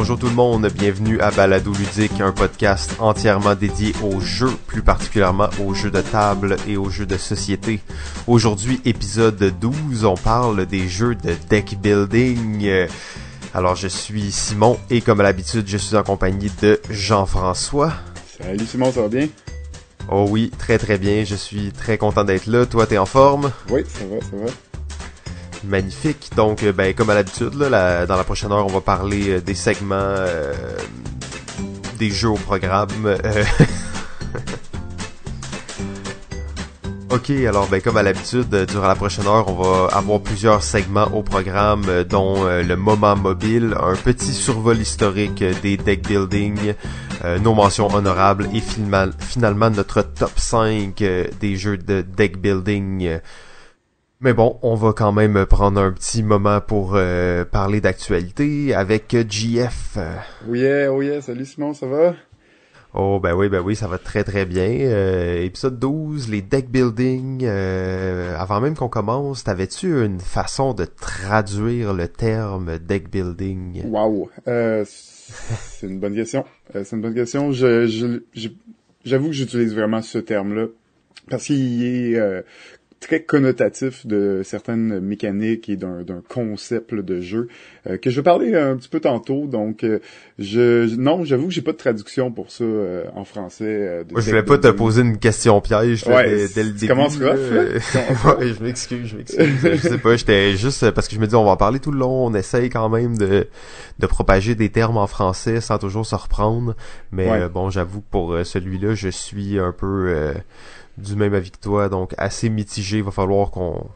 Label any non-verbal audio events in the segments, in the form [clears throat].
Bonjour tout le monde, bienvenue à Balado Ludique, un podcast entièrement dédié aux jeux, plus particulièrement aux jeux de table et aux jeux de société. Aujourd'hui, épisode 12, on parle des jeux de deck building. Alors je suis Simon et comme à l'habitude, je suis en compagnie de Jean-François. Salut Simon, ça va bien? Oh oui, très très bien, je suis très content d'être là. Toi, t'es en forme? Oui, ça va, ça va. Magnifique. Donc, euh, ben, comme à l'habitude, dans la prochaine heure, on va parler euh, des segments, euh, des jeux au programme. [laughs] ok, alors, ben, comme à l'habitude, durant la prochaine heure, on va avoir plusieurs segments au programme, dont le moment mobile, un petit survol historique des deck building, nos mentions honorables et finalement, finalement notre top 5 des jeux de deck building mais bon, on va quand même prendre un petit moment pour euh, parler d'actualité avec JF. Oui, oh yeah, salut Simon, ça va? Oh ben oui, ben oui, ça va très très bien. Euh, épisode 12, les deck building. Euh, avant même qu'on commence, t'avais-tu une façon de traduire le terme deck building? Wow, c'est une bonne question. c'est une bonne question. Je, j'avoue que j'utilise vraiment ce terme-là parce qu'il est très connotatif de certaines mécaniques et d'un concept de jeu euh, que je vais parler un petit peu tantôt. Donc, euh, je non, j'avoue que j'ai pas de traduction pour ça euh, en français. Moi, je voulais pas te poser une question piège ouais, dès, le début. [laughs] Rough, ouais, je m'excuse, je m'excuse. je sais pas, j'étais juste parce que je me dis on va en parler tout le long. On essaye quand même de de propager des termes en français sans toujours se reprendre. Mais bon, j'avoue que pour celui-là, je suis un peu du même avis que toi, donc assez mitigé. Il va falloir qu'on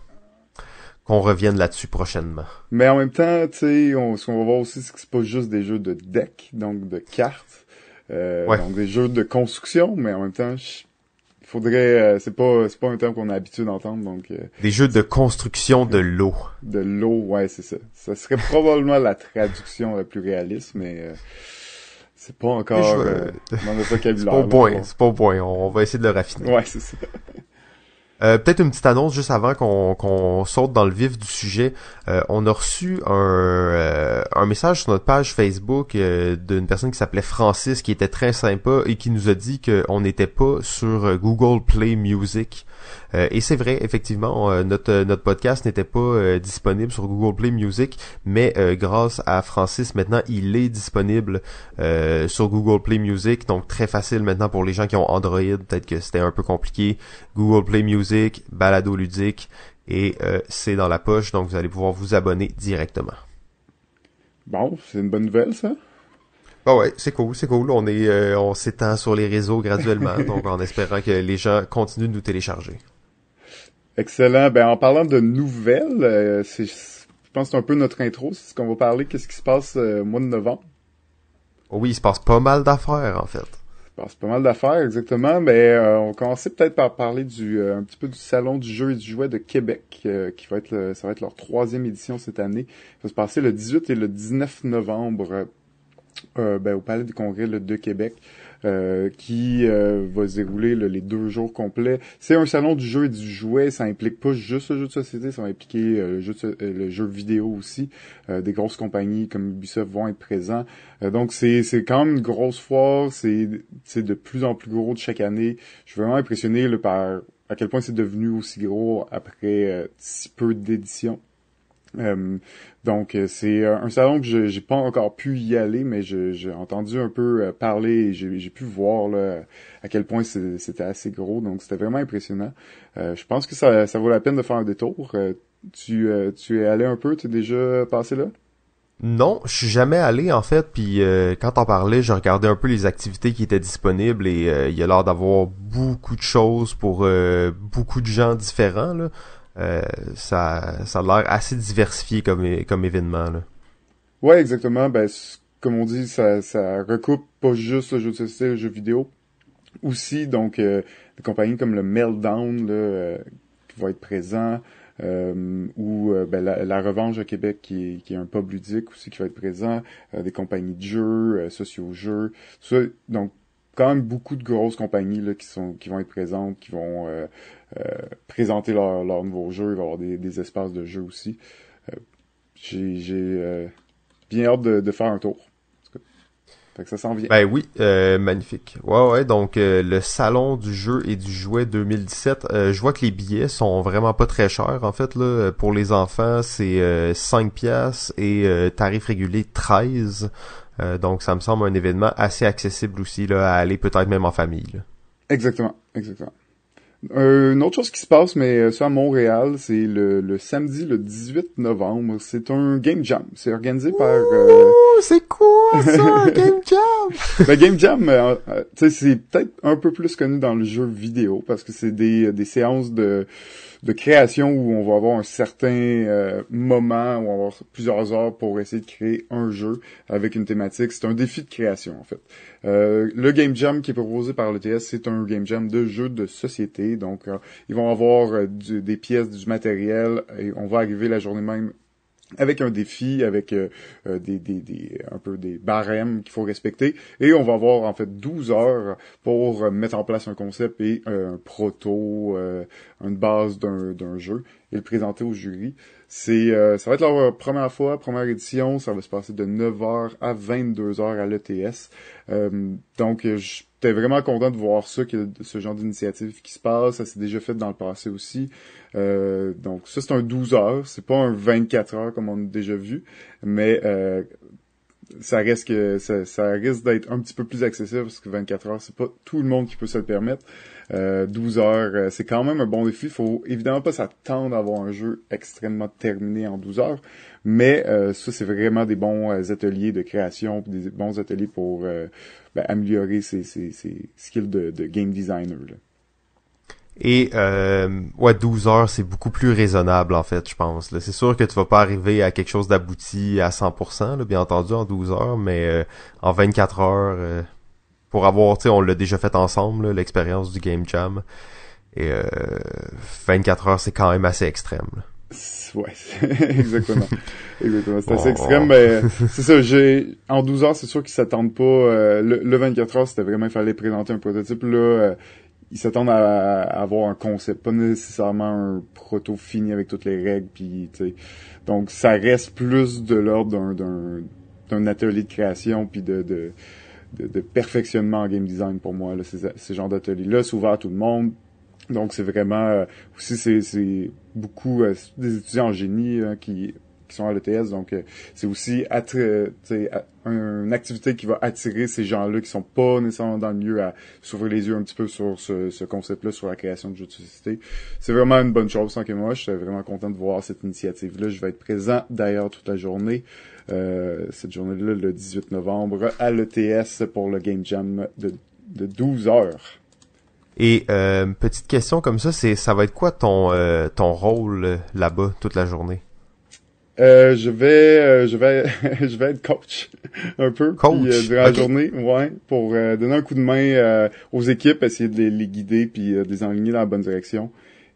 qu'on revienne là-dessus prochainement. Mais en même temps, tu sais, on, ce qu'on va voir aussi, c'est que c'est pas juste des jeux de deck, donc de cartes, euh, donc des jeux de construction, mais en même temps, il faudrait, euh, c'est pas, c'est pas un terme qu'on a l'habitude d'entendre, donc. Euh, des jeux de construction de l'eau. De l'eau, ouais, c'est ça. Ça serait probablement la traduction la plus réaliste, mais. Euh, c'est pas encore euh, dans le vocabulaire. [laughs] c'est pas au point, c'est pas au point. On va essayer de le raffiner. Ouais, c'est ça. Euh, Peut-être une petite annonce juste avant qu'on qu'on saute dans le vif du sujet. Euh, on a reçu un, euh, un message sur notre page Facebook euh, d'une personne qui s'appelait Francis, qui était très sympa et qui nous a dit qu'on n'était pas sur Google Play Music. Euh, et c'est vrai, effectivement, euh, notre euh, notre podcast n'était pas disponible sur Google Play Music, mais grâce à Francis, maintenant, il est disponible sur Google Play Music, donc très facile maintenant pour les gens qui ont Android. Peut-être que c'était un peu compliqué. Google Play Music, balado ludique, et c'est dans la poche, donc vous allez pouvoir vous abonner directement. Bon, c'est une bonne nouvelle, ça. Ah ouais, c'est cool, c'est cool. On est, on s'étend sur les réseaux graduellement, [laughs] donc en espérant que les gens continuent de nous télécharger. Excellent. Ben, en parlant de nouvelles, euh, c'est, je pense que c'est un peu notre intro. C'est ce qu'on va parler. Qu'est-ce qui se passe euh, au mois de novembre? Oh oui, il se passe pas mal d'affaires, en fait. Il se passe pas mal d'affaires, exactement. Ben, euh, on va commencer peut-être par parler du, euh, un petit peu du Salon du jeu et du jouet de Québec, qui va être, ça va être leur troisième édition cette année. Ça va se passer le 18 et le 19 novembre, ben, au Palais du Congrès de Québec. Euh, qui euh, va se dérouler les deux jours complets. C'est un salon du jeu et du jouet, ça implique pas juste le jeu de société, ça va impliquer euh, le, jeu le jeu vidéo aussi. des grosses compagnies comme Ubisoft vont être présents. donc c'est c'est quand même une grosse foire, c'est c'est de plus en plus gros de chaque année. Je suis vraiment impressionné là, par à quel point c'est devenu aussi gros après si peu d'éditions. Euh, donc euh, c'est un salon que je j'ai pas encore pu y aller, mais j'ai entendu un peu euh, parler j'ai pu voir là, à quel point c'était assez gros. Donc c'était vraiment impressionnant. je pense que ça, ça vaut la peine de faire un détour. tu, tu es allé un peu, tu es déjà passé là? Non, je suis jamais allé en fait. Puis quand on parlait, je regardais un peu les activités qui étaient disponibles et il y a l'air d'avoir beaucoup de choses pour beaucoup de gens différents. Là. Euh, ça, ça a l'air assez diversifié comme, comme événement. Là. Ouais, exactement. Ben, comme on dit, ça, ça recoupe pas juste le jeu de société, le jeu vidéo. Aussi, donc, euh, des compagnies comme le Meltdown, là, euh, qui va être présent, euh, ou euh, ben, la, Revanche à Québec, qui est, qui est un pub ludique aussi, qui va être présent, des compagnies de jeux, socio-jeux, ça. Donc, quand même beaucoup de grosses compagnies là, qui sont qui vont être présentes, qui vont présenter leur, leur nouveau jeu. Il va y avoir des, des espaces de jeu aussi. Euh, j'ai j'ai bien hâte de, de, faire un tour. Fait que ça s'en vient. Ben oui, euh, magnifique. Ouais, ouais, donc euh, le salon du jeu et du jouet 2017, euh, je vois que les billets sont vraiment pas très chers en fait là. Pour les enfants, c'est 5 pièces et tarif régulier 13. donc ça me semble un événement assez accessible aussi là, à aller peut-être même en famille. Exactement, exactement. Euh, une autre chose qui se passe, mais euh, ça à Montréal, c'est le, le, samedi, le 18 novembre. C'est un Game Jam. C'est organisé par... Euh... C'est quoi ça, [laughs] un Game Jam? ben, Game Jam, euh, sais, c'est peut-être un peu plus connu dans le jeu vidéo parce que c'est des, des séances de de création où on va avoir un certain euh, moment, où on va avoir plusieurs heures pour essayer de créer un jeu avec une thématique. C'est un défi de création, en fait. Euh, le Game Jam qui est proposé par l'ETS, c'est un Game Jam de jeux de société. Donc, euh, ils vont avoir des pièces, du matériel, et on va arriver la journée même avec un défi, avec euh, euh, des, des, des, un peu des barèmes qu'il faut respecter. Et on va avoir en fait 12 heures pour mettre en place un concept et un proto, euh, une base d'un jeu et le présenter au jury. C'est ça va être leur première fois, première édition, ça va se passer de 9h à 22h à l'ETS. donc j'étais vraiment content de voir ça, que ce genre d'initiative qui se passe, ça s'est déjà fait dans le passé aussi. Euh, donc ça c'est un 12 heures, c'est pas un 24 heures comme on a déjà vu, mais euh, ça reste que ça, risque d'être un petit peu plus accessible parce que 24 heures c'est pas tout le monde qui peut se le permettre. Euh, 12 heures euh, c'est quand même un bon défi. Faut évidemment pas s'attendre à avoir un jeu extrêmement terminé en 12 heures, mais euh, ça c'est vraiment des bons ateliers de création, des bons ateliers pour ben, améliorer ses, skills de, game designer. Et euh, ouais, 12 heures, c'est beaucoup plus raisonnable en fait, je pense. C'est sûr que tu vas pas arriver à quelque chose d'abouti à 100%, là, bien entendu, en 12 heures, mais euh, en 24 heures, euh, pour avoir, tu sais, on l'a déjà fait ensemble, l'expérience du Game Jam. Et 24 heures, c'est quand même assez extrême. Ouais, [laughs] exactement. [laughs] exactement. C'est assez extrême, mais c'est ça, j'ai en 12 heures, c'est sûr qu'ils s'attendent pas le, le, 24 heures, c'était vraiment il fallait présenter un prototype là ils s'attendent à, avoir un concept, pas nécessairement un proto fini avec toutes les règles, puis donc ça reste plus de l'ordre d'un d'un atelier de création puis de, de de, perfectionnement en game design pour moi là, ces, ces genres d'ateliers là, c'est ouvert à tout le monde. Donc c'est vraiment euh, aussi c'est beaucoup euh, des étudiants en génie hein, qui qui sont à l'ETS. Donc, euh, c'est aussi une activité qui va attirer ces gens-là qui sont pas nécessairement dans le milieu à s'ouvrir les yeux un petit peu sur ce, concept-là, sur la création de jeux de société. C'est vraiment une bonne chose, sans que moi, je suis vraiment content de voir cette initiative-là. Je vais être présent d'ailleurs toute la journée. Euh, cette journée-là, le 18 novembre, à l'ETS pour le Game Jam de, de 12 heures. Et euh, petite question comme ça, c'est ça va être quoi ton ton rôle là-bas toute la journée? Euh, je vais, euh, je vais, [laughs] je vais être coach [laughs] un peu coach? Puis, euh, durant la journée, ouais, pour euh, donner un coup de main aux équipes, essayer de les, guider puis de les enligner dans la bonne direction.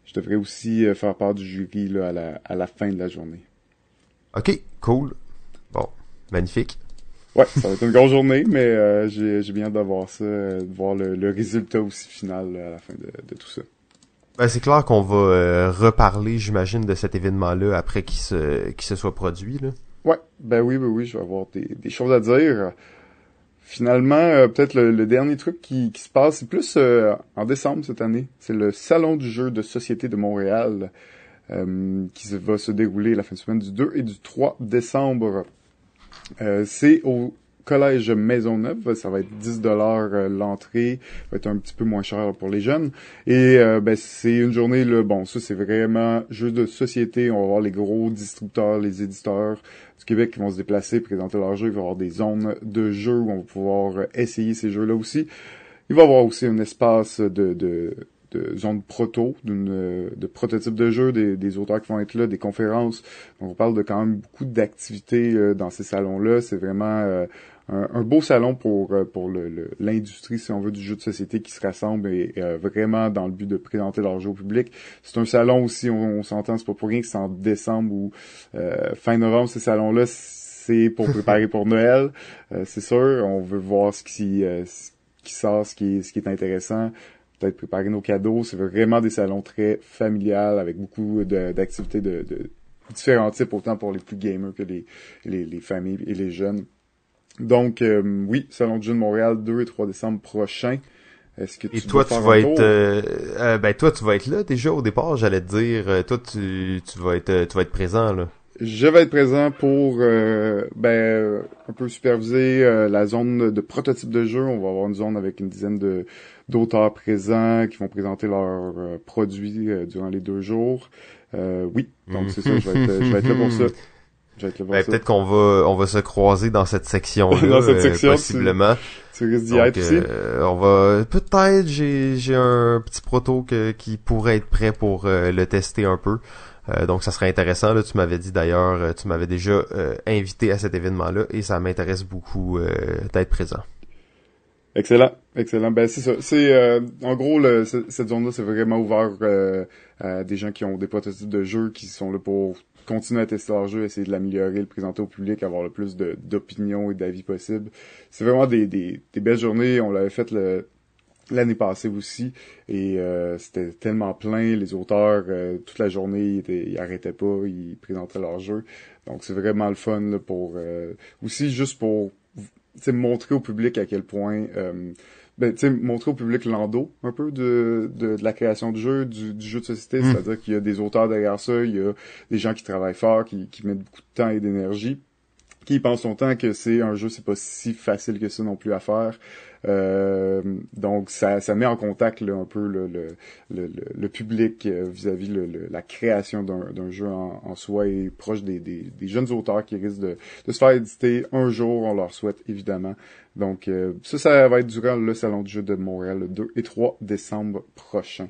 Je devrais aussi faire part du jury là, à la, à la fin de la journée. Ok, cool. Bon, magnifique. Ouais, ça va être une grosse [laughs] journée, mais j'ai, j'ai bien hâte de voir ça, de voir le, résultat aussi final à la fin de, de tout ça. Ben, c'est clair qu'on va euh, reparler, j'imagine, de cet événement-là après qu'il se, qu'il se soit produit. Là. Ouais, ben oui, ben oui, je vais avoir des, des choses à dire. Finalement, euh, peut-être le, dernier truc qui, qui se passe, c'est plus euh, en décembre cette année. C'est le Salon du jeu de société de Montréal qui va se dérouler la fin de semaine du 2 et du 3 décembre. c'est au collège Maisonneuve. Ça va être 10 dollars euh, l'entrée, ça va être un petit peu moins cher pour les jeunes. Et euh, ben, c'est une journée là, bon, ça c'est vraiment jeu de société. On va voir les gros distributeurs, les éditeurs du Québec qui vont se déplacer, présenter leurs jeux. Il va y avoir des zones de jeux où on va pouvoir euh, essayer ces jeux-là aussi. Il va y avoir aussi un espace de, de de zone proto, d'une de prototype de jeu, des, auteurs qui vont être là, des conférences. Donc on parle de quand même beaucoup d'activités dans ces salons-là. C'est vraiment un, beau salon pour euh, pour l'industrie, si on veut, du jeu de société qui se rassemble et euh, vraiment dans le but de présenter leur jeu au public. C'est un salon aussi, on, s'entend, c'est pas pour rien que c'est en décembre ou euh, fin novembre, ces salons-là, c'est pour préparer pour Noël, c'est sûr. On veut voir ce qui, ce qui sort, ce qui ce qui est intéressant peut-être préparer nos cadeaux. C'est vraiment des salons très familiales avec beaucoup d'activités de, de, différents types, autant pour les plus gamers que les, les, les familles et les jeunes. Donc, oui, Salon du jeu de Montréal, 2 et 3 décembre prochain. Est-ce que tu Et toi, tu vas être, ben toi, tu vas être là déjà au départ. J'allais te dire, toi, tu, tu vas être, tu vas être présent là. Je vais être présent pour euh, ben, un peu superviser euh, la zone de prototype de jeu. On va avoir une zone avec une dizaine de d'auteurs présents qui vont présenter leurs euh, produits durant les deux jours. oui, donc c'est ça, je vais, être, je vais être là pour ça. [laughs] Ben, peut-être qu'on va on va se croiser dans cette section là [laughs] dans cette section, possiblement. Tu, risques d'y être aussi. on va peut-être j'ai j'ai un petit proto que, qui pourrait être prêt pour le tester un peu. Euh, donc ça serait intéressant. Là, tu m'avais dit d'ailleurs, euh, tu m'avais déjà euh, invité à cet événement-là et ça m'intéresse beaucoup d'être présent. Excellent, excellent. Ben c'est ça. C'est en gros le, cette zone-là, c'est vraiment ouvert à des gens qui ont des prototypes de jeux qui sont là pour continuer à tester leur jeu, essayer de l'améliorer, le présenter au public, avoir le plus d'opinions et d'avis possible. C'est vraiment des, belles journées. On l'avait fait l'année passée aussi et euh, c'était tellement plein les auteurs euh, toute la journée ils, ils arrêtaient pas ils présentaient leur jeu donc c'est vraiment le fun pour euh, aussi juste pour montrer au public à quel point ben, montrer au public l'endo un peu de, de, la création du jeu, du, du jeu de société, mm. c'est-à-dire qu'il y a des auteurs derrière ça, il y a des gens qui travaillent fort, qui, qui mettent beaucoup de temps et d'énergie, qui pensent longtemps que c'est un jeu, c'est pas si facile que ça non plus à faire. Euh, donc ça, ça met en contact là, un peu le, le, le, le public euh, vis-à-vis -vis la création d'un jeu en, en, soi et proche des, des, des, jeunes auteurs qui risquent de, de, se faire éditer un jour, on leur souhaite évidemment. Donc euh, ça, ça va être durant le Salon du jeu de Montréal le 2 et 3 décembre prochain.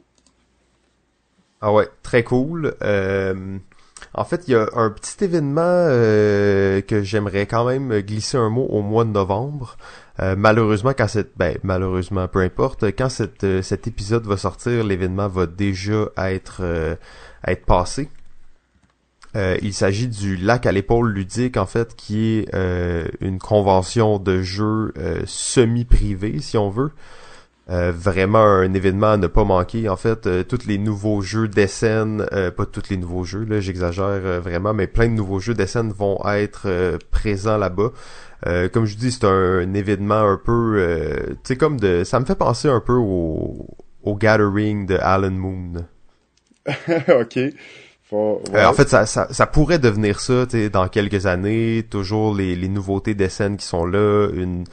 Ah ouais, très cool. Euh, en fait, il y a un petit événement euh, que j'aimerais quand même glisser un mot au mois de novembre. Euh, malheureusement, quand cette, ben malheureusement, peu importe, quand euh, cet épisode va sortir, l'événement va déjà être être passé. il s'agit du lac à l'épaule ludique en fait, qui est une convention de jeux semi-privée, si on veut. Euh, vraiment un événement à ne pas manquer. En fait, euh, tous les nouveaux jeux d'Essen, euh, pas tous les nouveaux jeux, là, j'exagère vraiment, mais plein de nouveaux jeux d'Essen vont être présents là-bas. Comme je dis, c'est un, événement un peu, tu sais, comme de, ça me fait penser un peu au, au Gathering de Alan Moon. [laughs] ok. en fait, ça, ça, ça, pourrait devenir ça, tu sais, dans quelques années. Toujours les, les nouveautés d'Essen qui sont là, une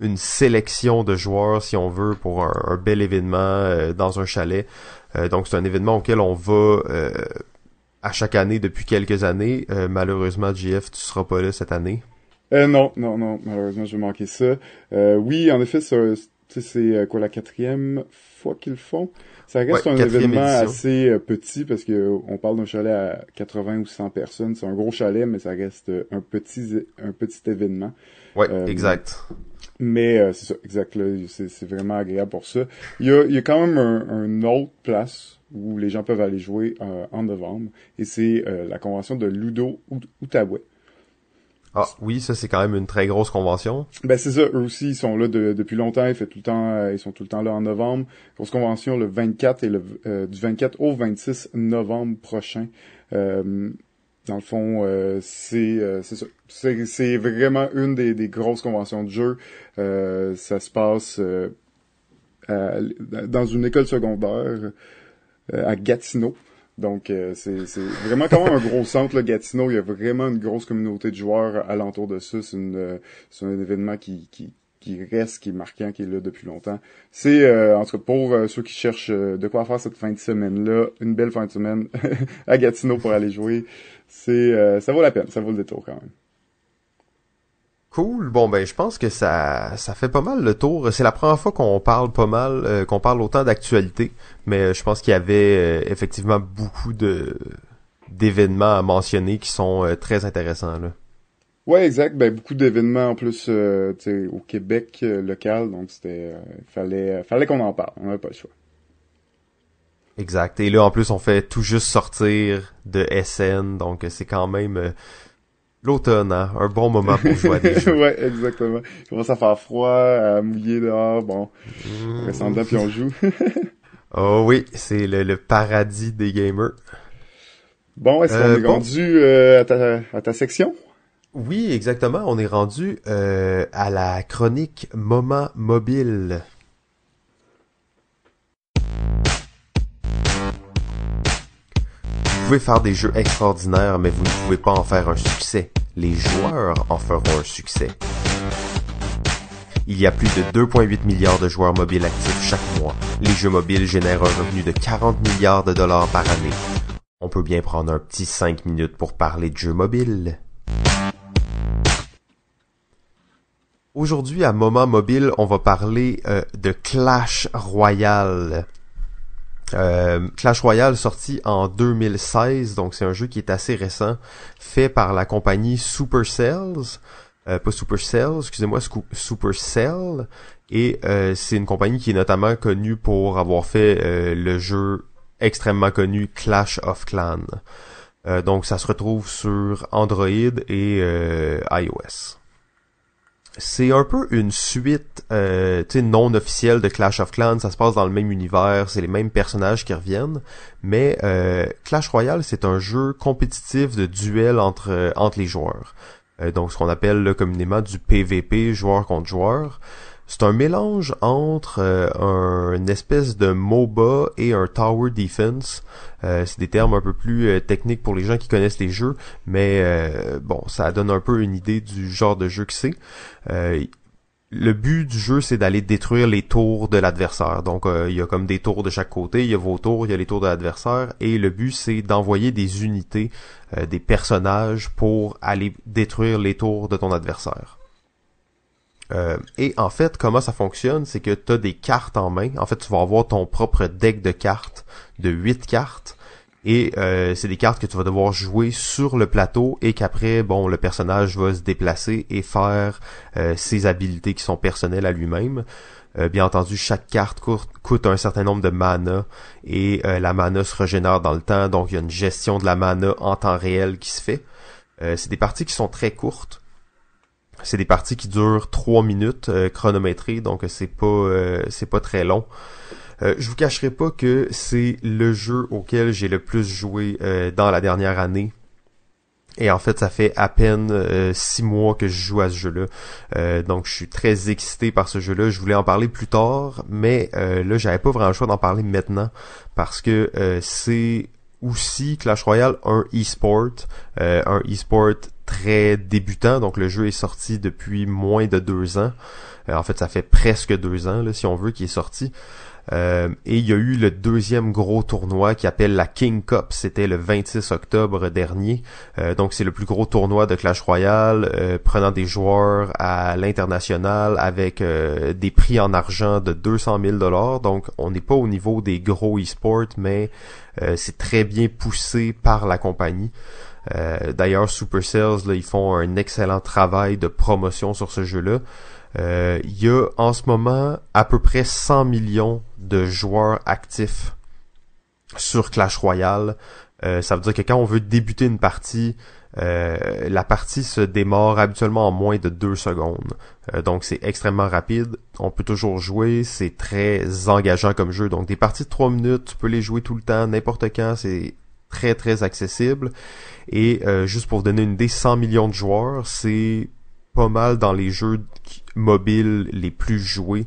une sélection de joueurs, si on veut, pour un, bel événement euh, dans un chalet. Euh, donc c'est un événement auquel on va euh, à chaque année depuis quelques années. malheureusement, JF, tu seras pas là cette année. Non, non, non, malheureusement, je vais manquer ça. oui, en effet, c'est quoi la quatrième fois qu'ils le font? Ça reste un événement assez petit parce que on parle d'un chalet à 80 ou 100 personnes. C'est un gros chalet, mais ça reste un petit un petit événement. Ouais, exact. Mais euh, c'est ça, exact. C'est vraiment agréable pour ça. Il y a, il y a quand même un, autre place où les gens peuvent aller jouer euh, en novembre, et c'est euh, la convention de Ludo Outaouais. Ah oui, ça c'est quand même une très grosse convention. Ben c'est ça, eux aussi ils sont là depuis longtemps, ils fait tout le temps, ils sont tout le temps là en novembre. Grosse convention le 24 et le du 24 au 26 novembre prochain. Dans le fond, euh, c'est euh, c'est vraiment une des, grosses conventions de jeu. Euh, ça se passe euh, dans une école secondaire à Gatineau. Donc c'est vraiment quand même un gros centre là, Gatineau. Il y a vraiment une grosse communauté de joueurs alentour de ça. C'est un événement qui, qui qui reste, qui est marquant, qui est là depuis longtemps. C'est, euh, en tout cas, pour euh, ceux qui cherchent euh, de quoi faire cette fin de semaine-là, une belle fin de semaine [laughs] à Gatineau pour aller jouer, c'est, ça vaut la peine, ça vaut le détour quand même. Cool. Bon ben, je pense que ça, ça fait pas mal le tour. C'est la première fois qu'on parle pas mal, qu'on parle autant d'actualité, mais je pense qu'il y avait effectivement beaucoup de d'événements à mentionner qui sont très intéressants là. Ouais, exact. Ben beaucoup d'événements en plus euh, au Québec euh, local, donc c'était euh, fallait fallait qu'on en parle. On n'avait pas le choix. Exact. Et là en plus on fait tout juste sortir de SN, donc c'est quand même l'automne, hein? un bon moment pour jouer à des [laughs] jeux. ouais, exactement. Il commence à faire froid, à mouiller dehors, bon, mmh. on reste puis on joue. [laughs] oh oui, c'est le, le, paradis des gamers. Bon, est-ce qu'on est rendu à ta, à ta section? Oui, exactement. On est rendu euh, à la chronique Moment Mobile. Pouvez faire des jeux extraordinaires, mais vous ne pouvez pas en faire un succès. Les joueurs en feront un succès. Il y a plus de 2,8 milliards de joueurs mobiles actifs chaque mois. Les jeux mobiles génèrent un revenu de 40 milliards de dollars par année. On peut bien prendre un petit 5 minutes pour parler de jeux mobiles. Aujourd'hui, à Moment Mobile, on va parler euh, de Clash Royale. Euh, Clash Royale sorti en 2016, donc c'est un jeu qui est assez récent, fait par la compagnie Supercells, euh, pas Supercell, excusez-moi, Supercell, et euh, c'est une compagnie qui est notamment connue pour avoir fait euh, le jeu extrêmement connu Clash of Clans. donc ça se retrouve sur Android et iOS c'est un peu une suite euh, non officielle de Clash of Clans. Ça se passe dans le même univers, c'est les mêmes personnages qui reviennent. Mais euh, Clash Royale, c'est un jeu compétitif de duel entre, euh, entre les joueurs. Euh, donc ce qu'on appelle là, communément du PVP, joueur contre joueur. C'est un mélange entre euh, une espèce de MOBA et un Tower Defense. Euh, c'est des termes un peu plus euh, techniques pour les gens qui connaissent les jeux, mais bon, ça donne un peu une idée du genre de jeu que c'est. le but du jeu, c'est d'aller détruire les tours de l'adversaire. Donc, il y a comme des tours de chaque côté, il y a vos tours, il y a les tours de l'adversaire, et le but, c'est d'envoyer des unités, des personnages pour aller détruire les tours de ton adversaire. Euh, et en fait, comment ça fonctionne, c'est que tu as des cartes en main. En fait, tu vas avoir ton propre deck de cartes de 8 cartes. Et euh, c'est des cartes que tu vas devoir jouer sur le plateau et qu'après, bon, le personnage va se déplacer et faire euh, ses habilités qui sont personnelles à lui-même. bien entendu, chaque carte coûte, un certain nombre de mana et la mana se régénère dans le temps, donc il y a une gestion de la mana en temps réel qui se fait. c'est des parties qui sont très courtes, c'est des parties qui durent 3 minutes euh, chronométrées, donc c'est pas euh, c'est pas très long. Euh, je vous cacherai pas que c'est le jeu auquel j'ai le plus joué euh, dans la dernière année. Et en fait, ça fait à peine six mois que je joue à ce jeu-là. donc, je suis très excité par ce jeu-là. Je voulais en parler plus tard, mais là, j'avais pas vraiment le choix d'en parler maintenant parce que c'est aussi Clash Royale un e-sport, un e-sport très débutant, donc le jeu est sorti depuis moins de deux ans. Euh, en fait, ça fait presque deux ans, là, si on veut, qu'il est sorti. Euh, et il y a eu le deuxième gros tournoi qui appelle la King Cup. C'était le 26 octobre dernier. Euh, donc c'est le plus gros tournoi de Clash Royale, prenant des joueurs à l'international avec des prix en argent de 200 000 dollars. Donc on n'est pas au niveau des gros e-sports, mais c'est très bien poussé par la compagnie. Euh, d'ailleurs, Supercells, là, ils font un excellent travail de promotion sur ce jeu-là. Euh, il y a en ce moment à peu près 100 millions de joueurs actifs sur Clash Royale. Euh, ça veut dire que quand on veut débuter une partie, la partie se démarre habituellement en moins de deux secondes. donc c'est extrêmement rapide. On peut toujours jouer. C'est très engageant comme jeu. Donc des parties de 3 minutes, tu peux les jouer tout le temps, n'importe quand. C'est très très accessible. Et euh, juste pour vous donner une idée, 100 millions de joueurs, c'est pas mal dans les jeux mobiles les plus joués.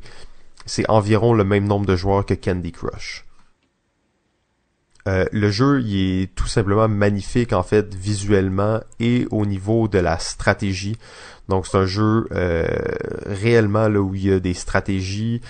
C'est environ le même nombre de joueurs que Candy Crush. Euh, le jeu, il est tout simplement magnifique en fait visuellement et au niveau de la stratégie. Donc c'est un jeu euh, réellement là où il y a des stratégies,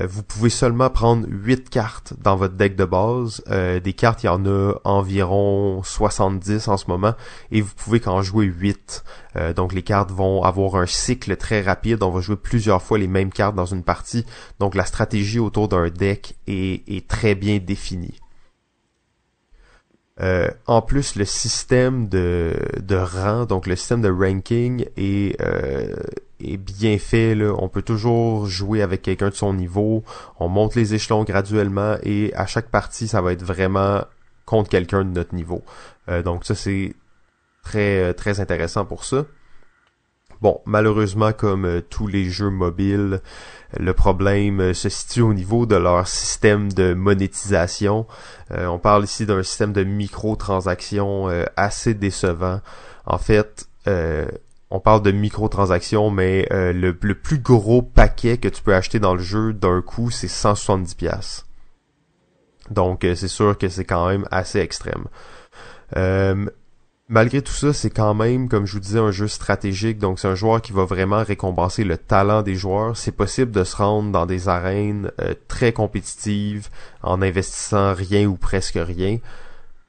vous pouvez seulement prendre 8 cartes dans votre deck de base. Euh, des cartes, il y en a environ 70 en ce moment, et vous pouvez qu'en jouer 8. Euh, donc les cartes vont avoir un cycle très rapide, on va jouer plusieurs fois les mêmes cartes dans une partie. Donc la stratégie autour d'un deck est, est, très bien définie. en plus, le système de, de rang, donc le système de ranking est est bien fait. Là. On peut toujours jouer avec quelqu'un de son niveau. On monte les échelons graduellement et à chaque partie, ça va être vraiment contre quelqu'un de notre niveau. Euh, donc ça, c'est très très intéressant pour ça. Bon, malheureusement, comme euh, tous les jeux mobiles, le problème euh, se situe au niveau de leur système de monétisation. on parle ici d'un système de microtransactions assez décevant. En fait, on parle de microtransactions, mais le, le, plus gros paquet que tu peux acheter dans le jeu d'un coup, c'est 170 pièces. Donc c'est sûr que c'est quand même assez extrême. Euh, malgré tout ça, c'est quand même, comme je vous disais, un jeu stratégique. Donc, c'est un joueur qui va vraiment récompenser le talent des joueurs. C'est possible de se rendre dans des arènes euh, très compétitives en investissant rien ou presque rien.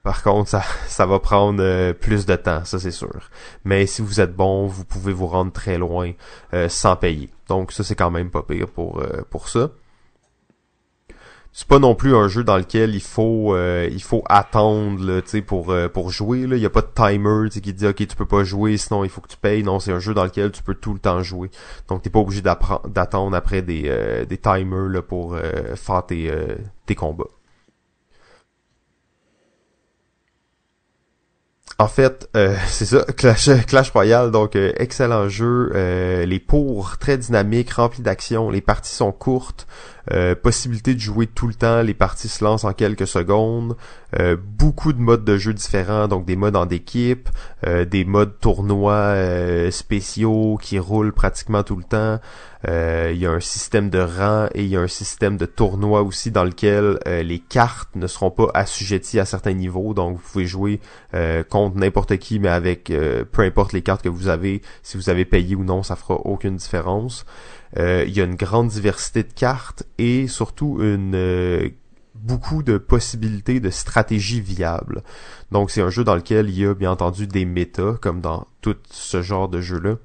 Par contre, ça, va prendre euh, plus de temps, ça c'est sûr. Mais si vous êtes bon, vous pouvez vous rendre très loin euh, sans payer. Donc ça c'est quand même pas pire pour, pour ça. C'est pas non plus un jeu dans lequel il faut euh, il faut attendre sais pour euh, pour jouer là. Il y a pas de timer qui dit OK tu peux pas jouer sinon il faut que tu payes. Non c'est un jeu dans lequel tu peux tout le temps jouer. Donc t'es pas obligé d'attendre après des euh, des timers là pour faire tes tes combats En fait, [laughs] c'est ça, Clash, Royale, donc excellent jeu. les pours très dynamiques, remplis d'action. Les parties sont courtes. Euh, possibilité de jouer tout le temps, les parties se lancent en quelques secondes, euh, beaucoup de modes de jeu différents, donc des modes en équipe, euh, des modes tournois spéciaux qui roulent pratiquement tout le temps. Il y a un système de rang et il y a un système de tournoi aussi dans lequel les cartes ne seront pas assujetties à certains niveaux, donc vous pouvez jouer contre n'importe qui, mais avec peu importe les cartes que vous avez, si vous avez payé ou non, ça fera aucune différence. Euh, il y a une grande diversité de cartes et surtout une euh, beaucoup de possibilités de stratégies viables. Donc c'est un jeu dans lequel il y a bien entendu des méta, comme dans tout ce genre de jeu-là.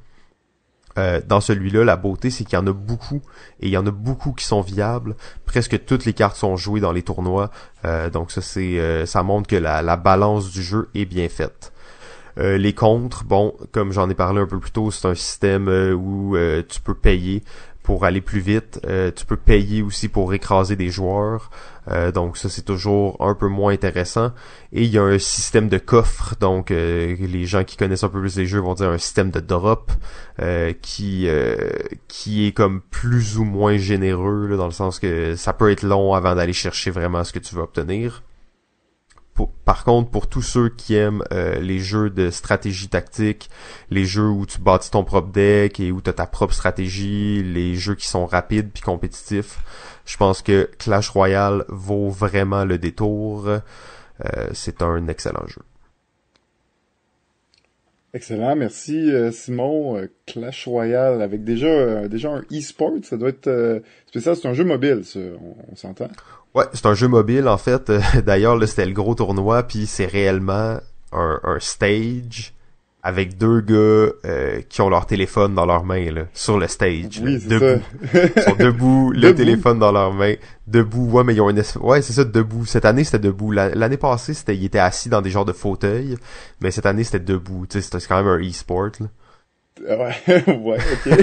Euh, dans celui-là, la beauté, c'est qu'il y en a beaucoup, et il y en a beaucoup qui sont viables. Presque toutes les cartes sont jouées dans les tournois, donc ça c'est, ça montre que la, la, balance du jeu est bien faite. Euh, les contres, bon, comme j'en ai parlé un peu plus tôt, c'est un système euh, où euh, tu peux payer pour aller plus vite. tu peux payer aussi pour écraser des joueurs. donc ça c'est toujours un peu moins intéressant. Et il y a un système de coffre. Donc les gens qui connaissent un peu plus les jeux vont dire un système de drop qui qui est comme plus ou moins généreux dans le sens que ça peut être long avant d'aller chercher vraiment ce que tu veux obtenir par contre, pour tous ceux qui aiment euh, les jeux de stratégie tactique, les jeux où tu bâtis ton propre deck et où tu as ta propre stratégie, les jeux qui sont rapides puis compétitifs, je pense que Clash Royale vaut vraiment le détour. Euh, c'est un excellent jeu. Excellent, merci euh, Simon. Clash Royale avec déjà déjà un e-sport, ça doit être spécial. C'est un jeu mobile, on s'entend? Ouais, c'est un jeu mobile en fait. [laughs] D'ailleurs, là, c'était le gros tournoi, puis c'est réellement un, un, stage avec deux gars euh, qui ont leur téléphone dans leurs mains là, sur le stage. Oui, debout. Ils sont debout, [laughs] le téléphone dans leurs mains. Debout, ouais, mais ils ont une Ouais, c'est ça, debout. Cette année, c'était debout. L'année passée, c'était ils étaient assis dans des genres de fauteuils, mais cette année, c'était debout. Tu sais, c'était quand même un e-sport. Là. Ouais, [laughs] ouais, ok.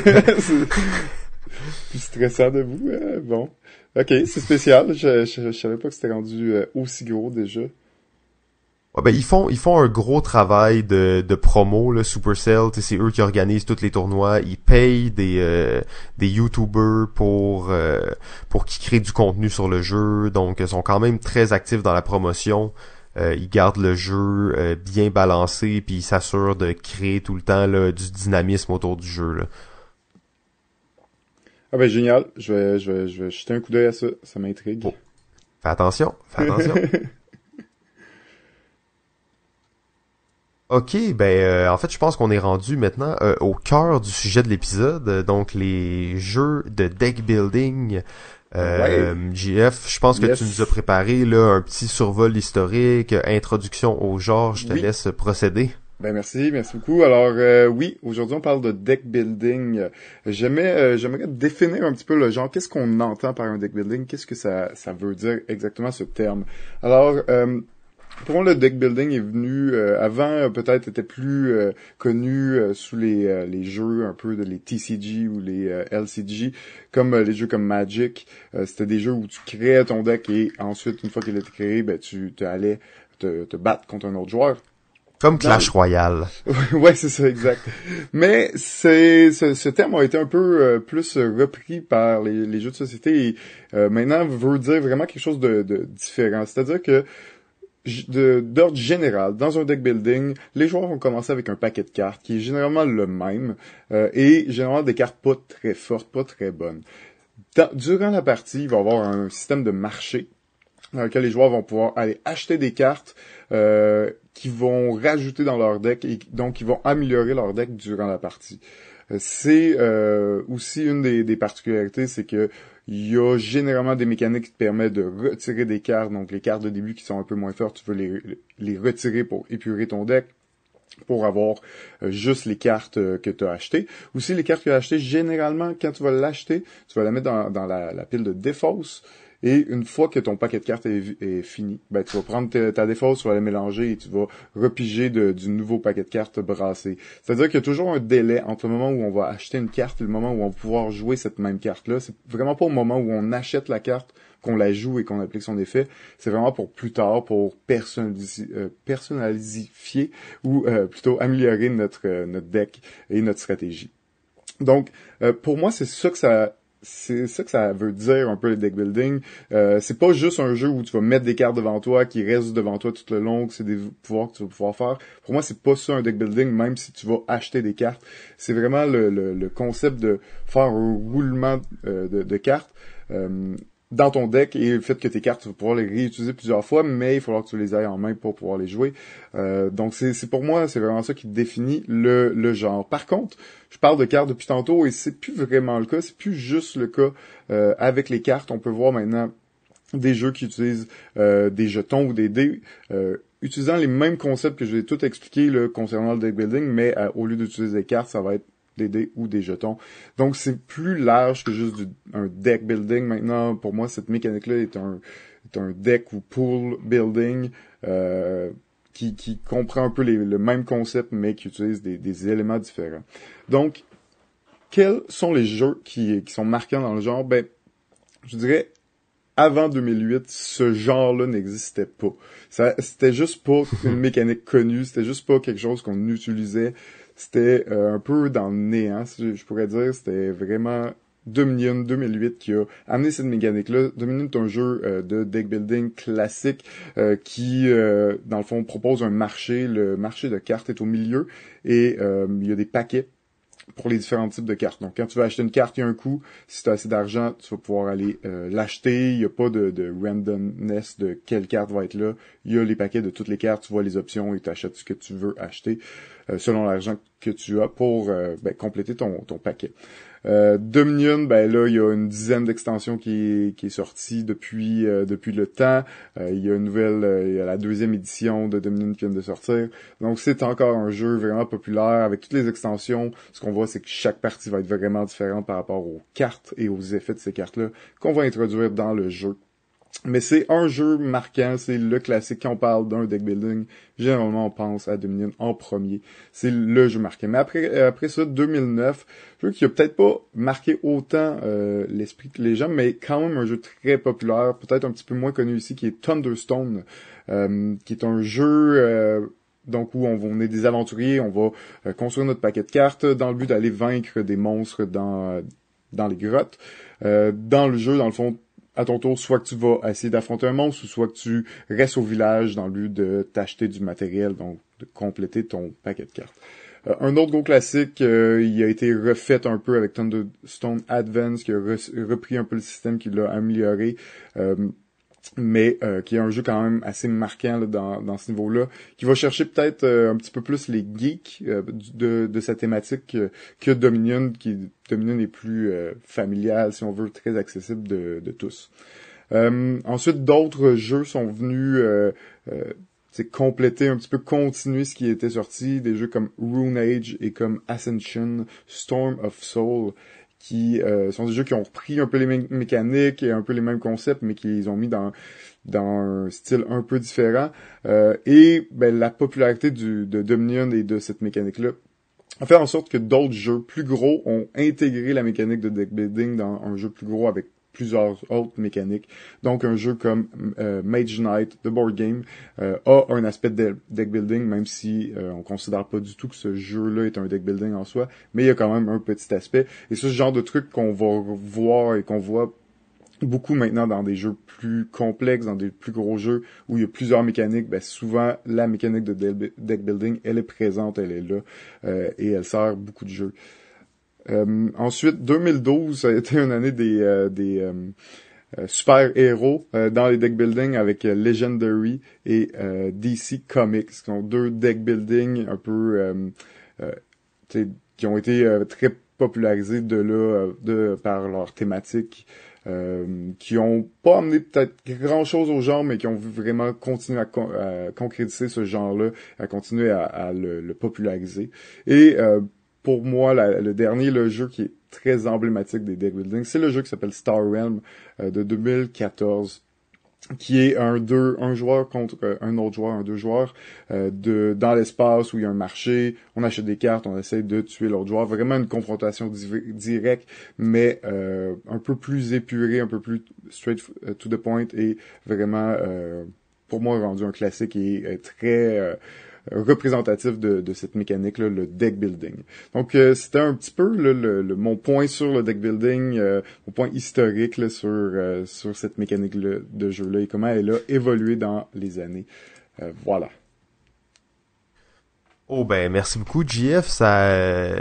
Plus stressant debout, hein? bon. Ok, c'est spécial. Je, je, savais pas que c'était rendu euh, aussi gros déjà. Ouais, ben, ils font ils font un gros travail de, de promo là Supercell c'est eux qui organisent tous les tournois ils payent des euh, des YouTubers pour euh, pour qu'ils créent du contenu sur le jeu donc ils sont quand même très actifs dans la promotion ils gardent le jeu bien balancé puis ils s'assurent de créer tout le temps là, du dynamisme autour du jeu là. Ah ben génial, je vais, je vais, je vais jeter un coup d'œil à ça, ça m'intrigue. Fais attention, fais attention. [laughs] Ok, ben euh, en fait je pense qu'on est rendu maintenant euh, au cœur du sujet de l'épisode, donc les jeux de deck building. Euh, JF, je pense que tu nous as préparé là un petit survol historique, introduction au genre, je te laisse procéder. Ben merci, merci beaucoup. Alors euh, oui, aujourd'hui on parle de deck building. J'aimerais, euh, j'aimerais définir un petit peu le genre. Qu'est-ce qu'on entend par un deck building? Qu'est-ce que ça, ça veut dire exactement ce terme? Alors euh, pour moi, le deck building est venu euh, avant, peut-être était plus connu sous les, les jeux un peu de les TCG ou les LCG, comme les jeux comme Magic. C'était des jeux où tu créais ton deck et ensuite, une fois qu'il était créé, ben tu allais te, te battre contre un autre joueur. Comme Clash Royale. [laughs] ouais, c'est ça, exact. Mais c'est ce, terme a été un peu euh, plus repris par les, jeux de société et euh, maintenant veut dire vraiment quelque chose de, différent. C'est-à-dire que d'ordre général, dans un deck building, les joueurs vont commencer avec un paquet de cartes qui est généralement le même euh, et généralement des cartes pas très fortes, pas très bonnes. durant la partie, il va y avoir un système de marché dans lequel les joueurs vont pouvoir aller acheter des cartes euh, qui vont rajouter dans leur deck et donc qui vont améliorer leur deck durant la partie. Euh, c'est euh, aussi une des, des particularités, c'est que il y a généralement des mécaniques qui te permettent de retirer des cartes, donc les cartes de début qui sont un peu moins fortes, tu veux les, les retirer pour épurer ton deck pour avoir euh, juste les cartes que tu as achetées. Aussi, les cartes que tu as achetées, généralement, quand tu vas l'acheter, tu vas la mettre dans, dans la, la, pile de défausse et une fois que ton paquet de cartes est, fini, ben, tu vas prendre ta, défausse, tu vas la mélanger et tu vas repiger du nouveau paquet de cartes brassé. C'est-à-dire qu'il y a toujours un délai entre le moment où on va acheter une carte et le moment où on va pouvoir jouer cette même carte-là. C'est vraiment pas au moment où on achète la carte qu'on la joue et qu'on applique son effet. C'est vraiment pour plus tard, pour personnaliser, euh, personnalifier ou euh, plutôt améliorer notre, euh, notre deck et notre stratégie. Donc, pour moi, c'est ça que ça c'est ça que ça veut dire un peu le deck building. Euh, c'est pas juste un jeu où tu vas mettre des cartes devant toi qui restent devant toi tout le long, que c'est des pouvoirs que tu vas pouvoir faire. Pour moi, c'est pas ça un deck building, même si tu vas acheter des cartes. C'est vraiment le, le, concept de faire un roulement euh, de, de, cartes. Euh, dans ton deck et le fait que tes cartes, tu vas pouvoir les réutiliser plusieurs fois, mais il faudra que tu les ailles en main pour pouvoir les jouer. Euh, donc c'est pour moi, c'est vraiment ça qui définit le, le genre. Par contre, je parle de cartes depuis tantôt et c'est plus vraiment le cas, c'est plus juste le cas euh, avec les cartes. On peut voir maintenant des jeux qui utilisent euh, des jetons ou des dés utilisant les mêmes concepts que je vais tout expliquer concernant le deck building, mais au lieu d'utiliser des cartes, ça va être des dés ou des jetons. Donc c'est plus large que juste un deck building. Maintenant, pour moi, cette mécanique-là est un, est un deck ou pool building euh, qui, qui comprend un peu les, le même concept, mais qui utilise des, des éléments différents. Donc, quels sont les jeux qui, qui sont marquants dans le genre? Ben, je dirais avant 2008, ce genre-là n'existait pas. C'était juste pas une [laughs] mécanique connue, c'était juste pas quelque chose qu'on utilisait c'était euh, un peu dans le néant, je pourrais dire. C'était vraiment Dominion 2008 qui a amené cette mécanique-là. Dominion est un jeu euh, de deck building classique euh, qui, dans le fond, propose un marché. Le marché de cartes est au milieu et il y a des paquets pour les différents types de cartes. Donc, quand tu vas acheter une carte, il y a un coût. Si tu as assez d'argent, tu vas pouvoir aller l'acheter. Il n'y a pas de, de, randomness de quelle carte va être là. Il y a les paquets de toutes les cartes. Tu vois les options et tu achètes ce que tu veux acheter. Euh, selon l'argent que tu as pour euh, ben, compléter ton paquet. Euh, Dominion, ben là, il y a une dizaine d'extensions qui qui est sortie depuis depuis le temps. il y a une nouvelle, il y a la deuxième édition de Dominion qui vient de sortir. Donc c'est encore un jeu vraiment populaire avec toutes les extensions. Ce qu'on voit, c'est que chaque partie va être vraiment différente par rapport aux cartes et aux effets de ces cartes-là qu'on va introduire dans le jeu. Mais c'est un jeu marquant, c'est le classique. Quand on parle d'un deck building, généralement on pense à Dominion en premier. C'est le jeu marquant. Mais après, après ça, 2009, jeu qui a peut-être pas marqué autant euh, l'esprit que les gens, mais quand même un jeu très populaire, peut-être un petit peu moins connu ici, qui est Thunderstone, euh, qui est un jeu euh, donc où on, on, est des aventuriers, on va construire notre paquet de cartes dans le but d'aller vaincre des monstres dans dans les grottes. dans le jeu, dans le fond, à ton tour, soit que tu vas essayer d'affronter un monstre, ou soit que tu restes au village dans le but de t'acheter du matériel, donc de compléter ton paquet de cartes. Euh, un autre gros classique, euh, il a été refait un peu avec Thunderstone Advance, qui a repris un peu le système, qui l'a amélioré. Euh, mais euh, qui est un jeu quand même assez marquant dans, dans ce niveau-là, qui va chercher peut-être euh, un petit peu plus les geeks euh, de, de sa thématique que Dominion, qui Dominion est plus familial, si on veut, très accessible de, de tous. ensuite, d'autres jeux sont venus compléter un petit peu continuer ce qui était sorti des jeux comme Rune Age et comme Ascension Storm of Soul qui euh, sont des jeux qui ont repris un peu les mêmes mécaniques et un peu les mêmes concepts, mais qui les ont mis dans dans un style un peu différent. Euh, et ben, la popularité du, de Dominion et de cette mécanique-là a fait en sorte que d'autres jeux plus gros ont intégré la mécanique de deck building dans un jeu plus gros avec plusieurs autres mécaniques. Donc un jeu comme euh, Mage Knight, The Board Game, euh, a un aspect de deck building, même si euh, on considère pas du tout que ce jeu-là est un deck building en soi, mais il y a quand même un petit aspect. Et c'est ce genre de truc qu'on va voir et qu'on voit beaucoup maintenant dans des jeux plus complexes, dans des plus gros jeux où il y a plusieurs mécaniques, ben souvent la mécanique de deck building, elle est présente, elle est là euh, et elle sert beaucoup de jeux. Euh, ensuite, 2012, ça a été une année des, euh, des super héros dans les deck building avec Legendary et DC Comics, qui sont deux deck building un peu qui ont été très popularisés de là de par leur thématique euh, qui ont pas amené peut-être grand chose au genre, mais qui ont vraiment continué à, concrétiser ce genre-là, à continuer à, le, populariser. Et euh, pour moi, le dernier, le jeu qui est très emblématique des deck building, c'est le jeu qui s'appelle Star Realm euh, de 2014 qui est un deux un joueur contre euh, un autre joueur un deux joueurs euh, de dans l'espace où il y a un marché on achète des cartes on essaie de tuer l'autre joueur. Vraiment une confrontation directe mais euh, un peu plus épurée un peu plus straight to the point et vraiment pour moi rendu un classique et très représentatif de, de cette mécanique là, le deck building. Donc euh, c'était un petit peu le, le, mon point sur le deck building, euh, mon point historique là, sur euh, sur cette mécanique là, de jeu là et comment elle a évolué dans les années. voilà. Oh ben merci beaucoup JF, ça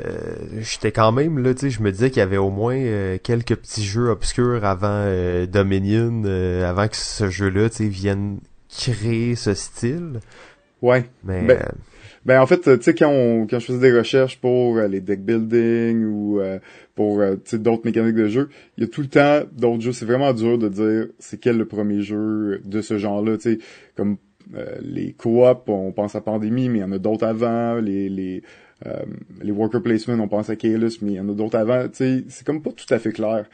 j'étais quand même là, tu sais, je me disais qu'il y avait au moins quelques petits jeux obscurs avant Dominion, avant que ce jeu-là, tu sais, vienne créer ce style. Ouais. Ben, euh, ben en fait, tu sais quand on quand je faisais des recherches pour euh, les deck building ou euh, pour d'autres mécaniques de jeu, il y a tout le temps d'autres jeux. C'est vraiment dur de dire c'est quel le premier jeu de ce genre-là. Tu sais comme les co-op, on pense à Pandémie, mais il y en a d'autres avant. Les les les worker placement, on pense à Kaelus, mais il y en a d'autres avant. Tu sais, c'est comme pas tout à fait clair.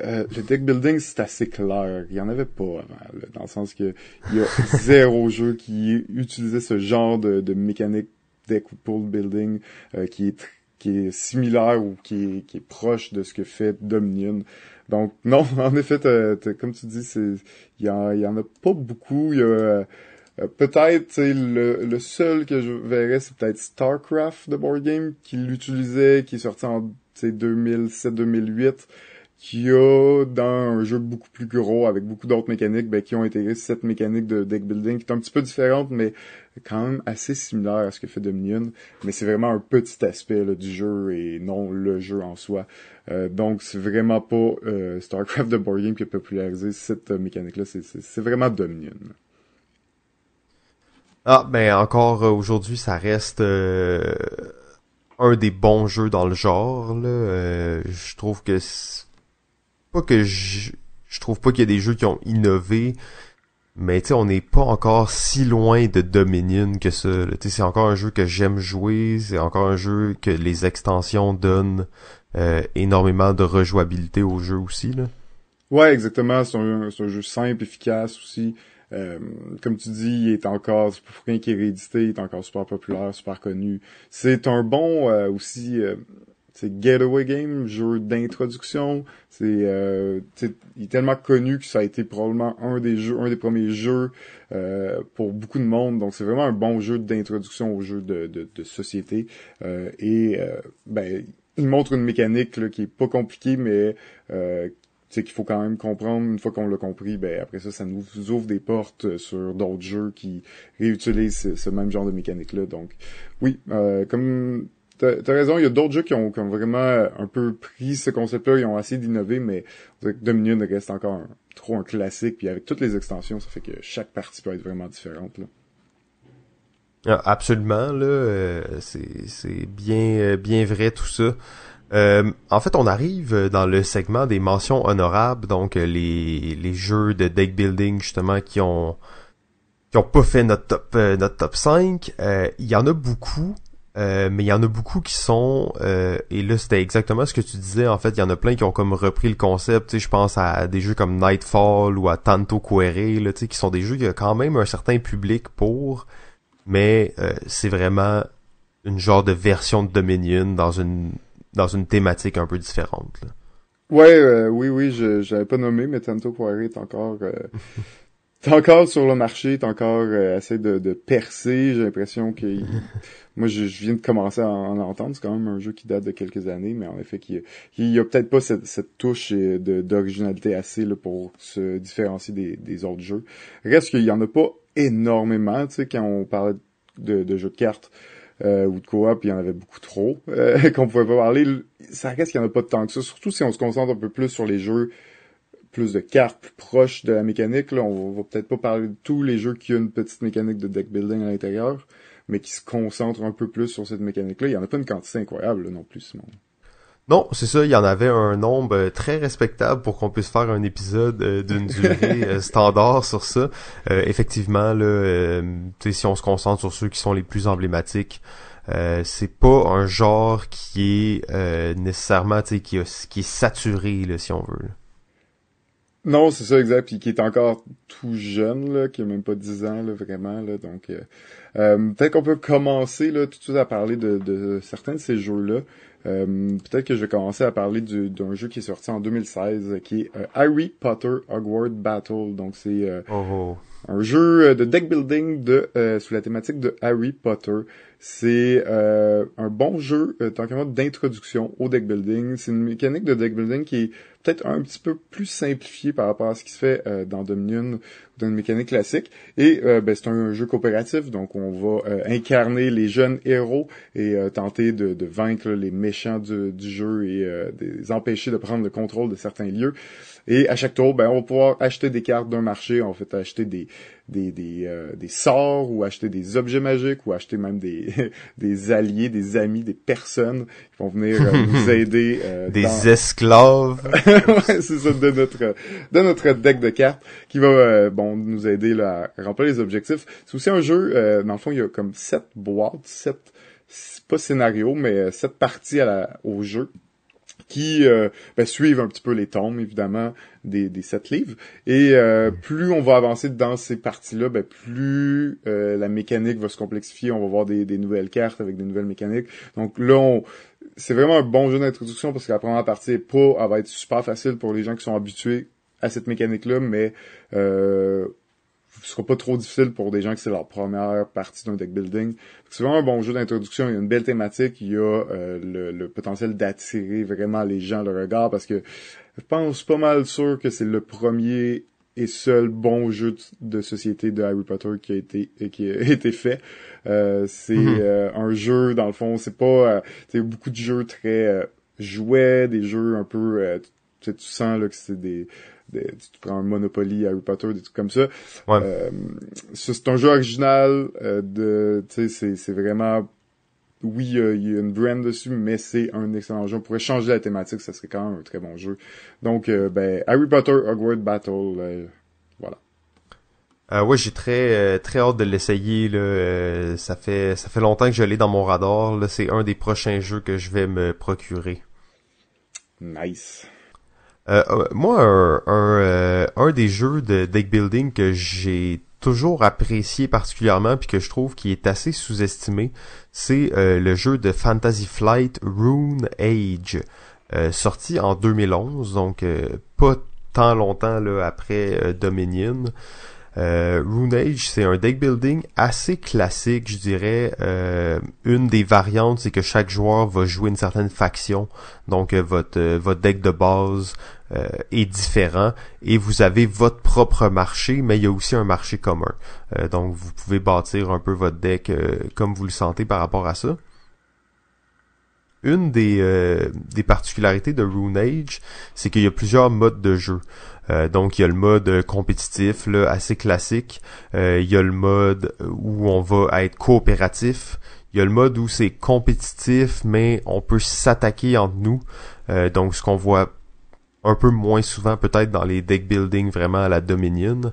Euh, le deck building, c'est assez clair. Il y en avait pas avant, dans le sens que il y a [laughs] zéro jeu qui utilisait ce genre de, de mécanique deck ou pool building euh, qui est qui est similaire ou qui est, qui est proche de ce que fait Dominion. Donc [laughs] non, en effet, comme tu dis, c'est il y en, y en a pas beaucoup. Il y a euh, peut-être le, le seul que je verrais, c'est peut-être Starcraft de board game qui l'utilisait, qui est sorti en 2007-2008 qui a dans un jeu beaucoup plus gros avec beaucoup d'autres mécaniques ben, qui ont intégré cette mécanique de deck building qui est un petit peu différente mais quand même assez similaire à ce que fait Dominion. Mais c'est vraiment un petit aspect du jeu et non le jeu en soi. Euh, donc c'est vraiment pas euh, Starcraft de board game qui a popularisé cette euh, mécanique là c'est vraiment Dominion. Ah ben encore aujourd'hui ça reste un des bons jeux dans le genre là. Je trouve que pas que je, je trouve pas qu'il y a des jeux qui ont innové, mais tu sais, on n'est pas encore si loin de Dominion que ça. Tu sais, c'est encore un jeu que j'aime jouer, c'est encore un jeu que les extensions donnent euh, énormément de rejouabilité au jeu aussi. Là. Ouais, exactement. C'est un, un, jeu simple, efficace aussi. Euh, comme tu dis, il est encore, c'est pour rien qu'il est réédité, il est encore super populaire, super connu. C'est un bon euh, aussi c'est Getaway Game, jeu d'introduction. C'est euh, il est tellement connu que ça a été probablement un des jeux, un des premiers jeux euh, pour beaucoup de monde. Donc c'est vraiment un bon jeu d'introduction au jeu de, de, de société. Euh, et euh, ben il montre une mécanique là, qui est pas compliquée, mais euh, qu'il faut quand même comprendre une fois qu'on l'a compris ben après ça ça nous ouvre des portes sur d'autres jeux qui réutilisent ce, ce, même genre de mécanique là donc oui euh, comme T'as as raison, il y a d'autres jeux qui ont, vraiment euh, un peu pris ce concept-là, ils ont essayé d'innover, mais Dominion reste encore trop un classique, puis avec toutes les extensions, ça fait que chaque partie peut être vraiment différente. Ah, absolument, là, euh, c'est bien euh, bien vrai tout ça. en fait, on arrive dans le segment des mentions honorables, donc les, jeux de deck building justement qui ont pas fait notre top 5. Il y en a beaucoup. Euh, mais il y en a beaucoup qui sont euh, et là c'était exactement ce que tu disais en fait il y en a plein qui ont comme repris le concept tu sais je pense à des jeux comme Nightfall ou à Tanto Quere là tu sais qui sont des jeux qui ont quand même un certain public pour mais euh, c'est vraiment une genre de version de Dominion dans une dans une thématique un peu différente là. ouais oui oui je j'avais pas nommé mais Tanto Quere est encore [laughs] t'es encore sur le marché, t'es encore euh, assez de, de percer. J'ai l'impression que [laughs] moi je, viens de commencer à en, entendre. C'est quand même un jeu qui date de quelques années, mais en effet qu'il il y a, peut-être pas cette, cette touche euh, de d'originalité assez là, pour se différencier des, des autres jeux. Reste qu'il y en a pas énormément, tu sais, quand on parlait de, de jeux de cartes. Euh, ou de coop, il y en avait beaucoup trop euh, [laughs] qu'on pouvait pas parler. Ça reste qu'il y en a pas tant que ça, surtout si on se concentre un peu plus sur les jeux plus de cartes plus proches de la mécanique. Là, on va, peut-être pas parler de tous les jeux qui ont une petite mécanique de deck building à l'intérieur, mais qui se concentrent un peu plus sur cette mécanique-là. Il y en a pas une quantité incroyable non plus, Simon. Non, c'est ça, il y en avait un nombre euh, très respectable pour qu'on puisse faire un épisode euh, d'une [laughs] durée euh, standard sur ça. effectivement, là, si on se concentre sur ceux qui sont les plus emblématiques, c'est pas un genre qui est nécessairement qui, qui est saturé, là, si on veut. Non, c'est ça, exact. Puis qui est encore tout jeune, là, qui a même pas 10 ans, là, vraiment. Là, donc, euh, euh, peut-être qu'on peut commencer là, tout de suite à parler de, de certains de ces jeux-là. Euh, peut-être que je vais commencer à parler d'un jeu qui est sorti en 2016, qui est Harry Potter Hogwarts Battle. Donc, c'est oh, oh. un jeu de deck building de sous la thématique de Harry Potter. C'est un bon jeu, tant qu'à d'introduction au deck building. C'est une mécanique de deck building qui est peut-être un petit peu plus simplifié par rapport à ce qui se fait euh, dans Dominion ou dans une mécanique classique. Et euh, ben, c'est un jeu coopératif, donc on va euh, incarner les jeunes héros et tenter de, de, vaincre les méchants du, du jeu et les empêcher de prendre le contrôle de certains lieux. Et à chaque tour, ben, on va pouvoir acheter des cartes d'un marché, on fait acheter des, des, des, euh, des sorts ou acheter des objets magiques ou acheter même des, [laughs] des alliés, des amis, des personnes qui vont venir euh, [laughs] nous aider. Euh, des esclaves. [laughs] ouais, c'est ça, de notre, de notre deck de cartes qui va bon nous aider là, à remplir les objectifs. C'est aussi un jeu, dans le fond, il y a comme sept boîtes, sept pas scénario, mais sept parties à la, au jeu qui euh, ben, suivent un petit peu les tomes, évidemment, des, des sept livres. Et euh, plus on va avancer dans ces parties-là, ben, plus euh, la mécanique va se complexifier. On va voir des, des nouvelles cartes avec des nouvelles mécaniques. Donc là, c'est vraiment un bon jeu d'introduction parce que la première partie pas, elle va être super facile pour les gens qui sont habitués à cette mécanique-là, mais euh, ce sera pas trop difficile pour des gens que c'est leur première partie d'un deck building. C'est vraiment un bon jeu d'introduction, il y a une belle thématique, il y a euh, le, potentiel d'attirer vraiment les gens le regard parce que je pense pas mal sûr que c'est le premier et seul bon jeu de société de Harry Potter qui a été qui a [laughs] été fait. Euh, c'est mm-hmm. euh, un jeu dans le fond, c'est pas c'est beaucoup de jeux très jouets, des jeux un peu tu sens là que c'est des tu prends un Monopoly, Harry Potter, des trucs comme ça. Euh, c'est un jeu original euh, de, tu sais, c'est vraiment oui, il y a une brand dessus, mais c'est un excellent jeu. On pourrait changer la thématique, ça serait quand même un très bon jeu. Donc, euh, ben, Harry Potter Hogwarts Battle, voilà. Euh, ouais, j'ai très très hâte de l'essayer. Là. ça fait ça fait longtemps que je l'ai dans mon radar. Là, c'est un des prochains jeux que je vais me procurer. Nice. Euh, euh, moi, un, euh, un, des jeux de deck building que j'ai toujours apprécié particulièrement puis que je trouve qui est assez sous-estimé, c'est le jeu de Fantasy Flight Rune Age, sorti en 2011, donc pas tant longtemps là, après Dominion. Euh, Age, c'est un deck building assez classique, je dirais. Euh, une des variantes, c'est que chaque joueur va jouer une certaine faction. Donc euh, votre euh, votre deck de base est différent et vous avez votre propre marché, mais il y a aussi un marché commun. donc vous pouvez bâtir un peu votre deck comme vous le sentez par rapport à ça une des, des particularités de Age, c'est qu'il y a plusieurs modes de jeu. Euh, donc il y a le mode compétitif là, assez classique. Euh, il y a le mode où on va être coopératif. Il y a le mode où c'est compétitif, mais on peut s'attaquer entre nous. Euh, donc ce qu'on voit un peu moins souvent peut-être dans les deck building vraiment à la Dominion.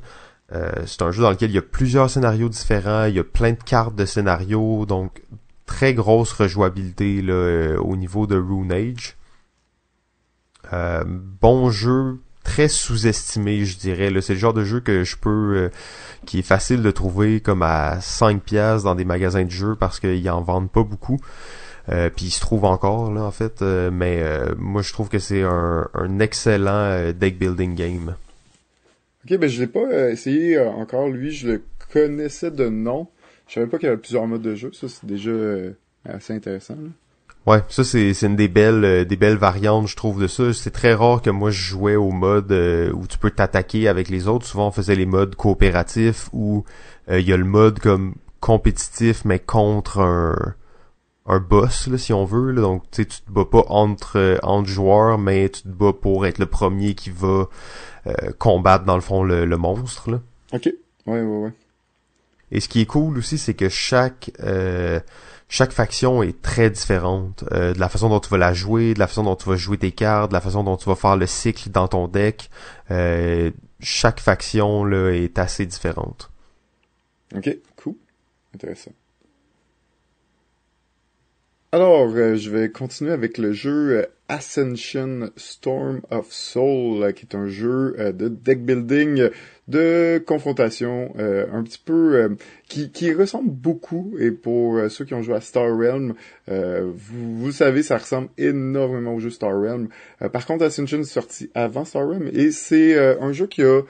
c'est un jeu dans lequel il y a plusieurs scénarios différents, il y a plein de cartes de scénarios, donc très grosse rejouabilité là, au niveau de Rune Age. bon jeu très sous-estimé, je dirais. C'est le genre de jeu que je peux euh, qui est facile de trouver comme à 5 pièces dans des magasins de jeux parce qu'ils en vendent pas beaucoup. Euh, puis il se trouve encore là en fait, euh, mais moi je trouve que c'est un, excellent deck building game. Ok, ben je l'ai pas essayé encore, lui, je le connaissais de nom. Je savais pas qu'il y avait plusieurs modes de jeu, ça c'est déjà assez intéressant. Là. Ouais, ça c'est c'est une des belles euh, des belles variantes je trouve de ça. C'est très rare que moi je jouais au mode euh, où tu peux t'attaquer avec les autres. Souvent on faisait les modes coopératifs où euh, il y a le mode comme compétitif mais contre un un boss là si on veut là. donc tu te bats pas entre entre joueurs mais tu te bats pour être le premier qui va combattre dans le fond le, le monstre là. OK. Ouais ouais ouais. Et ce qui est cool aussi c'est que chaque chaque faction est très différente euh, de la façon dont tu vas la jouer, de la façon dont tu vas jouer tes cartes, de la façon dont tu vas faire le cycle dans ton deck. Euh, chaque faction là est assez différente. Ok, cool, intéressant. Alors, euh, je vais continuer avec le jeu Ascension Storm of Soul, qui est un jeu de deck building de confrontation euh, un petit peu euh, qui, ressemble beaucoup et pour euh, ceux qui ont joué à Star Realm vous, vous savez ça ressemble énormément au jeu Star Realm. Par contre Ascension est sorti avant Star Realm et c'est un jeu qui a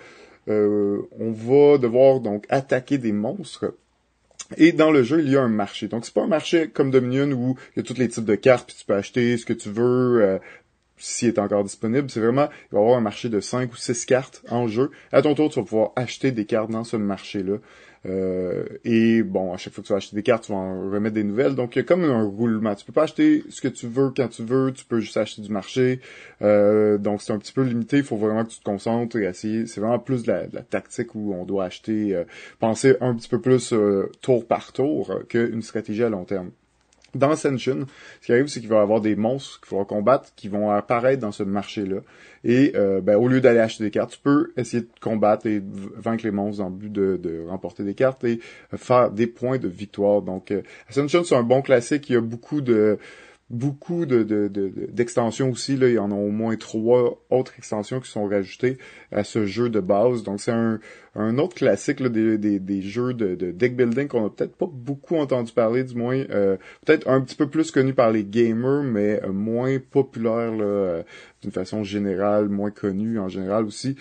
on va devoir donc attaquer des monstres et dans le jeu, il y a un marché. Donc c'est pas un marché comme Dominion où il y a tous les types de cartes puis tu peux acheter ce que tu veux s'il est encore disponible. C'est vraiment, il va y avoir un marché de 5 ou 6 cartes en jeu. À ton tour, tu vas pouvoir acheter des cartes dans ce marché-là. Euh, et bon, à chaque fois que tu vas acheter des cartes, tu vas en remettre des nouvelles. Donc, il y a comme un roulement. Tu peux pas acheter ce que tu veux quand tu veux. Tu peux juste acheter du marché. Euh, donc, c'est un petit peu limité. Il faut vraiment que tu te concentres et essayer. C'est vraiment plus de la, tactique où on doit acheter, euh, penser un petit peu plus tour par tour qu'une stratégie à long terme dans Ascension, ce qui arrive, c'est qu'il va y avoir des monstres qu'il faudra combattre qui vont apparaître dans ce marché-là. Et euh, ben, au lieu d'aller acheter des cartes, tu peux essayer de combattre et vaincre les monstres en but de, remporter des cartes et faire des points de victoire. Donc, euh, Ascension, c'est un bon classique. Il y a beaucoup de beaucoup de, d'extensions aussi. Là. Il y en a au moins trois autres extensions qui sont rajoutées à ce jeu de base. Donc c'est un, un autre classique là, des, des, des jeux de, de deck building qu'on a peut-être pas beaucoup entendu parler, du moins. Euh, peut-être un petit peu plus connu par les gamers, mais euh, moins populaire là, euh, d'une façon générale, moins connu en général aussi.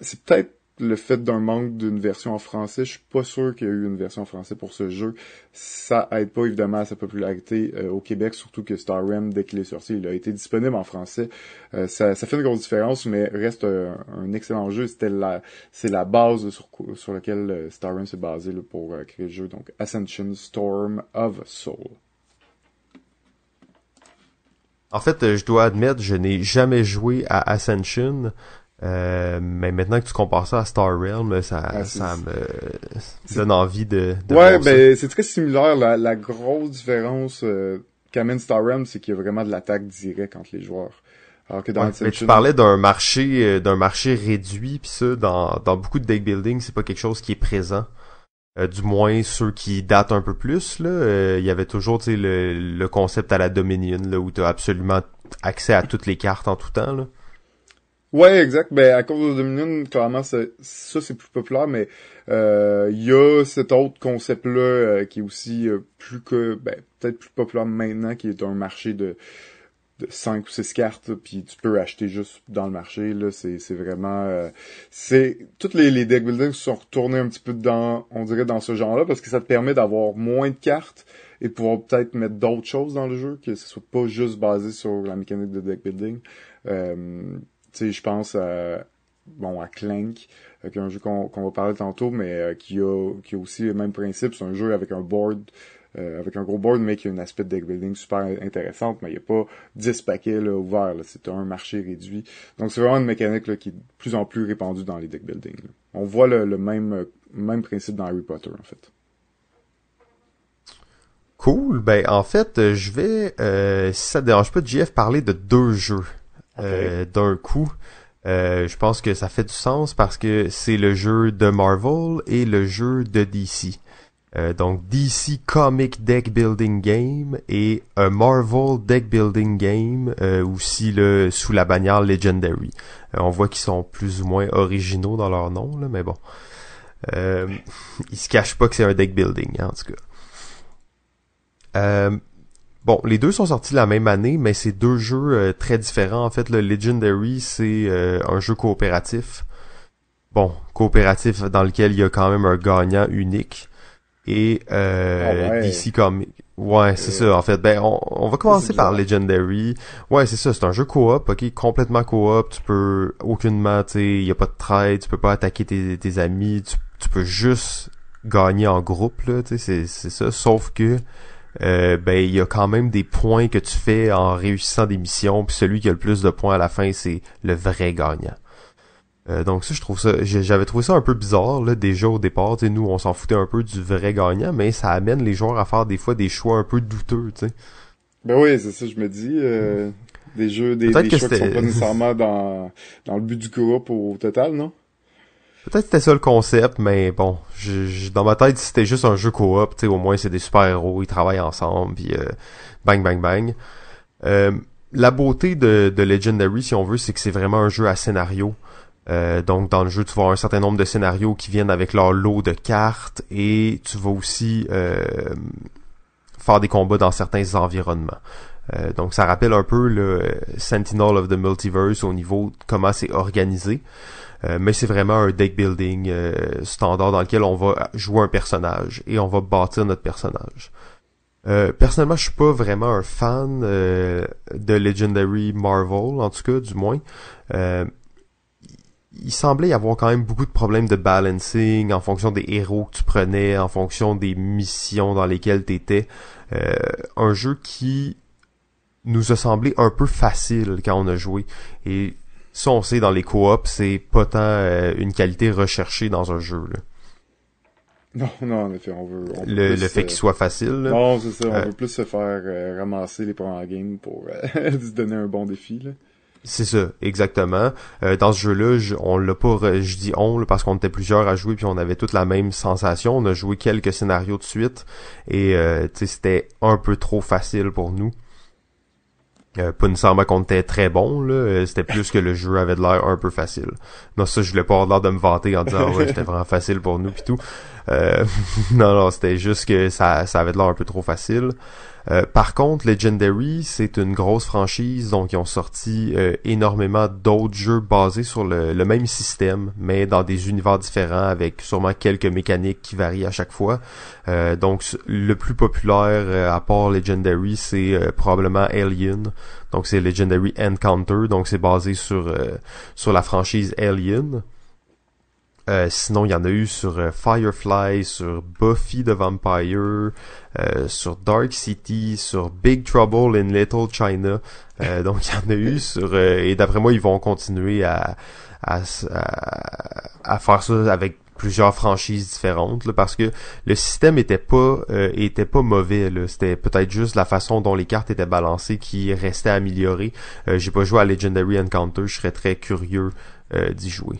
c'est peut-être le fait d'un manque d'une version en français, je suis pas sûr qu'il y ait eu une version en français pour ce jeu. Ça aide pas évidemment à sa popularité euh, au Québec, surtout que Star Realm, dès qu'il est sorti, il a été disponible en français. Euh, ça, fait une grosse différence, mais reste un, excellent jeu. C'était la, c'est la base sur, laquelle euh, Star Realm s'est basé pour créer le jeu. Donc Ascension Storm of Soul. En fait, je dois admettre, je n'ai jamais joué à Ascension. Euh, mais maintenant que tu compares ça à Star Realm, ça, ah, ça me donne envie de, de Ouais, ben c'est très similaire. La, la grosse différence euh, qu'amène Star Realm, c'est qu'il y a vraiment de l'attaque directe entre les joueurs. Alors que dans mais tu parlais d'un marché euh, d'un marché réduit, puis ça, dans, dans beaucoup de deck building, c'est pas quelque chose qui est présent. Euh, du moins ceux qui datent un peu plus là il y avait toujours le, le concept à la Dominion là où tu as absolument accès à toutes les cartes en tout temps là Ouais, exact. Ben à cause de Dominion, clairement, ça, c'est plus populaire, mais euh, il y a cet autre concept-là euh, qui est aussi euh, plus que, ben peut-être plus populaire maintenant, qui est un marché de de 5 ou 6 cartes, puis tu peux acheter juste dans le marché. Là, c'est, c'est vraiment... c'est Toutes les, les deck building sont retournés un petit peu dans, on dirait, dans ce genre-là, parce que ça te permet d'avoir moins de cartes et de pouvoir peut-être mettre d'autres choses dans le jeu, que ce soit pas juste basé sur la mécanique de deck building. Euh, je pense à, bon, à Clank, qui est un jeu qu'on va parler tantôt, mais euh, qui, a, qui a aussi le même principe. C'est un jeu avec un board, euh, avec un gros board, mais qui a un aspect de deck building super intéressant, mais il n'y a pas 10 paquets ouverts. C'est un marché réduit. Donc c'est vraiment une mécanique qui est de plus en plus répandue dans les deck building. On voit le, même, même principe dans Harry Potter, en fait. Cool. Ben en fait, je vais, euh, si ça te dérange pas, JF parler de deux jeux euh, d'un coup. Euh, je pense que ça fait du sens parce que c'est le jeu de Marvel et le jeu de DC. Euh, donc DC Comic Deck Building Game et un Marvel Deck Building Game aussi le sous la bannière Legendary. on voit qu'ils sont plus ou moins originaux dans leur nom, là, mais bon. ils se cachent pas que c'est un deck building, hein, en tout cas. Bon, les deux sont sortis la même année, mais c'est deux jeux euh, très différents. En fait, le Legendary, c'est euh, un jeu coopératif. bon, coopératif dans lequel il y a quand même un gagnant unique. Et euh, Ah ouais. DC Comics. Ouais, c'est ça, en fait. Ben, on, on va commencer par. Legendary. Ouais, c'est ça, c'est un jeu coop, ok, complètement coop. Tu peux aucunement, tu sais, y a pas de trade, tu peux pas attaquer tes, tes amis, tu, tu peux juste gagner en groupe, là, tu sais, c'est, c'est ça. Sauf que, euh, ben, il y a quand même des points que tu fais en réussissant des missions, puis celui qui a le plus de points à la fin, c'est le vrai gagnant. Euh, donc ça, je trouve ça, j'avais trouvé ça un peu bizarre là déjà au départ. Tu sais, nous, on s'en foutait un peu du vrai gagnant, mais ça amène les joueurs à faire des fois des choix un peu douteux. Tu sais. Ben oui, c'est ça, je me dis. euh, des jeux, des, des choix qui sont pas [laughs] nécessairement dans, dans le but du groupe au total, non? Peut-être que c'était ça le concept, mais bon, je, je- dans ma tête, c'était juste un jeu coop, au moins c'est des super-héros, ils travaillent ensemble, puis euh, bang, bang, bang. Euh, la beauté de, de Legendary, si on veut, c'est que c'est vraiment un jeu à scénario. Euh, donc dans le jeu, tu vas avoir un certain nombre de scénarios qui viennent avec leur lot de cartes et tu vas aussi euh, faire des combats dans certains environnements. Euh, donc ça rappelle un peu le Sentinel of the Multiverse au niveau de comment c'est organisé. Euh, mais c'est vraiment un deck building euh, standard dans lequel on va jouer un personnage et on va bâtir notre personnage. Euh, personnellement, je suis pas vraiment un fan euh, de Legendary Marvel, en tout cas, du moins. Euh, il semblait y avoir quand même beaucoup de problèmes de balancing en fonction des héros que tu prenais, en fonction des missions dans lesquelles tu étais. Euh, un jeu qui nous a semblé un peu facile quand on a joué. Et ça, on sait, dans les coops, c'est pas tant euh, une qualité recherchée dans un jeu. là. Non, non, en effet, on veut... on veut Le, plus, le fait euh, qu'il soit facile. là. Non, c'est ça, on Euh, veut plus se faire euh, ramasser les premières games pour euh, [laughs] se donner un bon défi, là. C'est ça, exactement. Euh, dans ce jeu-là, je- on l'a pas, je dis on, là, parce qu'on était plusieurs à jouer puis on avait toute la même sensation. On a joué quelques scénarios de suite et euh, c'était un peu trop facile pour nous. Euh, pas qu'on était très bon, là. euh, C'était plus que le jeu avait de l'air un peu facile. Non, ça, je voulais pas avoir l'air de me vanter en disant, [laughs] Ah ouais, c'était vraiment facile pour nous pis tout. Euh, [laughs] non, non, c'était juste que ça, ça avait de l'air un peu trop facile. Euh, par contre, Legendary, c'est une grosse franchise, donc ils ont sorti euh, énormément d'autres jeux basés sur le, le même système, mais dans des univers différents, avec sûrement quelques mécaniques qui varient à chaque fois. Euh, donc, le plus populaire, euh, à part Legendary, c'est euh, probablement Alien. Donc, c'est Legendary Encounter, donc c'est basé sur euh, sur la franchise Alien. Euh, sinon, il y en a eu sur euh, Firefly, sur Buffy the Vampire, euh, sur Dark City, sur Big Trouble in Little China. Euh, [laughs] donc, il y en a eu sur... euh, et d'après moi, ils vont continuer à, à, à, à faire ça avec plusieurs franchises différentes là, parce que le système était pas euh, était pas mauvais c'était peut-être juste la façon dont les cartes étaient balancées qui restait à améliorer euh, j'ai pas joué à Legendary Encounter je serais très curieux euh, d'y jouer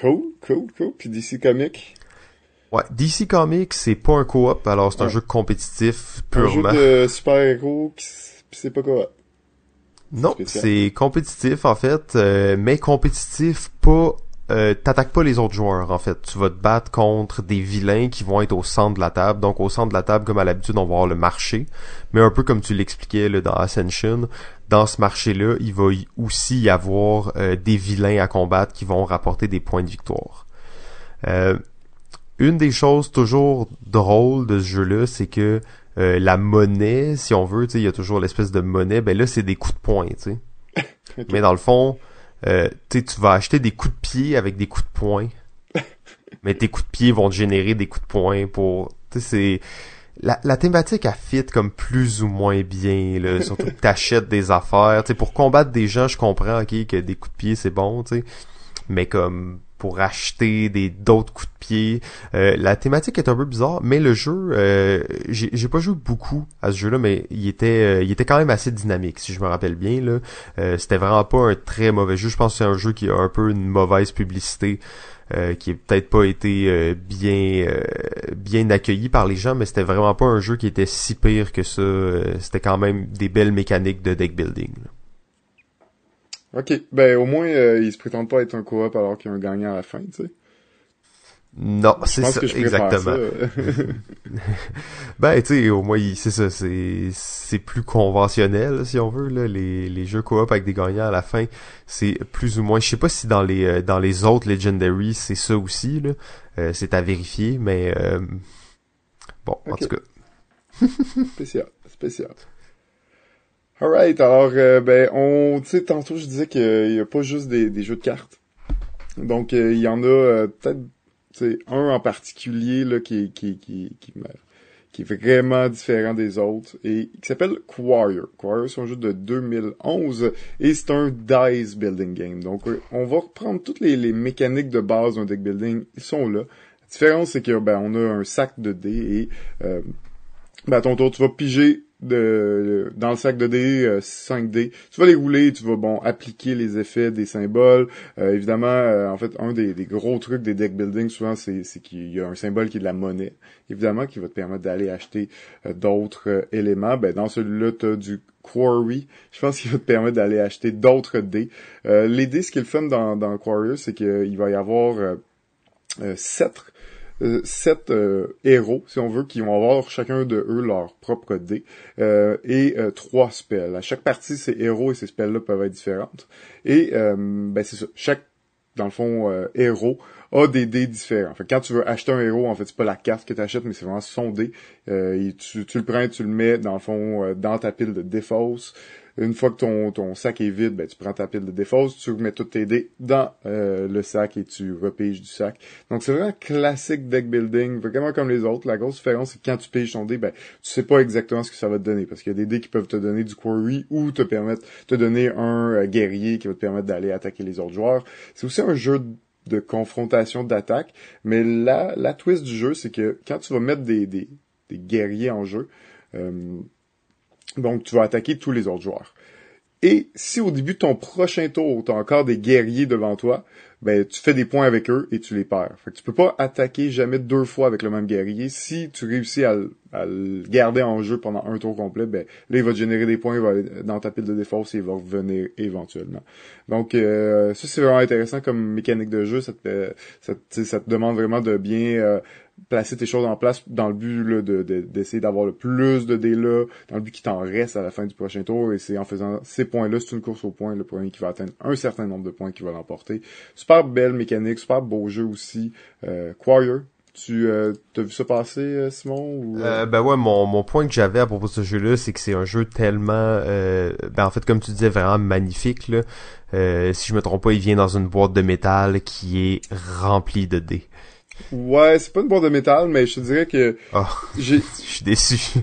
Cool, cool, cool. Puis DC Comics, Ouais, DC Comics, c'est pas un co-op, alors c'est un jeu compétitif un jeu purement. de super-héros, qui c'est pas quoi. Non, c'est compétitif en fait, euh, mais compétitif pas. Euh, T'attaques pas les autres joueurs en fait. Tu vas te battre contre des vilains qui vont être au centre de la table. Donc au centre de la table, comme à l'habitude, on va avoir le marché. Mais un peu comme tu l'expliquais là, dans Ascension, dans ce marché-là, il va y aussi y avoir euh, des vilains à combattre qui vont rapporter des points de victoire. Euh, une des choses toujours drôles de ce jeu-là, c'est que euh, la monnaie, si on veut, tu sais, il y a toujours l'espèce de monnaie, ben là, c'est des coups de poing, tu sais. [laughs] Ok. Mais dans le fond, euh, tu vas acheter des coups de pied avec des coups de poing. [laughs] mais tes coups de pied vont te générer des coups de poing pour... Tu sais, c'est... La, la thématique a fit comme plus ou moins bien, là. [laughs] Surtout que t'achètes des affaires. Tu pour combattre des gens, je comprends, ok, que des coups de pied, c'est bon, tu. Mais comme pour acheter des d'autres coups de pied. Euh, la thématique est un peu bizarre, mais le jeu, euh, j'ai pas joué beaucoup à ce jeu-là, mais il était, euh, il était quand même assez dynamique, si je me rappelle bien. Là, Euh, c'était vraiment pas un très mauvais jeu. Je pense que c'est un jeu qui a un peu une mauvaise publicité, euh, qui a peut-être pas été euh, bien, euh, bien accueilli par les gens, mais c'était vraiment pas un jeu qui était si pire que ça. Euh, c'était quand même des belles mécaniques de deck building. là. Ok, ben au moins, euh, ils se prétendent pas être un co-op alors qu'il y a un gagnant à la fin, tu sais. Non, c'est ça, exactement. [laughs] ben, tu sais, au moins, c'est ça, c'est c'est plus conventionnel, si on veut, là, les, les jeux coop avec des gagnants à la fin, c'est plus ou moins, je sais pas si dans les euh, dans les autres Legendary, c'est ça aussi, là, euh, c'est à vérifier, mais euh, bon, en tout cas. spécial, spécial. Alright, alors, ben, on, tu sais, tantôt, je disais qu'il y a pas juste des, des jeux de cartes. Donc, il y en a peut-être c'est un en particulier là, qui, qui, qui, qui, qui, est vraiment différent des autres et qui s'appelle Quarrior. Quarrior, c'est un jeu de 2011 et c'est un dice building game. Donc, euh, on va reprendre toutes les, les mécaniques de base d'un deck building. Ils sont là. La différence, c'est que ben, on a un sac de dés et euh, ben, à ton tour, tu vas piger de, dans le sac de dés 5D. Euh, tu vas les rouler, tu vas bon appliquer les effets des symboles. Euh, évidemment, euh, en fait, un des, gros trucs des deck building souvent, c'est, qu'il y a un symbole qui est de la monnaie. Évidemment, qui va te permettre d'aller acheter d'autres éléments. Ben dans celui-là, tu as du Quarry. Je pense qu'il va te permettre d'aller acheter d'autres dés. les dés, ce qui est le fun dans, dans Quarry, c'est qu'il va y avoir sept euh, sept euh, héros, si on veut, qui vont avoir chacun de eux leur propre dé euh, et trois spells. À chaque partie, ces héros et ces spells-là peuvent être différentes. Et ben c'est ça. Chaque dans le fond, héros a des dés différents. Fait quand tu veux acheter un héros, en fait, c'est pas la carte que tu achètes, mais c'est vraiment son dé. et tu, tu, le prends, tu le mets, dans le fond, dans ta pile de défausse. Une fois que ton, ton sac est vide, ben, tu prends ta pile de défausse, tu remets toutes tes dés dans euh, le sac et tu repiges du sac. Donc c'est vraiment classique deck building, vraiment comme les autres. La grosse différence, c'est que quand tu piges ton dé, ben, tu sais pas exactement ce que ça va te donner. Parce qu'il y a des dés qui peuvent te donner du quarry ou te permettre te donner un euh, guerrier qui va te permettre d'aller attaquer les autres joueurs. C'est aussi un jeu de confrontation d'attaque. Mais la, la twist du jeu, c'est que quand tu vas mettre des, des, des guerriers en jeu, euh, donc, tu vas attaquer tous les autres joueurs. Et si au début de ton prochain tour, tu as encore des guerriers devant toi, ben tu fais des points avec eux et tu les perds. Fait que tu peux pas attaquer jamais deux fois avec le même guerrier. Si tu réussis à, le garder en jeu pendant un tour complet, ben là il va générer des points il va dans ta pile de défense et il va revenir éventuellement. Donc euh, ça c'est vraiment intéressant comme mécanique de jeu. Ça te, ça, ça te demande vraiment de bien euh, placer tes choses en place dans le but de, d'essayer d'avoir le plus de dés là, dans le but qu'il t'en reste à la fin du prochain tour, et c'est en faisant ces points-là, c'est une course au point, le premier qui va atteindre un certain nombre de points qui va l'emporter. Super belle mécanique, super beau jeu aussi. Euh, Quarrior, tu euh, as vu ça passer, euh, Simon ou... Euh? Ben ouais, mon, mon point que j'avais à propos de ce jeu-là, c'est que c'est un jeu tellement, ben en fait, comme tu disais, vraiment magnifique. Là. si je me trompe pas, il vient dans une boîte de métal qui est remplie de dés. Ouais, c'est pas une boîte de métal, mais je te dirais que oh, j'ai. [laughs] Je suis déçu. [laughs]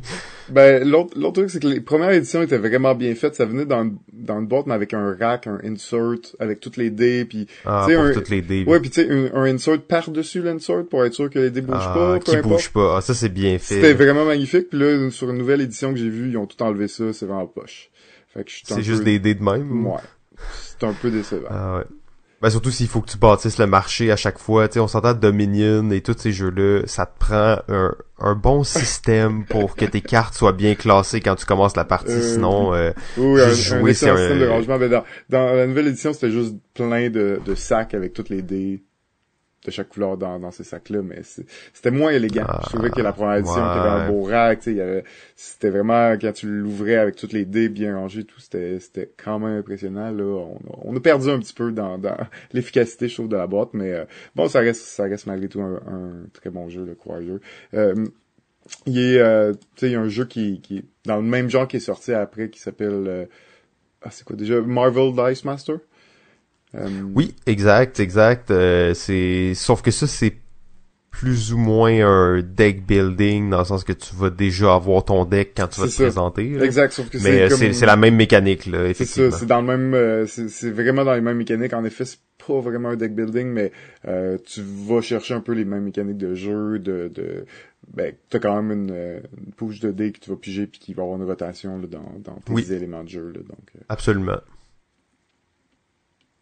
Ben l'autre l'autre truc c'est que les premières éditions étaient vraiment bien faites. Ça venait dans dans une boîte mais avec un rack, un insert avec toutes les dés, puis ah, pour un, toutes les dés. Ouais, puis tu sais un, insert par dessus l'insert pour être sûr que les dés bougent ah, pas. Qui bouge pas. Ah, ça c'est bien fait. C'était vraiment magnifique. Puis là sur une nouvelle édition que j'ai vue, ils ont tout enlevé ça. C'est vraiment poche. Fait que C'est juste des dés de même. Ouais. C'est un peu décevant. Ah ouais. Ben surtout s'il faut que tu bâtisses le marché à chaque fois. Tu sais, on s'entend Dominion et tous ces jeux-là, ça te prend un, un bon système pour que tes cartes soient bien classées quand tu commences la partie. Euh, Sinon, euh, oui, un, jouer, un système de rangement. Ben dans, dans la nouvelle édition, c'était juste plein de, de sacs avec toutes les dés de chaque couleur dans, dans ces sacs-là, mais c'était moins élégant. je trouvais que la première édition était un beau rack, tu sais, c'était vraiment, quand tu l'ouvrais avec toutes les dés bien rangés, tout, c'était, c'était quand même impressionnant, là. On, on, a perdu un petit peu dans, dans [laughs] l'efficacité, je trouve, de la boîte, mais euh, bon, ça reste, ça reste malgré tout un, un très bon jeu, le Quarrier. Euh, il y a, euh, tu sais, il y a un jeu qui, qui est dans le même genre qui est sorti après, qui s'appelle, euh, ah, c'est quoi déjà? Marvel Dice Master? Euh, oui, exact, exact. Euh, c'est sauf que ça c'est plus ou moins un deck building dans le sens que tu vas déjà avoir ton deck quand tu vas te présenter. Exact, sauf que c'est comme... c'est la même mécanique là, effectivement. C'est dans le même euh, c'est vraiment dans les mêmes mécaniques. En effet, c'est pas vraiment un deck building, mais euh, tu vas chercher un peu les mêmes mécaniques de jeu, de, de ben t'as quand même une, une pouche de dés que tu vas piger puis qui va avoir une rotation là, dans, dans tes éléments de jeu là, donc. Absolument.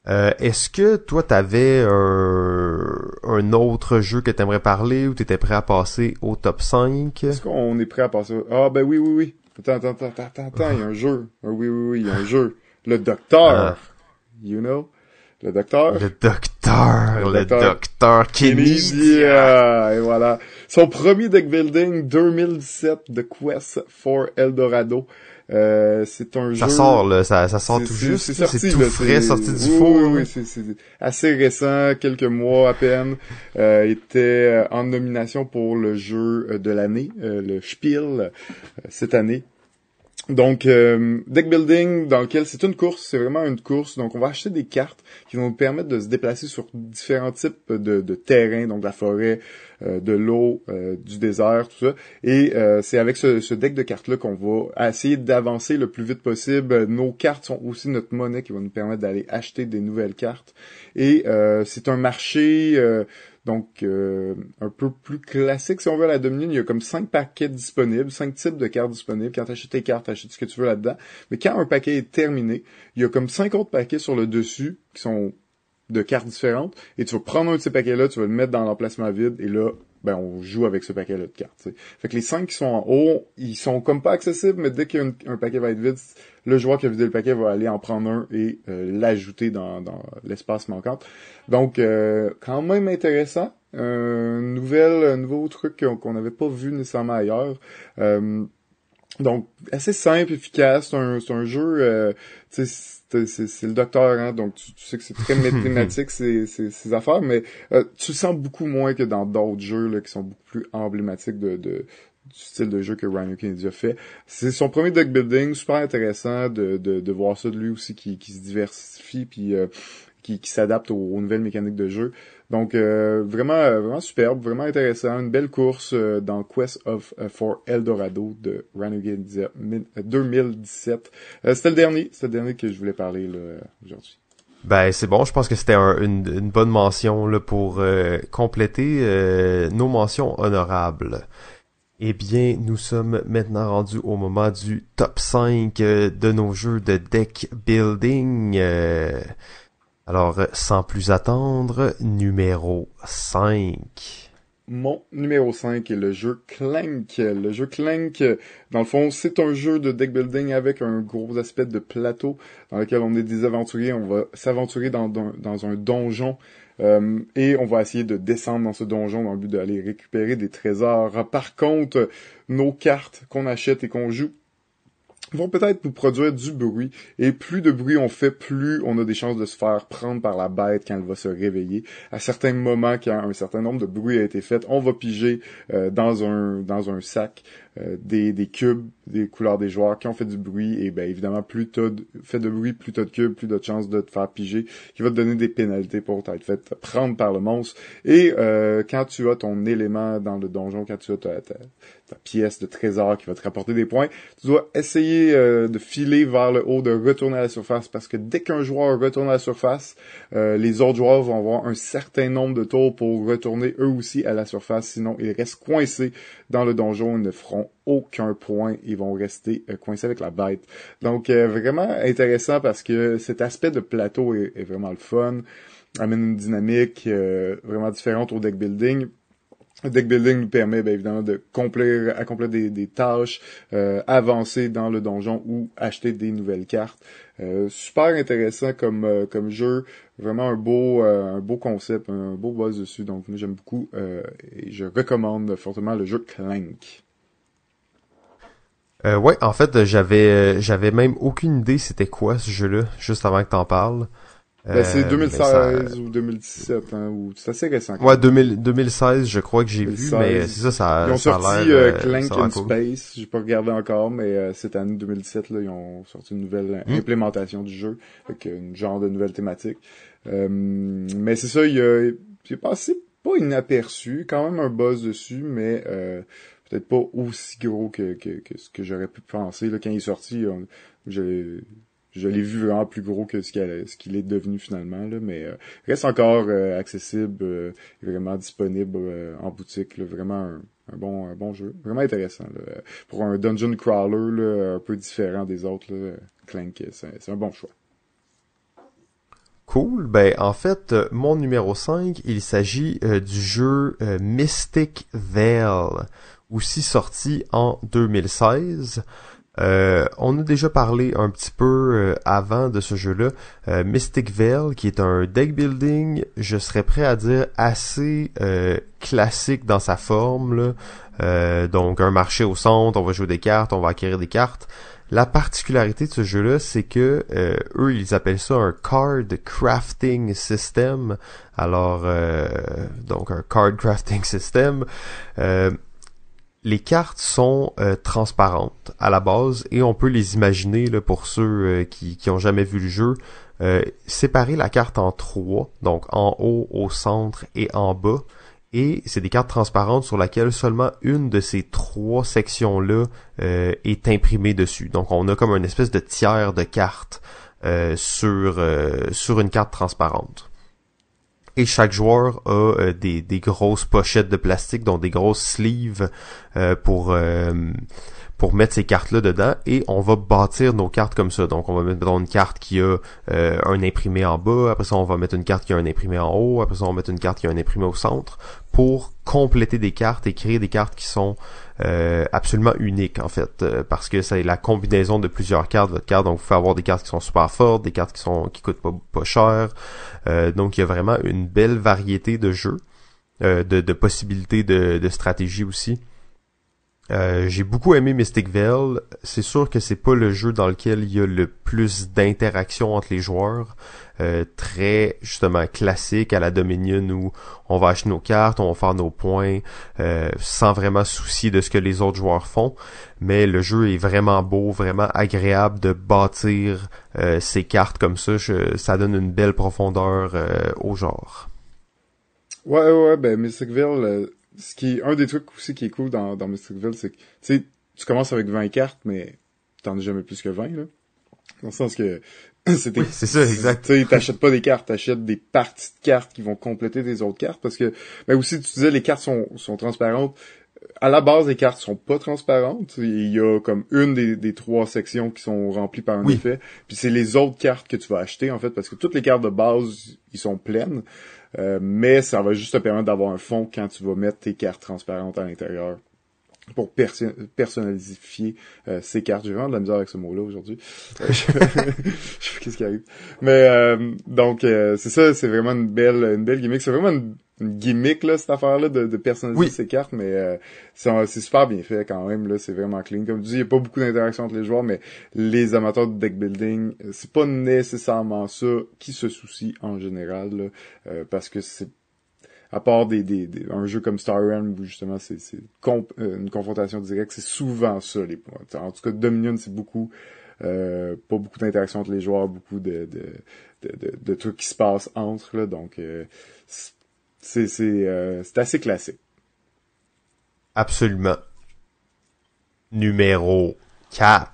Euh, est-ce que toi, t'avais un, un autre jeu que t'aimerais parler ou t'étais prêt à passer au top 5? Est-ce qu'on est prêt à passer au... Ah, ben oui, oui, oui. Attends, attends, attends, attends, attends, il y a un jeu. Ah, oui, oui, oui, il y a un jeu. Le Docteur. Ah. You know? le docteur. Le docteur, le, docteur, Kenny. et voilà. Son premier deck building 2017 de Quest for Eldorado. Euh, c'est un ça jeu. Sort, là, ça ça sort tout juste. C'est tout frais, sorti du oui, four. Oui, oui c'est assez récent, quelques mois à peine. Euh, était en nomination pour le jeu de l'année, euh, le Spiel, cette année. Donc, euh, deck building dans lequel c'est une course, c'est vraiment une course. Donc, on va acheter des cartes qui vont nous permettre de se déplacer sur différents types de, de terrains, donc de la forêt, euh, de l'eau, euh, du désert, tout ça. Et c'est avec ce, ce, deck de cartes-là qu'on va essayer d'avancer le plus vite possible. Nos cartes sont aussi notre monnaie qui va nous permettre d'aller acheter des nouvelles cartes. Et c'est un marché donc, euh, un peu plus classique, si on veut, à la Dominion, il y a comme cinq paquets disponibles, cinq types de cartes disponibles. Quand tu achètes tes cartes, tu achètes ce que tu veux là-dedans. Mais quand un paquet est terminé, il y a comme cinq autres paquets sur le dessus qui sont de cartes différentes. Et tu vas prendre un de ces paquets-là, tu vas le mettre dans l'emplacement vide, et là, ben on joue avec ce paquet-là de cartes. Fait que les cinq qui sont en haut, ils sont comme pas accessibles, mais dès qu'un paquet va être vide, le joueur qui a vidé le paquet va aller en prendre un et euh, l'ajouter dans, dans l'espace manquant. Donc euh, quand même intéressant. Un nouvel, un nouveau truc qu'on n'avait pas vu nécessairement ailleurs. Euh, donc assez simple, efficace. C'est un, un jeu. Euh, c'est le docteur, hein, donc tu, sais que c'est très [laughs] mathématique ces, ces, affaires, mais euh, tu le sens beaucoup moins que dans d'autres jeux là, qui sont beaucoup plus emblématiques de, de du style de jeu que Ryan Kennedy a fait. C'est son premier deck building, super intéressant de, de, de voir ça de lui aussi qui, qui se diversifie puis euh, qui, qui s'adapte aux, nouvelles mécaniques de jeu. Donc euh, vraiment euh, vraiment superbe, vraiment intéressant, une belle course euh, dans Quest of for Eldorado de Renegade 2017. c'était le dernier, c'était le dernier que je voulais parler aujourd'hui. Ben c'est bon, je pense que c'était une, une, bonne mention là, pour compléter nos mentions honorables. Eh bien, nous sommes maintenant rendus au moment du top 5 de nos jeux de deck building. Alors, sans plus attendre, numéro 5. Mon numéro 5 est le jeu Clank. Le jeu Clank, dans le fond, c'est un jeu de deck building avec un gros aspect de plateau dans lequel on est des aventuriers. On va s'aventurer dans, dans, un donjon euh, et on va essayer de descendre dans ce donjon dans le but d'aller récupérer des trésors. Par contre, nos cartes qu'on achète et qu'on joue vont peut-être nous produire du bruit. Et plus de bruit on fait, plus on a des chances de se faire prendre par la bête quand elle va se réveiller. À certains moments, quand un certain nombre de bruits a été fait, on va piger euh, dans un dans un sac des, des cubes des couleurs des joueurs. Qui ont fait du bruit et ben évidemment plus t'as fait de bruit plus t'as de cubes plus de chances de te faire piger qui va te donner des pénalités pour t'être fait prendre par le monstre. Et euh, quand tu as ton élément dans le donjon quand tu as ta, ta, pièce de trésor qui va te rapporter des points tu dois essayer euh, de filer vers le haut de retourner à la surface parce que dès qu'un joueur retourne à la surface les autres joueurs vont avoir un certain nombre de tours pour retourner eux aussi à la surface sinon ils restent coincés dans le donjon ils ne feront aucun point. Ils vont rester euh, coincés avec la bête. Donc, euh, vraiment intéressant parce que cet aspect de plateau est, vraiment le fun. Amène une dynamique euh, vraiment différente au deck building. Deck building nous permet bien évidemment de accomplir, accomplir des, des tâches, avancer dans le donjon ou acheter des nouvelles cartes. super intéressant comme comme jeu, vraiment un beau un beau concept, un beau buzz dessus. Donc j'aime beaucoup et je recommande fortement le jeu Clank. Euh, ouais, en fait, j'avais euh, j'avais même aucune idée c'était quoi ce jeu-là, juste avant que t'en parles. Ben, c'est 2016 euh, ou 2017, hein, ou c'est assez récent. Ouais, 2016, je crois que j'ai vu, mais c'est ça, ça, Ils ont ça sorti euh, Clank in Space, j'ai pas regardé encore, mais cette année 2017, là, ils ont sorti une nouvelle hmm. implémentation du jeu, avec une genre de nouvelle thématique. mais c'est ça, il a, il passé pas inaperçu, quand même un buzz dessus, mais peut-être pas aussi gros que, que, que ce que j'aurais pu penser. Là, quand il est sorti, je, je l'ai vu vraiment plus gros que ce qu'il, est devenu finalement. Là, mais euh, reste encore euh, accessible euh, vraiment disponible en boutique. Là, vraiment un, un, bon, un bon jeu. Vraiment intéressant. Là. Pour un dungeon crawler là, un peu différent des autres, là, Clank, c'est, un bon choix. Cool. Ben en fait, mon numéro 5, il s'agit du jeu Mystic Veil aussi sorti en 2016. Euh, on a déjà parlé un petit peu euh, avant de ce jeu-là. Euh, Mystic Veil, qui est un deck building, je serais prêt à dire assez classique dans sa forme. donc un marché au centre, on va jouer des cartes, on va acquérir des cartes. La particularité de ce jeu-là, c'est que eux, ils appellent ça un card crafting system. Alors, donc un card crafting [laughs] system les cartes sont euh, transparentes à la base et on peut les imaginer pour ceux euh, qui, qui ont jamais vu le jeu. Euh, séparer la carte en trois, donc en haut, au centre et en bas. Et c'est des cartes transparentes sur lesquelles seulement une de ces trois sections-là est imprimée dessus. Donc on a comme une espèce de tiers de cartes sur, sur une carte transparente et chaque joueur a euh, des, des, grosses pochettes de plastique, dont des grosses sleeves euh, pour euh, pour mettre ces cartes-là dedans. Et on va bâtir nos cartes comme ça. Donc on va mettre une carte qui a un imprimé en bas, après ça on va mettre une carte qui a un imprimé en haut, après ça on va mettre une carte qui a un imprimé au centre pour compléter des cartes et créer des cartes qui sont euh, absolument uniques en fait euh, parce que c'est la combinaison de plusieurs cartes votre carte donc vous pouvez avoir des cartes qui sont super fortes des cartes qui sont qui coûtent pas, pas cher euh, donc il y a vraiment une belle variété de jeux de, de, possibilités de, de stratégie aussi j'ai beaucoup aimé Mystic Veil. C'est sûr que c'est pas le jeu dans lequel il y a le plus d'interaction entre les joueurs. Euh, très justement classique à la Dominion où on va acheter nos cartes, on va faire nos points euh, sans vraiment souci de ce que les autres joueurs font. Mais le jeu est vraiment beau, vraiment agréable de bâtir ces cartes comme ça. ça donne une belle profondeur au genre. Ouais, ouais, ben Mystic Veil, ce qui un des trucs aussi qui est cool dans, dans Mysticville, c'est que, tu commences avec 20 cartes, mais t'en as jamais plus que 20, là. Dans le sens que, [clears throat] c'est ça, exact. Tu t'achètes pas des cartes, t'achètes des parties de cartes qui vont compléter tes autres cartes, parce que, ben aussi, tu disais, les cartes sont, sont transparentes. À la base, les cartes sont pas transparentes. Il y a comme une des, des trois sections qui sont remplies par un effet. Puis c'est les autres cartes que tu vas acheter, en fait, parce que toutes les cartes de base, ils sont pleines. Euh, mais ça va juste te permettre d'avoir un fond quand tu vas mettre tes cartes transparentes à l'intérieur pour personnaliser euh, ces cartes. J'ai vraiment de la misère avec ce mot-là aujourd'hui. [laughs] [laughs] je sais qu'est-ce qui arrive. Mais euh, donc c'est ça, c'est vraiment une belle une belle gimmick. C'est vraiment une, une gimmick là cette affaire là de, de personnaliser ses cartes mais euh, c'est super bien fait quand même là c'est vraiment clean comme tu dis il y a pas beaucoup d'interaction entre les joueurs mais les amateurs de deck building euh, c'est pas nécessairement ça qui se soucie en général là, euh, parce que c'est à part des, des, un jeu comme Star Realm où justement c'est c'est une confrontation directe c'est souvent ça les points en tout cas Dominion c'est beaucoup pas beaucoup d'interaction entre les joueurs beaucoup de de, de, de, trucs qui se passent entre là donc c'est euh, c'est assez classique. Absolument. Numéro 4.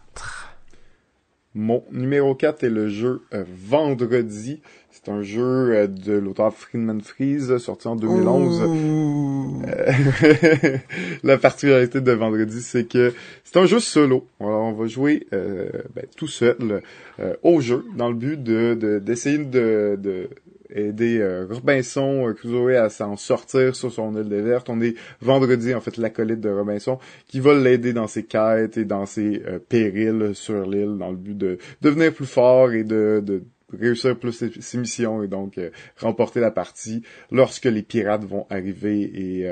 Mon numéro 4 est le jeu euh, Vendredi. C'est un jeu euh, de l'auteur Friedman Freeze, sorti en 2011. [laughs] la particularité de Vendredi, c'est que c'est un jeu solo. Alors, on va jouer ben, tout seul au jeu dans le but de d'essayer de, de aider euh, Robinson euh, Crusoe à s'en sortir sur son île déserte. On est vendredi, en fait, l'acolyte de Robinson, qui va l'aider dans ses quêtes et dans ses euh, périls sur l'île, dans le but de devenir plus fort et de, de réussir plus ses, missions et donc remporter la partie lorsque les pirates vont arriver et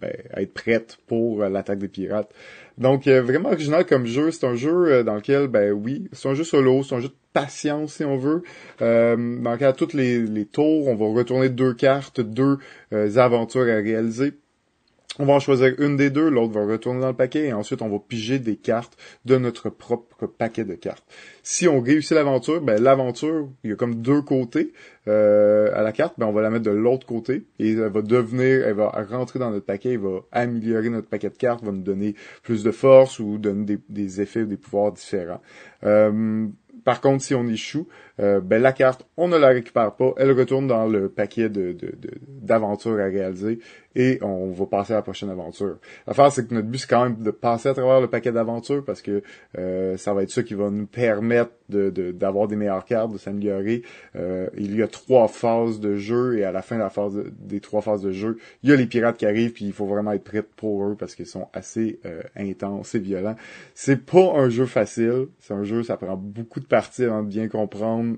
ben, être prêtes pour l'attaque des pirates. Donc vraiment original comme jeu, c'est un jeu dans lequel ben oui, c'est un jeu solo, c'est un jeu patience si on veut. Euh, dans le cas de toutes les, les, tours, on va retourner deux cartes, deux euh, aventures à réaliser. On va en choisir une des deux, l'autre va retourner dans le paquet et ensuite on va piger des cartes de notre propre paquet de cartes. Si on réussit l'aventure, ben l'aventure, il y a comme deux côtés euh, à la carte, ben on va la mettre de l'autre côté et elle va devenir, elle va rentrer dans notre paquet, elle va améliorer notre paquet de cartes, va nous donner plus de force ou donner des, effets ou des pouvoirs différents. Euh, par contre, si on échoue, euh, ben la carte, on ne la récupère pas, elle retourne dans le paquet de d'aventures à réaliser et on va passer à la prochaine aventure. L'affaire, c'est que notre but, c'est quand même de passer à travers le paquet d'aventures parce que euh, ça va être ça qui va nous permettre d'avoir des meilleures cartes, de s'améliorer. Euh, il y a trois phases de jeu et à la fin de la phase des trois phases de jeu, il y a les pirates qui arrivent puis il faut vraiment être prêt pour eux parce qu'ils sont assez euh, intenses et violents. C'est pas un jeu facile, c'est un jeu, ça prend beaucoup de parties avant de bien comprendre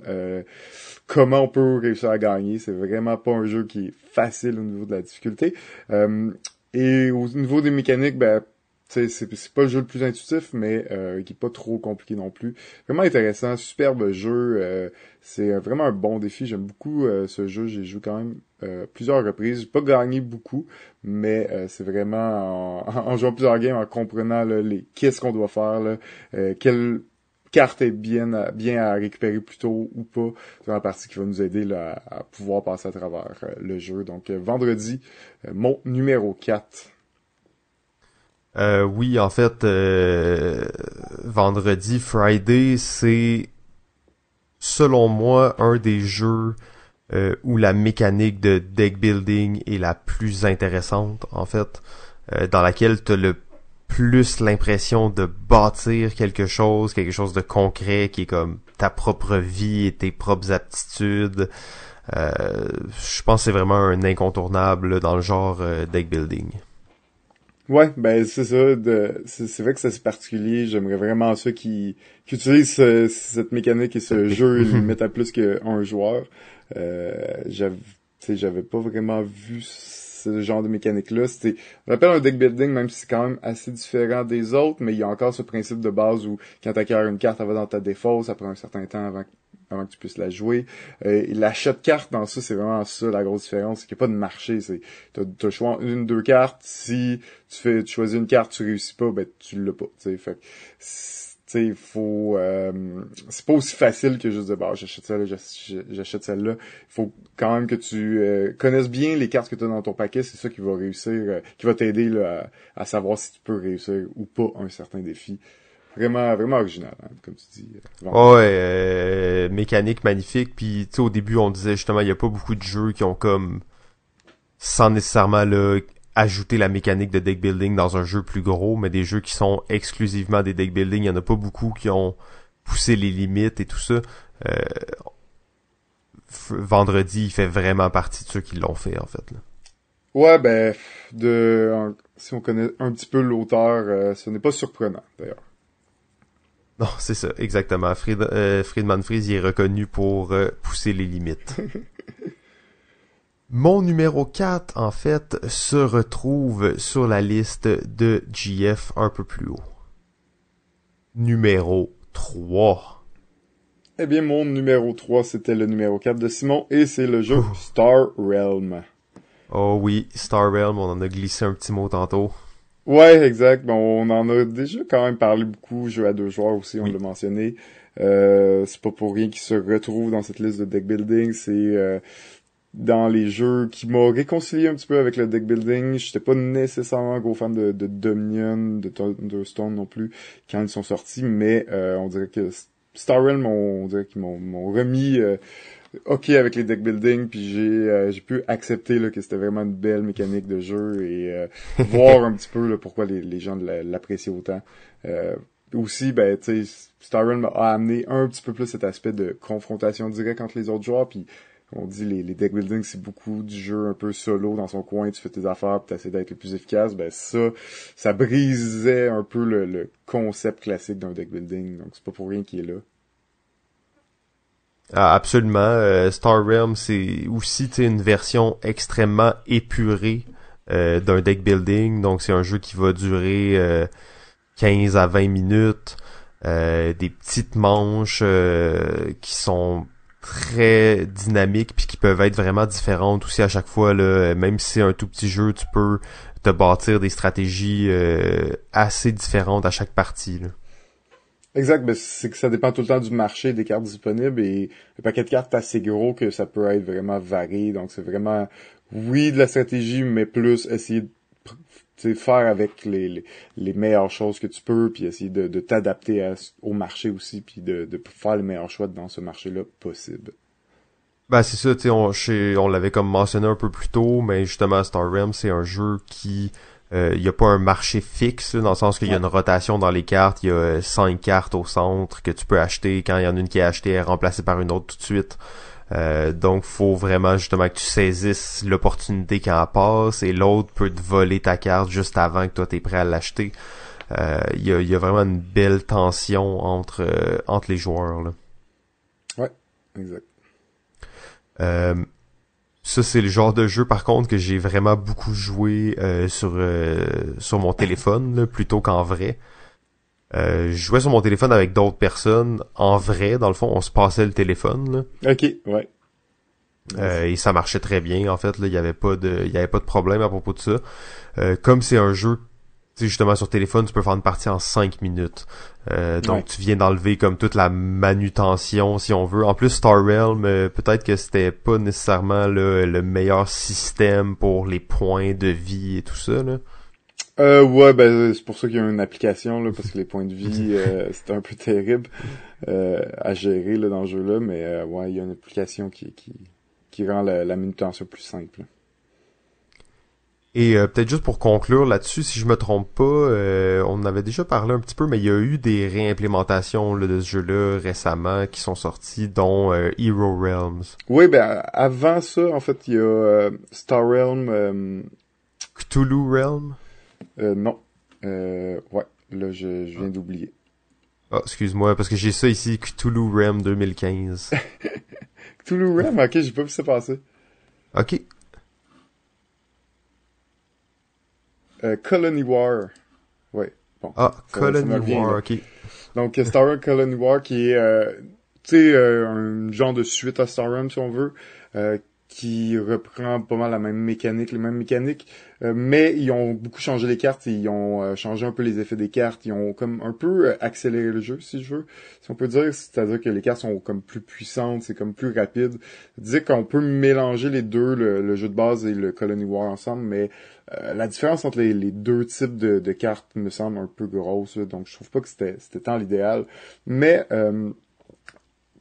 comment on peut réussir à gagner. C'est vraiment pas un jeu qui est facile au niveau de la difficulté. Euh, et au niveau des mécaniques, ben c'est, pas le jeu le plus intuitif, mais euh, qui est pas trop compliqué non plus. Vraiment intéressant, superbe jeu. Euh, c'est vraiment un bon défi. J'aime beaucoup ce jeu. J'ai joué quand même plusieurs reprises. J'ai pas gagné beaucoup, mais c'est vraiment [laughs] en, jouant plusieurs games, en comprenant les qu'est-ce qu'on doit faire, carte est bien bien à récupérer plus tôt ou pas. C'est la partie qui va nous aider à pouvoir passer à travers euh, le jeu. Donc euh, vendredi, euh, mon numéro 4. oui, en fait, vendredi, Friday, c'est selon moi un des jeux où la mécanique de deck building est la plus intéressante, en fait, dans laquelle tu le plus l'impression de bâtir quelque chose, quelque chose de concret qui est comme ta propre vie et tes propres aptitudes. Euh, je pense que c'est vraiment un incontournable dans le genre euh, deck building. Ouais, ben c'est ça. c'est, vrai que c'est particulier. J'aimerais vraiment ceux qui, qui utilisent cette mécanique et ce [laughs] jeu et le mettent à plus qu'un joueur. Euh, j'avais, j'avais pas vraiment vu ce genre de mécanique-là. C'était, on appelle un deck building, même si c'est quand même assez différent des autres, mais il y a encore ce principe de base où quand tu une carte, elle va dans ta défausse, ça prend un certain temps avant, avant que tu puisses la jouer. Euh, L'achat de cartes dans ça, c'est vraiment ça la grosse différence, c'est qu'il n'y a pas de marché. C'est, t'as, as choix une, deux cartes. Si tu fais, tu choisis une carte, tu réussis pas, ben tu l'as pas. Faut euh, c'est pas aussi facile que juste de bah j'achète celle-là j'achète celle-là. Il faut quand même que tu euh, connaisses bien les cartes que tu as dans ton paquet. C'est ça qui va réussir euh, qui va t'aider là, à, savoir si tu peux réussir ou pas un certain défi. Vraiment vraiment original hein, comme tu dis ouais mécanique magnifique. Puis tu sais au début on disait justement il y a pas beaucoup de jeux qui ont comme sans nécessairement là ajouter la mécanique de deck building dans un jeu plus gros, mais des jeux qui sont exclusivement des deck building, il y en a pas beaucoup qui ont poussé les limites et tout ça. Euh, vendredi, il fait vraiment partie de ceux qui l'ont fait en fait. Là. Ouais, ben de si on connaît un petit peu l'auteur, euh, ce n'est pas surprenant d'ailleurs. Non, c'est ça, exactement. Fried, euh, Friedman Fries il est reconnu pour pousser les limites. [laughs] Mon numéro 4, en fait, se retrouve sur la liste de GF un peu plus haut. Numéro 3. Eh bien, mon numéro 3, c'était le numéro 4 de Simon, et c'est le jeu Star Realm. Oh oui, Star Realm, on en a glissé un petit mot tantôt. Ouais, exact. Bon, on en a déjà quand même parlé beaucoup, jeu à deux joueurs aussi, on l'a mentionné. Euh, c'est pas pour rien qu'il se retrouve dans cette liste de deck building. C'est euh, dans les jeux qui m'ont réconcilié un petit peu avec le deck building. J'étais pas nécessairement un gros fan de, Dominion, de Thunderstone non plus quand ils sont sortis, mais euh, on dirait que Star Realm, on, dirait qu'ils m'ont remis euh, ok avec les deck building, puis j'ai euh, j'ai pu accepter là, que c'était vraiment une belle mécanique de jeu et [laughs] voir un petit peu là, pourquoi les, les gens l'appréciaient autant. aussi, ben, tu sais, Star Realm a amené un petit peu plus cet aspect de confrontation directe entre les autres joueurs, puis on dit les, les deck building, c'est beaucoup du jeu un peu solo dans son coin, tu fais tes affaires, tu essaies d'être le plus efficace. Ben ça, ça brisait un peu le, concept classique d'un deck building. Donc c'est pas pour rien qu'il est là. Ah, absolument. Euh, Star Realm, c'est aussi une version extrêmement épurée euh, d'un deck building. Donc c'est un jeu qui va durer 15 euh, à 20 minutes. des petites manches qui sont très dynamiques puis qui peuvent être vraiment différentes aussi à chaque fois là même si c'est un tout petit jeu tu peux te bâtir des stratégies euh, assez différentes à chaque partie là. Exact, ben c'est que ça dépend tout le temps du marché des cartes disponibles et le paquet de cartes est assez gros que ça peut être vraiment varié. Donc c'est vraiment oui de la stratégie, mais plus essayer de faire avec les, les, meilleures choses que tu peux, puis essayer de, de t'adapter au marché aussi, puis de, de faire les meilleurs choix dans ce marché-là possible. Ben c'est ça, tu sais, on, on l'avait comme mentionné un peu plus tôt, mais justement Star Realm c'est un jeu qui il n'y a pas un marché fixe dans le sens qu'il y a une rotation dans les cartes, il y a cinq cartes au centre que tu peux acheter quand il y en a une qui est achetée, elle est remplacée par une autre tout de suite. Euh, donc faut vraiment justement que tu saisisses l'opportunité quand elle passe et l'autre peut te voler ta carte juste avant que toi t'es prêt à l'acheter. Euh, il y, a, y, a, vraiment une belle tension entre euh, entre les joueurs là. Ouais, exact. Euh, ça c'est le genre de jeu par contre que j'ai vraiment beaucoup joué sur sur mon téléphone plutôt qu'en vrai. Euh, je jouais sur mon téléphone avec d'autres personnes. En vrai, dans le fond, on se passait le téléphone. Là. Ok, ouais. Euh, et ça marchait très bien. En fait, là, il y avait pas de, il y avait pas de problème à propos de ça. Euh, comme c'est un jeu, tu sais, justement sur téléphone, tu peux faire une partie en 5 minutes. donc tu viens d'enlever comme toute la manutention, si on veut. En plus, Star Realm, peut-être que c'était pas nécessairement le meilleur système pour les points de vie et tout ça. Là. Euh, ouais, ben c'est pour ça qu'il y a une application là, parce que les points de vie [laughs] euh, c'est un peu terrible euh, à gérer là, dans le jeu là, mais euh, ouais, il y a une application qui qui, qui rend la, la manutention plus simple. Et euh, peut-être juste pour conclure là-dessus, si je me trompe pas, euh, on avait déjà parlé un petit peu, mais il y a eu des réimplémentations là, de ce jeu-là récemment qui sont sorties, dont Hero Realms. Oui, ben avant ça, en fait, il y a Star Realm. Cthulhu Realm? Euh, non. Euh, ouais, là, je, je viens d'oublier. Ah, excuse-moi, parce que j'ai ça ici, Cthulhu Rem 2015. [laughs] Cthulhu Rem? Ok, j'ai pas vu ça passer. Ok. Euh, Colony War. Ouais, bon. Ah, Colony War, ok. Donc, Star Wars Colony War, qui est, euh, tu sais, euh, un genre de suite à Star Wars, si on veut, euh, qui reprend pas mal la même mécanique, les mêmes mécaniques, euh, mais ils ont beaucoup changé les cartes, ils ont euh, changé un peu les effets des cartes, ils ont comme un peu euh, accéléré le jeu, si je veux, si on peut dire, c'est-à-dire que les cartes sont comme plus puissantes, c'est comme plus rapide. Dire qu'on peut mélanger les deux, le, jeu de base et le Colony War ensemble, mais la différence entre les, deux types de, de, cartes me semble un peu grosse, donc je trouve pas que c'était tant l'idéal, mais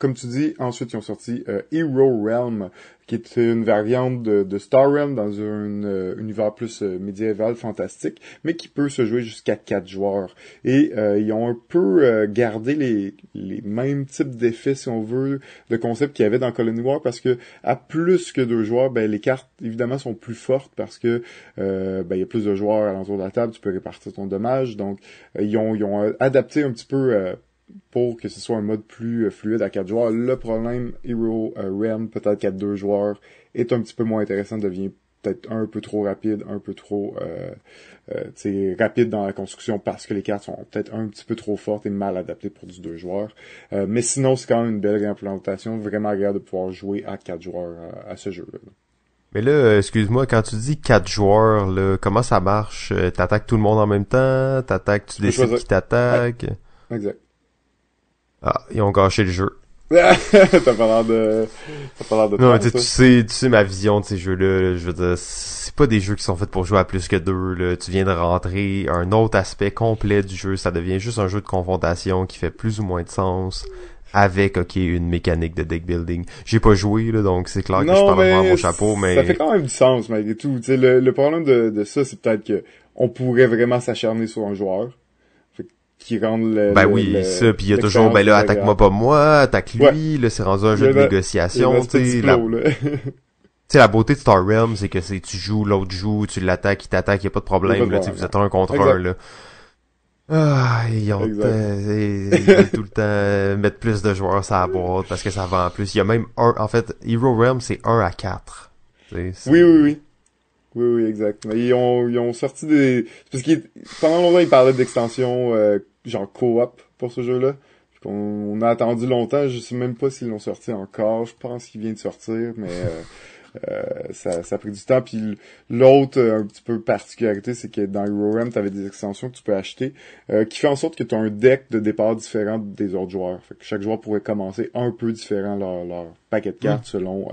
comme tu dis, ensuite ils ont sorti euh, Hero Realm, qui est une variante de, Star Realm dans un euh, univers plus euh, médiéval fantastique, mais qui peut se jouer jusqu'à quatre joueurs. Et ils ont un peu gardé les, les mêmes types d'effets, si on veut, de concept qu'il y avait dans Colony War, parce que à plus que deux joueurs, ben les cartes évidemment sont plus fortes parce que ben il y a plus de joueurs à l'entour de la table, tu peux répartir ton dommage. Donc ils ont ils ont adapté un petit peu pour que ce soit un mode plus euh, fluide à 4 joueurs. Le problème, Hero euh, Realm, peut-être qu'à 2 joueurs, est un petit peu moins intéressant, devient peut-être un peu trop rapide, un peu trop euh, euh rapide dans la construction parce que les cartes sont peut-être un petit peu trop fortes et mal adaptées pour du 2 joueurs. mais sinon, c'est quand même une belle réimplémentation, vraiment agréable de pouvoir jouer à 4 joueurs à, ce jeu-là. Mais là, excuse-moi, quand tu dis 4 joueurs, là, comment ça marche? T'attaques tout le monde en même temps? T'attaques, tu décides qui t'attaque? Exact. Ah, ils ont gâché le jeu. [laughs] T'as pas l'air de... T'as pas l'air de... Non, tu sais, tu sais ma vision de ces jeux-là, je veux dire, c'est pas des jeux qui sont faits pour jouer à plus que deux, là. Tu viens de rentrer un autre aspect complet du jeu, ça devient juste un jeu de confrontation qui fait plus ou moins de sens avec ok une mécanique de deck building. J'ai pas joué là donc c'est clair que je parle vraiment mon chapeau mais ça fait quand même du sens malgré tout. Le, le problème de, de ça c'est peut-être que on pourrait vraiment s'acharner sur un joueur qui rendent le. Ben oui, ça, puis il y a toujours, ben là, attaque-moi pas moi, attaque lui, là, c'est rendu un jeu de négociation, tu sais. La... [laughs] Tu sais, la beauté de Star Realm, c'est que c'est tu joues, l'autre joue, tu l'attaques, il t'attaque, y a pas de problème, là, tu vous êtes un contre un, là. Ah, ils ont tout le temps [laughs] mettre plus de joueurs sur la boîte parce que ça vend plus. Il y a même un, en fait, Hero Realm, c'est 1 à 4. Oui, oui, oui. Oui, oui, exact. ils ont, ils ont sorti des... Parce que pendant longtemps, ils parlaient d'extensions euh, genre co-op pour ce jeu-là. On, a attendu longtemps, je sais même pas s'ils l'ont sorti encore. Je pense qu'il vient de sortir, mais euh, [laughs] euh, ça, ça a pris du temps. Puis l'autre euh, un petit peu particularité, c'est que dans HeroRam, tu avais des extensions que tu peux acheter euh, qui fait en sorte que tu as un deck de départ différent des autres joueurs. Fait que chaque joueur pourrait commencer un peu différent leur, leur paquet de cartes selon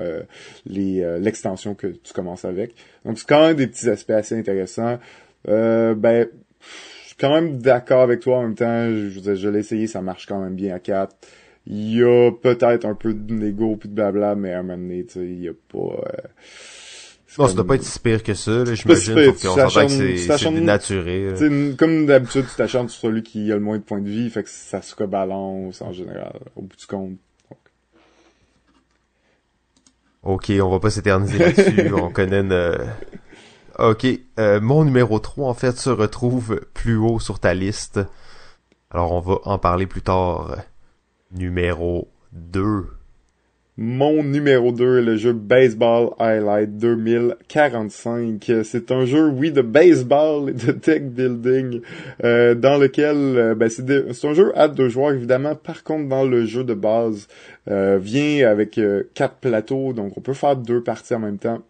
les l'extension que tu commences avec. Donc c'est quand même des petits aspects assez intéressants. Euh, ben, quand même d'accord avec toi en même temps. Je, je l'ai essayé, ça marche quand même bien à 4. Il y a peut-être un peu de négo puis de blabla, mais à un moment donné, tu sais, il y a pas... Euh, non, ça doit pas être si pire que ça, là, j'imagine, qu'on s'entend que c'est dénaturé. Comme d'habitude, tu t'acharnes sur celui qui a le moins de points de vie, fait que ça se rebalance en général, au bout du compte. Ok, on va pas s'éterniser là-dessus, [laughs] on connaît une... Ok, euh, mon numéro 3, en fait, se retrouve plus haut sur ta liste. Alors, on va en parler plus tard. Numéro 2. Mon numéro 2 est le jeu Baseball Highlight 2045. C'est un jeu, oui, de baseball et de deck building, euh, dans lequel euh, ben, c'est un jeu à deux joueurs, évidemment. Par contre, dans le jeu de base, euh, vient avec euh, quatre plateaux, donc on peut faire deux parties en même temps.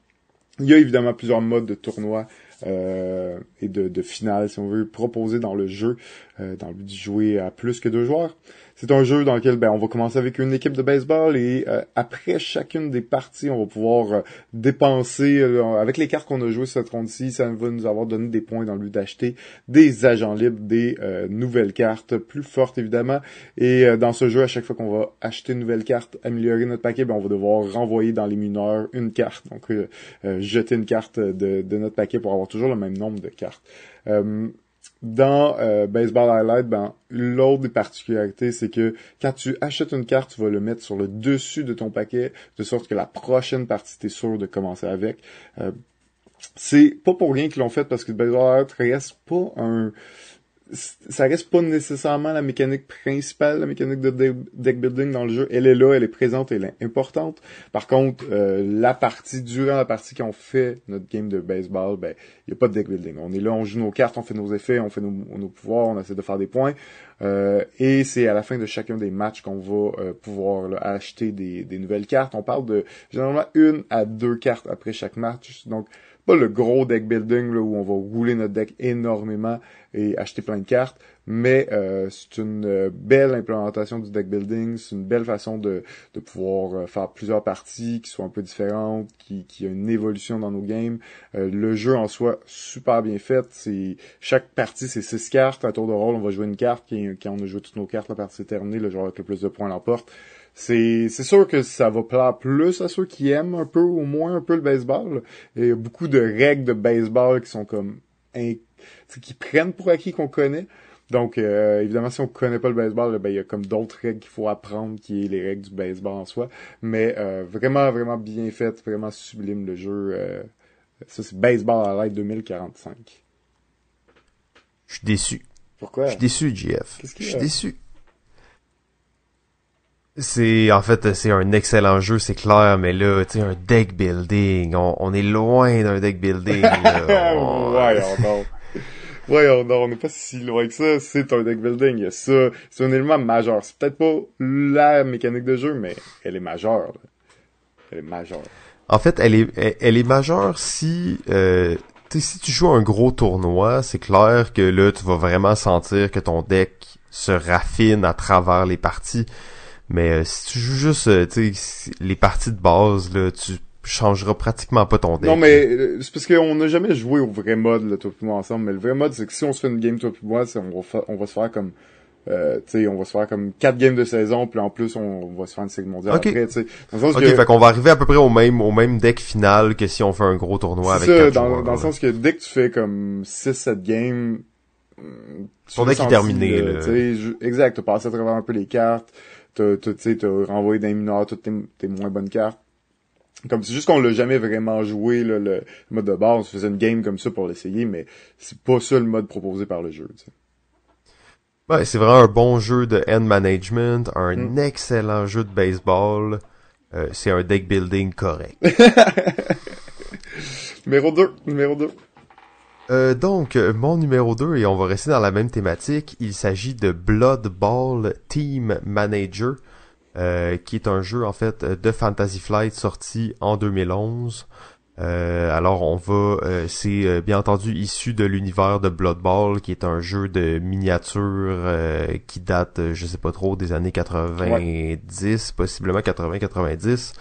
Il y a évidemment plusieurs modes de tournoi. et de, de finale, si on veut, proposer dans le jeu, dans le but de jouer à plus que deux joueurs. C'est un jeu dans lequel ben, on va commencer avec une équipe de baseball et euh, après chacune des parties, on va pouvoir euh, dépenser euh, avec les cartes qu'on a jouées cette ronde-ci, ça va nous avoir donné des points dans le but d'acheter des agents libres, des nouvelles cartes plus fortes évidemment. Et dans ce jeu, à chaque fois qu'on va acheter une nouvelle carte, améliorer notre paquet, ben, on va devoir renvoyer dans les mineurs une carte. Donc jeter une carte de, de, notre paquet pour avoir toujours le même nombre de cartes dans euh, Baseball Highlight, ben, l'autre des particularités, c'est que quand tu achètes une carte, tu vas le mettre sur le dessus de ton paquet, de sorte que la prochaine partie, tu es sûr de commencer avec. Euh, c'est pas pour rien qu'ils l'ont fait, parce que Baseball Highlight reste pas un ça reste pas nécessairement la mécanique principale, la mécanique de deck building dans le jeu. Elle est là, elle est présente, elle est importante. Par contre, euh, la partie, durant la partie qu'on fait notre game de baseball, ben, il n'y a pas de deck building. On est là, on joue nos cartes, on fait nos effets, on fait nos, pouvoirs, on essaie de faire des points. Euh, et c'est à la fin de chacun des matchs qu'on va euh, pouvoir acheter des, des nouvelles cartes. On parle de généralement une à deux cartes après chaque match. Donc, pas le gros deck building là, où on va rouler notre deck énormément et acheter plein de cartes, mais euh, c'est une euh, belle implémentation du deck building, c'est une belle façon de, de pouvoir euh, faire plusieurs parties qui soient un peu différentes, qui, qui a une évolution dans nos games. le jeu en soi, super bien fait. C'est Chaque partie, c'est six cartes. À tour de rôle, on va jouer une carte. Quand on a joué toutes nos cartes, la partie est terminée, le joueur avec le plus de points l'emporte c'est sûr que ça va plaire plus à ceux qui aiment un peu au moins un peu le baseball. Il y a beaucoup de règles de baseball qui sont comme qui prennent pour acquis qu'on connaît. Donc euh, évidemment si on connaît pas le baseball, ben il y a comme d'autres règles qu'il faut apprendre qui est les règles du baseball en soi, mais euh, vraiment vraiment bien fait, vraiment sublime le jeu. Euh, ça c'est Baseball à l'aide 2045. Je suis déçu. Pourquoi? Je suis déçu, JF. Je suis déçu. C'est en fait c'est un excellent jeu, c'est clair, mais là, tu sais, un deck building, on, est loin d'un deck building. [laughs] Voyons donc. Voyons donc, on n'est pas si loin que ça. C'est un deck building, il y a ça. C'est un élément majeur. C'est peut-être pas la mécanique de jeu, mais elle est majeure. Elle est majeure. En fait, elle est elle est majeure si euh, si tu joues un gros tournoi, c'est clair que là tu vas vraiment sentir que ton deck se raffine à travers les parties. Mais euh, si tu joues juste euh, les parties de base, là, tu changeras pratiquement pas ton deck. Non, mais euh, c'est parce qu'on n'a jamais joué au vrai mode, le toi et moi ensemble. Mais le vrai mode, c'est que si on se fait une game toi et moi, on va, on va se faire comme... Euh, tu sais, on va se faire comme quatre games de saison, puis en plus on, va se faire une série mondiale après, tu sais. Ok, fait qu'on va arriver à peu près au même au même deck final que si on fait un gros tournoi avec ça, dans, dans le sens que dès que tu fais comme 6-7 games, ton deck est terminé. Là. Exact, tu passé à travers un peu les cartes, t'as, t'as renvoyé d'un mineur toutes tes, tes, moins bonnes cartes. Comme c'est juste qu'on l'a jamais vraiment joué, le mode de base. On faisait une game comme ça pour l'essayer, mais c'est pas ça le mode proposé par le jeu. Ouais, c'est vraiment un bon jeu de end management, un hmm. excellent jeu de baseball. Euh, c'est un deck building correct. [laughs] numéro 2, numéro 2. Euh, donc, mon numéro 2, et on va rester dans la même thématique, il s'agit de Blood Ball Team Manager, euh, qui est un jeu en fait de Fantasy Flight sorti en 2011. Euh, alors on va, c'est bien entendu issu de l'univers de Blood Bowl, qui est un jeu de miniature qui date, je sais pas trop, des années 90, possiblement 80-90.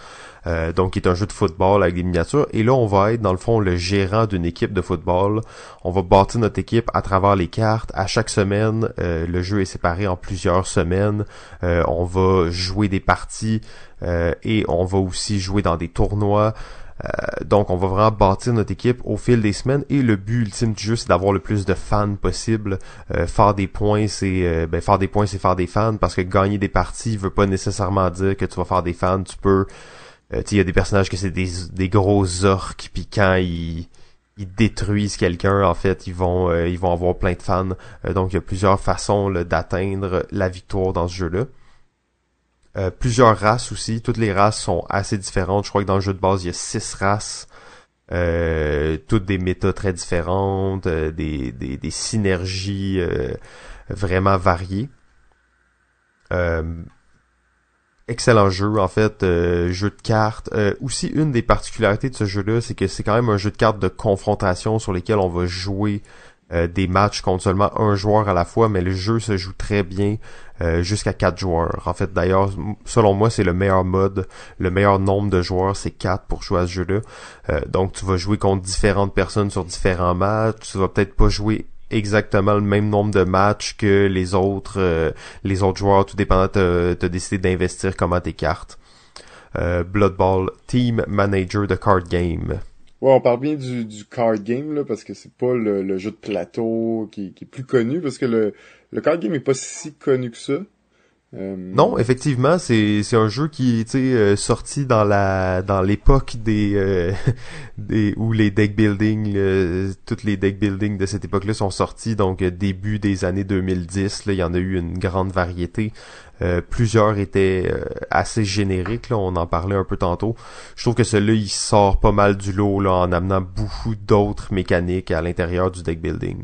Donc qui est un jeu de football avec des miniatures. Et là, on va être dans le fond le gérant d'une équipe de football. On va bâtir notre équipe à travers les cartes. À chaque semaine, le jeu est séparé en plusieurs semaines. on va jouer des parties et on va aussi jouer dans des tournois. Euh, donc, on va vraiment bâtir notre équipe au fil des semaines et le but ultime du jeu, c'est d'avoir le plus de fans possible. Euh, faire des points, c'est euh, ben, faire des points, c'est faire des fans parce que gagner des parties veut pas nécessairement dire que tu vas faire des fans. Tu peux, tu il y a des personnages que c'est des, des gros orques puis quand ils ils détruisent quelqu'un, en fait, ils vont ils vont avoir plein de fans. donc il y a plusieurs façons d'atteindre la victoire dans ce jeu-là. Euh, plusieurs races aussi. Toutes les races sont assez différentes. Je crois que dans le jeu de base, il y a six races. Euh, toutes des méta très différentes, euh, des, des, des, synergies vraiment variées. Excellent jeu en fait, jeu de cartes. aussi une des particularités de ce jeu-là, c'est que c'est quand même un jeu de cartes de confrontation sur lesquels on va jouer des matchs contre seulement un joueur à la fois, mais le jeu se joue très bien. Euh, jusqu'à quatre joueurs. En fait, d'ailleurs, selon moi, c'est le meilleur mode, le meilleur nombre de joueurs, c'est quatre pour jouer à ce jeu-là. Euh, donc, tu vas jouer contre différentes personnes sur différents matchs. Tu vas peut-être pas jouer exactement le même nombre de matchs que les autres euh, les autres joueurs, tout dépendant de as décidé d'investir comment tes cartes. Blood Ball Team Manager de Card Game. Ouais, on parle bien du, du card game là, parce que c'est pas le, jeu de plateau qui, qui, est plus connu, parce que le, le card game est pas si connu que ça. Euh, non, effectivement, c'est c'est un jeu qui est euh, sorti dans la dans l'époque des euh, [laughs] des où les deck building toutes les deck building de cette époque-là sont sortis donc début des années 2010 là, il y en a eu une grande variété. plusieurs étaient assez génériques là, on en parlait un peu tantôt. Je trouve que celui-là il sort pas mal du lot là en amenant beaucoup d'autres mécaniques à l'intérieur du deck building.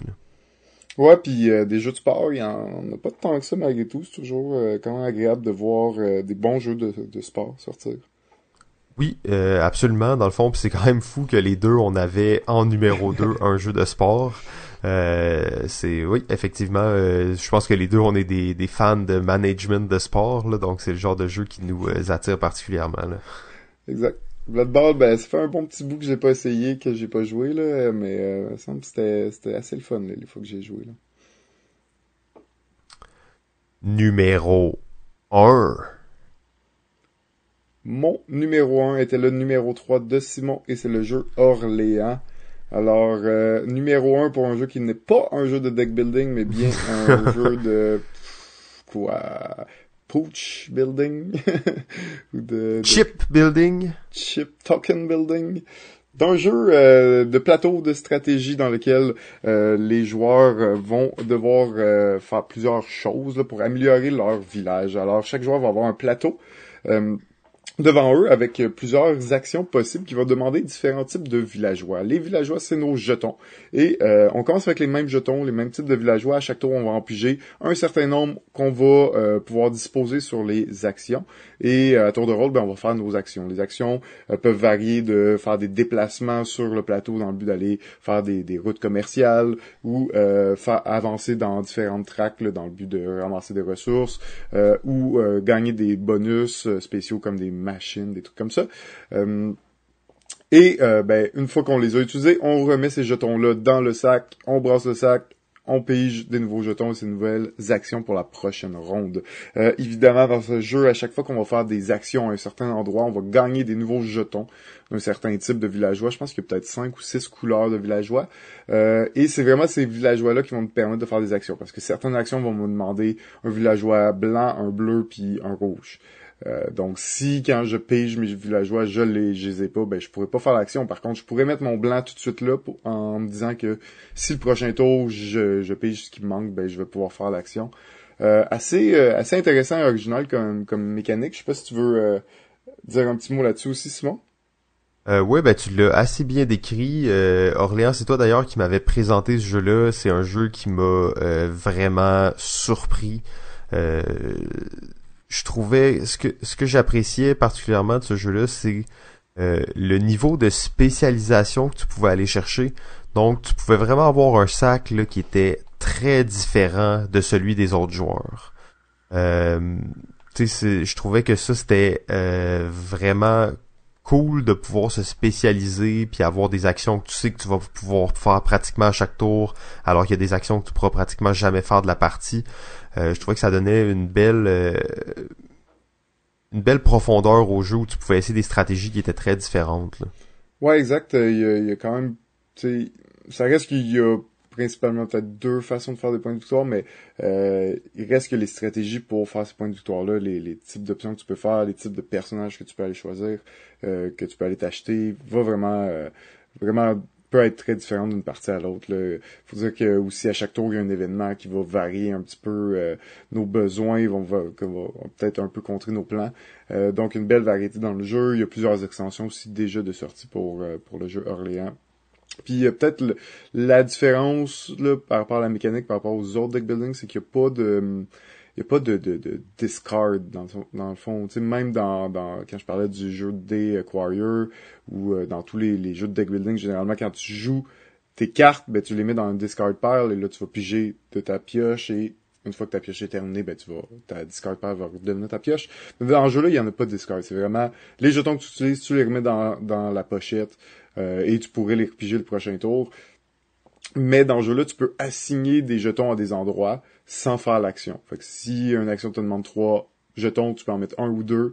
Ouais, puis euh, des jeux de sport, il y en a pas tant que ça malgré tout. C'est toujours euh, quand même agréable de voir euh, des bons jeux de, de sport sortir. Oui, absolument. Dans le fond, c'est quand même fou que les deux, on avait en numéro 2 [laughs] un jeu de sport. c'est oui, effectivement, je pense que les deux, on est des, des fans de management de sport, là, donc c'est le genre de jeu qui nous attire particulièrement. Là. Exact. Blood Ball, ben, ça fait un bon petit bout que j'ai pas essayé, que j'ai pas joué, là, mais euh, me semble que c'était, c'était assez le fun, là, les fois que j'ai joué, là. Numéro 1. Mon numéro 1 était le numéro 3 de Simon, et c'est le jeu Orléans. Alors, euh, numéro 1 pour un jeu qui n'est pas un jeu de deck building, mais bien [laughs] un jeu de... Quoi? Pooch Building. [laughs] ou de, Chip Building. Chip Token Building. D'un jeu euh, de plateau de stratégie dans lequel euh, les joueurs euh, vont devoir faire plusieurs choses pour améliorer leur village. Alors chaque joueur va avoir un plateau devant eux avec plusieurs actions possibles qui vont demander différents types de villageois. Les villageois, c'est nos jetons. Et euh, on commence avec les mêmes jetons, les mêmes types de villageois. À chaque tour, on va en piger un certain nombre qu'on va euh, pouvoir disposer sur les actions. Et euh, à tour de rôle, ben, on va faire nos actions. Les actions peuvent varier de faire des déplacements sur le plateau dans le but d'aller faire des, routes commerciales ou faire avancer dans différentes tracks dans le but de ramasser des ressources ou gagner des bonus spéciaux comme des machines, des trucs comme ça. Euh, et euh, ben, une fois qu'on les a utilisés, on remet ces jetons-là dans le sac, on brasse le sac, on pige des nouveaux jetons et ces nouvelles actions pour la prochaine ronde. Euh, évidemment, dans ce jeu, à chaque fois qu'on va faire des actions à un certain endroit, on va gagner des nouveaux jetons d'un certain type de villageois. Je pense qu'il y a peut-être cinq ou six couleurs de villageois. et c'est vraiment ces villageois-là qui vont nous permettre de faire des actions. Parce que certaines actions vont me demander un villageois blanc, un bleu, puis un rouge. Euh, donc si quand je pige mes villageois, je les, je les ai pas, ben je pourrais pas faire l'action. Par contre, je pourrais mettre mon blanc tout de suite là en me disant que si le prochain tour je, je pige ce qui me manque, ben je vais pouvoir faire l'action. Euh, assez euh, assez intéressant et original comme, comme mécanique. Je sais pas si tu veux dire un petit mot là-dessus aussi, Simon. Euh, ouais, ben tu l'as assez bien décrit. Orléans, c'est toi d'ailleurs qui m'avais présenté ce jeu-là. C'est un jeu qui m'a vraiment surpris je trouvais ce que ce que j'appréciais particulièrement de ce jeu-là, c'est le niveau de spécialisation que tu pouvais aller chercher. Donc, tu pouvais vraiment avoir un sac là, qui était très différent de celui des autres joueurs. Euh, je trouvais que ça c'était euh, vraiment cool de pouvoir se spécialiser puis avoir des actions que tu sais que tu vas pouvoir faire pratiquement à chaque tour alors qu'il y a des actions que tu pourras pratiquement jamais faire de la partie. Euh, je trouvais que ça donnait une belle euh, une belle profondeur au jeu où tu pouvais essayer des stratégies qui étaient très différentes. Là. Ouais, exact. Il y, a, il y a quand même, ça reste qu'il y a principalement peut-être deux façons de faire des points de victoire, mais euh, il reste que les stratégies pour faire ces points de victoire-là, les, les types d'options que tu peux faire, les types de personnages que tu peux aller choisir, euh, que tu peux aller t'acheter, va vraiment euh, vraiment peut être très différent d'une partie à l'autre. Il faut dire que aussi à chaque tour, il y a un événement qui va varier un petit peu euh, nos besoins, ils vont, va, peut-être un peu contrer nos plans. Euh, donc une belle variété dans le jeu. Il y a plusieurs extensions aussi déjà de sortie pour, pour le jeu Orléans. Puis peut-être la différence là, par rapport à la mécanique, par rapport aux autres deck building, c'est qu'il n'y a pas de il y a pas de, de, de discard dans, dans le fond. Tu sais, même dans, dans quand je parlais du jeu de Aquarier ou euh, dans tous les, les jeux de deck building, généralement quand tu joues tes cartes, ben tu les mets dans un discard pile et là tu vas piger de ta pioche et une fois que ta pioche est terminée, ben tu vas ta discard pile va devenir ta pioche. Mais dans le jeu là, il y en a pas de discard. C'est vraiment les jetons que tu utilises, tu les remets dans, dans la pochette. Euh, et tu pourrais les repiger le prochain tour. Mais dans le jeu-là, tu peux assigner des jetons à des endroits sans faire l'action. Fait que si une action te demande trois jetons, tu peux en mettre un ou deux.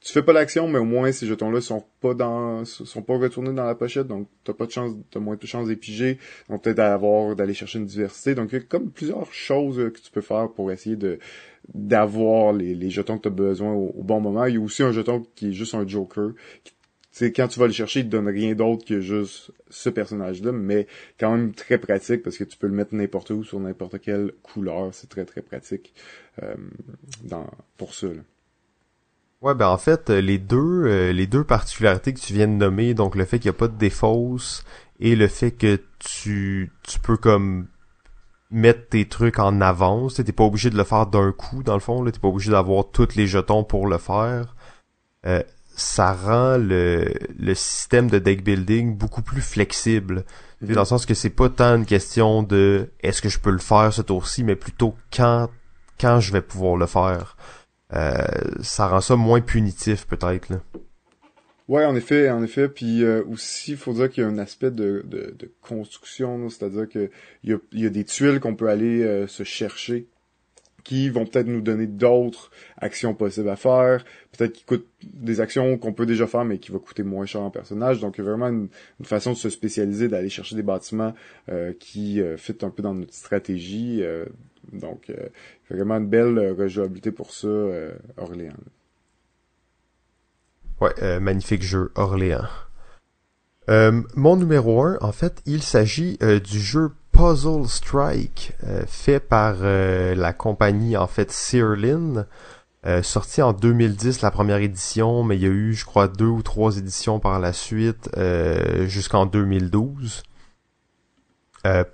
Tu fais pas l'action, mais au moins ces jetons-là sont pas dans, sont pas retournés dans la pochette, donc t'as pas de chance, t'as moins de chance d'épiger, donc peut-être d'avoir, d'aller chercher une diversité. Donc il y a comme plusieurs choses que tu peux faire pour essayer de, d'avoir les, jetons que tu as besoin au, bon moment. Il y a aussi un jeton qui est juste un joker, c'est quand tu vas le chercher, il te donne rien d'autre que juste ce personnage-là, mais quand même très pratique parce que tu peux le mettre n'importe où sur n'importe quelle couleur. C'est très très pratique euh, pour ça. Là. Ouais, ben en fait, les deux euh, les deux particularités que tu viens de nommer, donc le fait qu'il n'y a pas de défausse et le fait que tu tu peux comme mettre tes trucs en avance, t'es pas obligé de le faire d'un coup dans le fond, t'es pas obligé d'avoir tous les jetons pour le faire. Euh, ça rend le, le système de deck building beaucoup plus flexible. Dans le sens que c'est pas tant une question de est-ce que je peux le faire ce tour-ci, mais plutôt quand quand je vais pouvoir le faire. Euh, ça rend ça moins punitif peut-être. Ouais, en effet, en effet. Puis euh, aussi, il faut dire qu'il y a un aspect de, de, de construction, c'est-à-dire que il y a, y a, des tuiles qu'on peut aller euh, se chercher qui vont peut-être nous donner d'autres actions possibles à faire, peut-être qui coûtent des actions qu'on peut déjà faire mais qui vont coûter moins cher en personnage. Donc vraiment une, façon de se spécialiser, d'aller chercher des bâtiments euh, qui euh, fit un peu dans notre stratégie. Euh, donc vraiment une belle rejouabilité pour ça, Orléans. Ouais, magnifique jeu, Orléans. mon numéro 1, en fait, il s'agit du jeu Puzzle Strike, euh, fait par euh, la compagnie en fait Searlin, euh, sorti en 2010 la première édition, mais il y a eu je crois deux ou trois éditions par la suite jusqu'en 2012.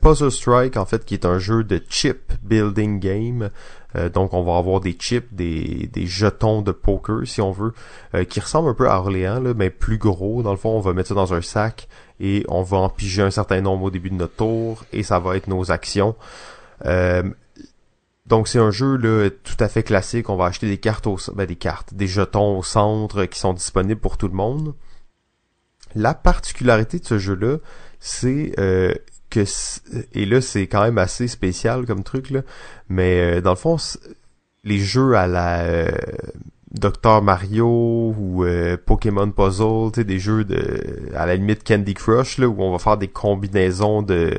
Puzzle Strike en fait qui est un jeu de chip building game euh, donc on va avoir des chips, des, jetons de poker si on veut, euh, qui ressemblent un peu à Orléans, mais plus gros. Dans le fond, on va mettre ça dans un sac et on va en piger un certain nombre au début de notre tour et ça va être nos actions. Euh, donc c'est un jeu là, tout à fait classique. On va acheter des cartes, au, ben, des cartes, des jetons au centre qui sont disponibles pour tout le monde. La particularité de ce jeu-là, c'est et là c'est quand même assez spécial comme truc là, mais euh, dans le fond les jeux à la euh, Dr Mario ou euh, Pokémon Puzzle, tu sais des jeux de à la limite Candy Crush là où on va faire des combinaisons de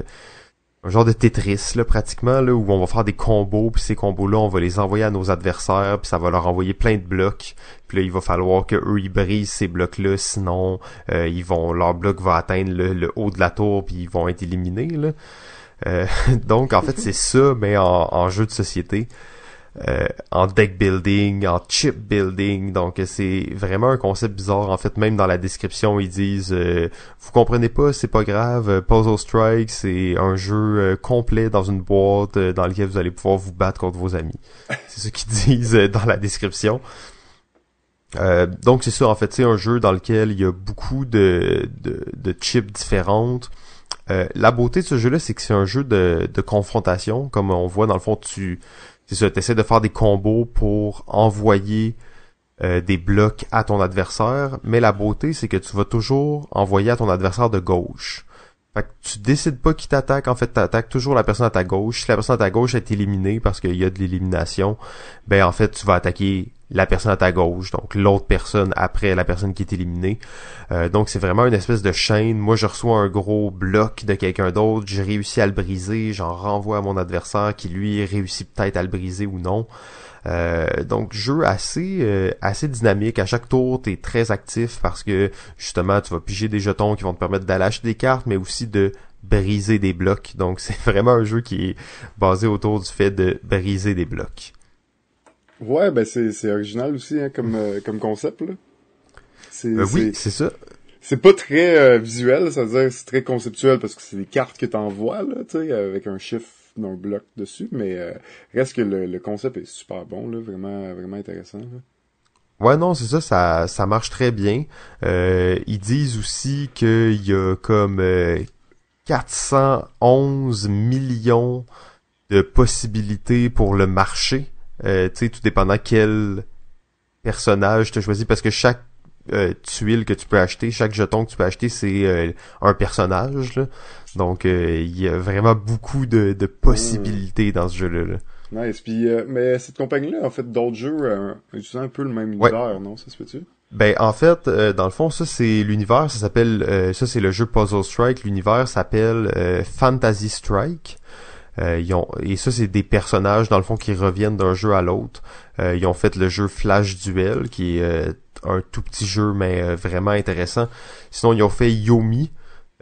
un genre de Tetris là pratiquement là où on va faire des combos puis ces combos là on va les envoyer à nos adversaires puis ça va leur envoyer plein de blocs. Puis là il va falloir que eux ils brisent ces blocs là sinon euh, ils vont leur bloc va atteindre le, haut de la tour puis ils vont être éliminés là. Euh, [laughs] donc en fait c'est ça mais en jeu de société euh, en deck building, en chip building. Donc c'est vraiment un concept bizarre. En fait, même dans la description, ils disent euh, vous comprenez pas, c'est pas grave. Euh, Puzzle Strike, c'est un jeu complet dans une boîte dans lequel vous allez pouvoir vous battre contre vos amis. [laughs] c'est ce qu'ils disent dans la description. Euh, donc c'est ça en fait, c'est un jeu dans lequel il y a beaucoup de, de, de chips différentes. Euh, la beauté de ce jeu-là, c'est que c'est un jeu de, de confrontation, comme on voit dans le fond, tu c'est ça, essaies de faire des combos pour envoyer euh, des blocs à ton adversaire, mais la beauté, c'est que tu vas toujours envoyer à ton adversaire de gauche. Fait que tu décides pas qui t'attaque, en fait, t'attaques toujours la personne à ta gauche. Si la personne à ta gauche est éliminée parce qu'il y a de l'élimination, ben en fait, tu vas attaquer la personne à ta gauche, donc l'autre personne après la personne qui est éliminée. Euh, donc c'est vraiment une espèce de chaîne. Moi, je reçois un gros bloc de quelqu'un d'autre, j'ai réussi à le briser, j'en renvoie à mon adversaire qui lui réussit peut-être à le briser ou non. Euh, donc jeu assez euh, assez dynamique. À chaque tour, tu très actif parce que justement, tu vas piger des jetons qui vont te permettre d'aller acheter des cartes, mais aussi de briser des blocs. Donc [laughs] c'est vraiment un jeu qui est basé autour du fait de briser des blocs. Ouais, ben c'est original aussi hein, comme euh, comme concept là. oui, c'est ça. C'est pas très visuel, ça veut dire c'est très conceptuel parce que c'est des cartes que t'envoies là, tu sais, avec un chiffre d'un bloc dessus, mais euh, reste que le, concept est super bon, là, vraiment, vraiment intéressant. Ouais, non, c'est ça, ça, ça marche très bien. Euh, ils disent aussi qu'il y a comme 411 euh, millions de possibilités pour le marché. Tu sais, tout dépendant quel personnage tu choisi, parce que chaque tuile que tu peux acheter, chaque jeton que tu peux acheter, c'est un personnage. Là. Donc, euh, il y a vraiment beaucoup de, de possibilités dans ce jeu-là. Nice. Puis, euh, mais cette compagnie-là, en fait, d'autres jeux euh, utilisant un peu le même univers, non? Ça se fait-tu? Ben, en fait, dans le fond, ça, c'est l'univers, ça s'appelle... ça, c'est le jeu Puzzle Strike. L'univers s'appelle Fantasy Strike. Ils ont, et ça, c'est des personnages, dans le fond, qui reviennent d'un jeu à l'autre. ils ont fait le jeu Flash Duel, qui est un tout petit jeu, mais vraiment intéressant. Sinon, ils ont fait Yomi,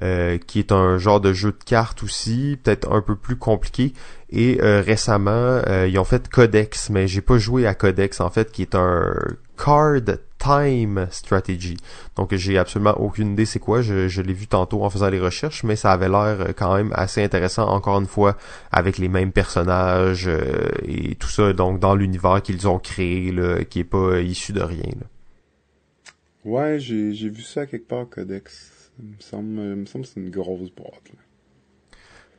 euh, qui est un genre de jeu de cartes aussi, peut-être un peu plus compliqué. Et euh, récemment, euh, ils ont fait Codex, mais j'ai pas joué à Codex en fait, qui est un card time strategy. Donc j'ai absolument aucune idée c'est quoi. Je, je l'ai vu tantôt en faisant les recherches, mais ça avait l'air quand même assez intéressant. Encore une fois, avec les mêmes personnages et tout ça, donc dans l'univers qu'ils ont créé, là, qui est pas issu de rien. Là. Ouais, j'ai vu ça quelque part Codex. Il me semble, il me semble que c'est une grosse boîte.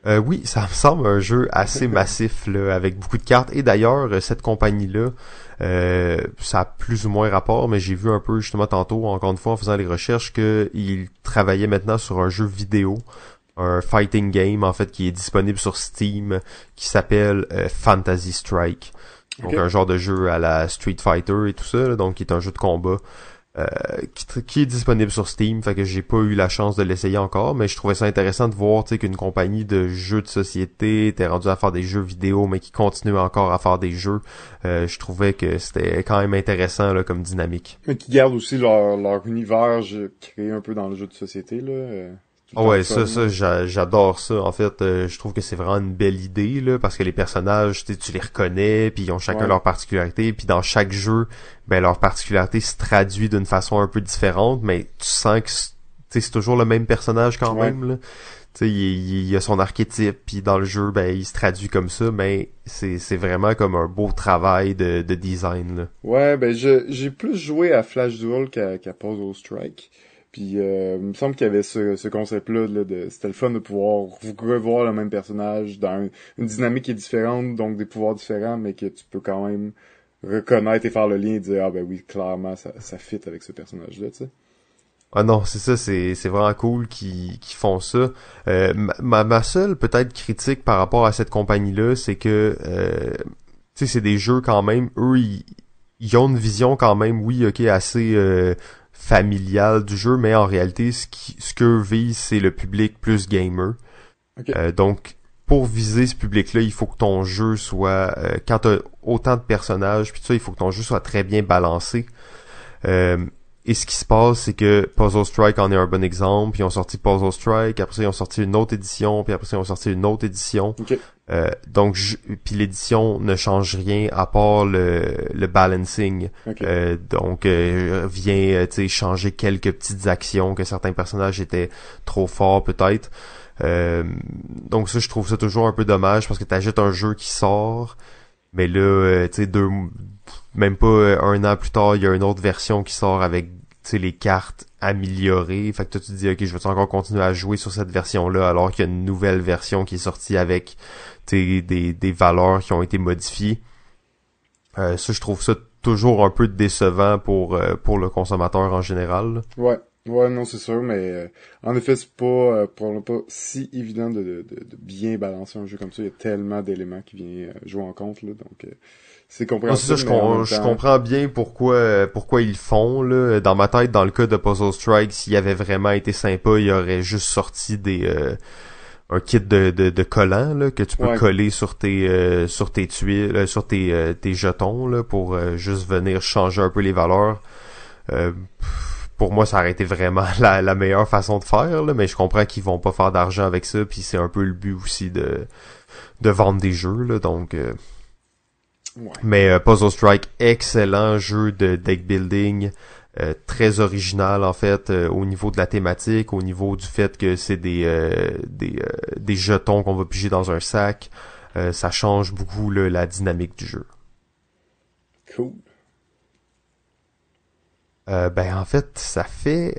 Euh, oui, ça me semble un jeu assez [laughs] massif là, avec beaucoup de cartes. Et d'ailleurs, euh, cette compagnie-là, euh, ça a plus ou moins rapport, mais j'ai vu un peu justement tantôt, encore une fois, en faisant les recherches, qu'ils travaillaient maintenant sur un jeu vidéo, un fighting game en fait qui est disponible sur Steam, qui s'appelle euh, Fantasy Strike. Donc un genre de jeu à la Street Fighter et tout ça, donc qui est un jeu de combat. Euh, qui, est disponible sur Steam, fait que j'ai pas eu la chance de l'essayer encore, mais je trouvais ça intéressant de voir qu'une compagnie de jeux de société était rendue à faire des jeux vidéo, mais qui continue encore à faire des jeux. Euh, je trouvais que c'était quand même intéressant là, comme dynamique. Mais qui gardent aussi leur, leur univers créé un peu dans le jeu de société là. Ah ouais, ça, ça, j'adore ça. En fait, euh, je trouve que c'est vraiment une belle idée, là, parce que les personnages, tu les reconnais, puis ils ont chacun leur particularité, puis dans chaque jeu, ben leur particularité se traduit d'une façon un peu différente, mais tu sens que c'est toujours le même personnage quand même, là. Tu sais, il, il, a son archétype, puis dans le jeu, ben il se traduit comme ça, mais c'est c'est vraiment comme un beau travail de, de design, là. Ouais, ben j'ai plus joué à Flash Duel qu'à qu'à Puzzle Strike. Puis euh, il me semble qu'il y avait ce, ce concept-là, là, de c'était le fun de pouvoir revoir le même personnage dans une dynamique qui est différente, donc des pouvoirs différents, mais que tu peux quand même reconnaître et faire le lien et dire ah ben oui clairement ça, ça fit avec ce personnage-là, tu sais. Ah non, c'est ça, c'est, c'est vraiment cool qu'ils, qu'ils font ça. Euh, ma, ma seule peut-être critique par rapport à cette compagnie-là, c'est que euh, c'est des jeux quand même, eux, ils, ils ont une vision quand même, oui, ok, assez euh, familial du jeu, mais en réalité, ce, qui, ce que vise, c'est le public plus gamer. Euh, donc, pour viser ce public-là, il faut que ton jeu soit... Euh, quand tu as autant de personnages, puis ça, il faut que ton jeu soit très bien balancé. Euh, et ce qui se passe, c'est que Puzzle Strike en est un bon exemple. Ils ont sorti Puzzle Strike, après ça ils ont sorti une autre édition, puis après ça ils ont sorti une autre édition. Euh, donc, puis l'édition ne change rien à part le, le balancing. Euh, donc, euh, vient euh, tu sais changer quelques petites actions que certains personnages étaient trop forts peut-être. Euh, donc ça, je trouve ça toujours un peu dommage parce que tu achètes un jeu qui sort, mais là, tu sais deux même pas un an plus tard, il y a une autre version qui sort avec les cartes améliorées. Fait que toi, tu te dis, ok, je veux encore continuer à jouer sur cette version-là, alors qu'il y a une nouvelle version qui est sortie avec des, des valeurs qui ont été modifiées. Euh, ça, je trouve ça toujours un peu décevant pour euh, pour le consommateur en général. Ouais. Ouais, non, c'est sûr, mais euh, en effet, c'est pas, euh, pas si évident de, de, de, bien balancer un jeu comme ça. Il y a tellement d'éléments qui viennent jouer en compte, là, donc c'est compréhensible. c'est ça, je, comprends bien pourquoi pourquoi ils le font. Là. Dans ma tête, dans le cas de Puzzle Strike, s'il avait vraiment été sympa, il aurait juste sorti des un kit de, de, de collants là, que tu peux coller sur tes euh, sur tes tuiles, euh, sur tes, euh, tes jetons là, pour juste venir changer un peu les valeurs. Pour moi, ça aurait été vraiment [laughs] la, la meilleure façon de faire, là, mais je comprends qu'ils vont pas faire d'argent avec ça, puis c'est un peu le but aussi de de vendre des jeux, là, donc. Mais Puzzle Strike, excellent jeu de deck building. Euh, très original en fait euh, au niveau de la thématique, au niveau du fait que c'est des euh, des, des jetons qu'on va piger dans un sac. ça change beaucoup la dynamique du jeu. Cool. Ben en fait, ça fait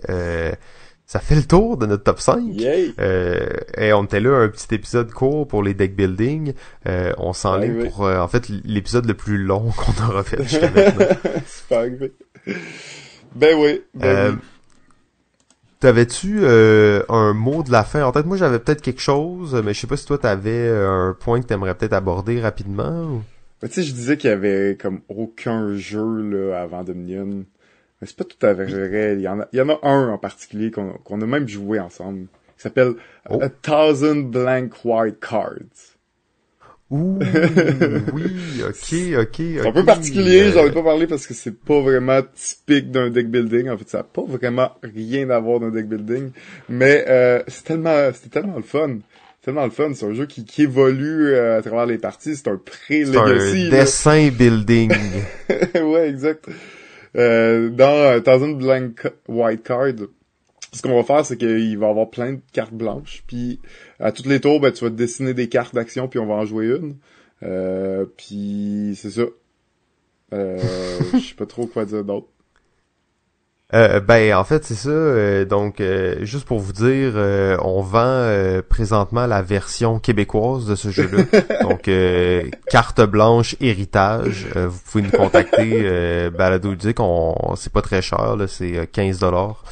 ça fait le tour de notre top 5. et on était là un petit épisode court pour les deck building. on s'enligne pour en fait l'épisode le plus long [laughs] qu'on aura fait jusqu'à maintenant. [laughs] Pas ben oui. Ben euh, T'avais-tu euh, un mot de la fin? En tête? Moi, j'avais peut-être quelque chose, mais je sais pas si toi, t'avais euh, un point que t'aimerais peut-être aborder rapidement. Ben, tu sais, je disais qu'il y avait comme aucun jeu là avant Dominion. Mais c'est pas tout à fait vrai. Il y en a, il y en a un en particulier qu'on a même joué ensemble. Qui s'appelle oh. A Thousand Blank White Cards. Ouh, [laughs] oui, ok, ok. C'est un peu particulier, j'en ai pas parlé parce que c'est pas vraiment typique d'un deck building. En fait, ça a pas vraiment rien à voir d'un deck building. Mais euh, c'est tellement, c'était tellement le fun. Tellement le fun, c'est un jeu qui, qui évolue euh, à travers les parties, c'est un pré-legacy. C'est un dessin building. [laughs] ouais, exact. Euh, dans Thousand Blank White Card, ce qu'on va faire, c'est qu'il va avoir plein de cartes blanches, puis à tous les tours, ben, tu vas dessiner des cartes d'action, puis on va en jouer une. Euh, puis c'est ça. Euh, [laughs] je sais pas trop quoi dire d'autre. Euh, ben en fait c'est ça. Euh, donc euh, juste pour vous dire, on vend présentement la version québécoise de ce jeu-là. [laughs] donc carte blanche héritage. vous pouvez nous contacter. Balado dit on c'est pas très cher là, c'est 15 dollars.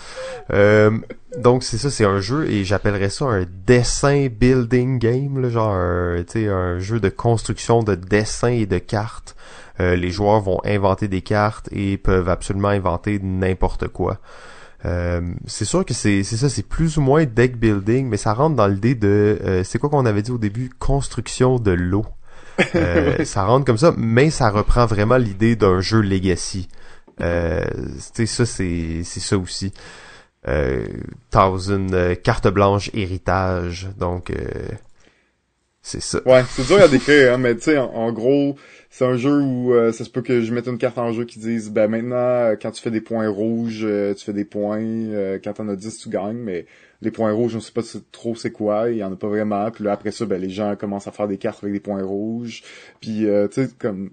donc c'est ça, c'est un jeu et j'appellerais ça un dessin building game, là, genre un, un jeu de construction de dessins et de cartes. Euh, les joueurs vont inventer des cartes et peuvent absolument inventer n'importe quoi. Euh, c'est sûr que c'est ça, c'est plus ou moins deck building, mais ça rentre dans l'idée de euh, c'est quoi qu'on avait dit au début, construction de l'eau. [laughs] ça rentre comme ça, mais ça reprend vraiment l'idée d'un jeu legacy. Euh, ça, c'est c'est ça aussi. thousand carte blanche héritage, donc c'est ça. Ouais, c'est dur à décrire, hein, mais tu sais, en, gros, c'est un jeu où euh, ça se peut que je mette une carte en jeu qui dise ben maintenant euh, quand tu fais des points rouges euh, tu fais des points quand t'en as 10 tu gagnes mais les points rouges on sait pas trop c'est quoi il y en a pas vraiment puis là après ça ben les gens commencent à faire des cartes avec des points rouges puis tu sais comme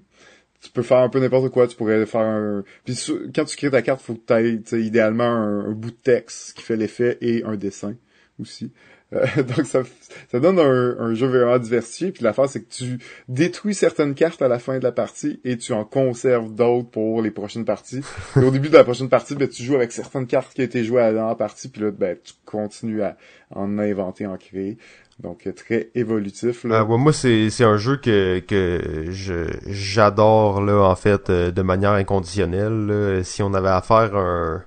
tu peux faire un peu n'importe quoi tu pourrais faire un puis quand tu crées ta carte faut que tu idéalement un, bout de texte qui fait l'effet et un dessin aussi euh, [laughs] donc ça, ça donne un, jeu vraiment diversifié. Puis l'affaire, c'est que tu détruis certaines cartes à la fin de la partie et tu en conserves d'autres pour les prochaines parties. Et au début de la prochaine partie, ben, tu joues avec certaines cartes qui ont été jouées dans la partie, puis là, ben, tu continues à en inventer, en créer. Donc euh, très évolutif. Là. Euh, moi, c'est c'est un jeu que que je j'adore là en fait de manière inconditionnelle. Si on avait à faire un euh,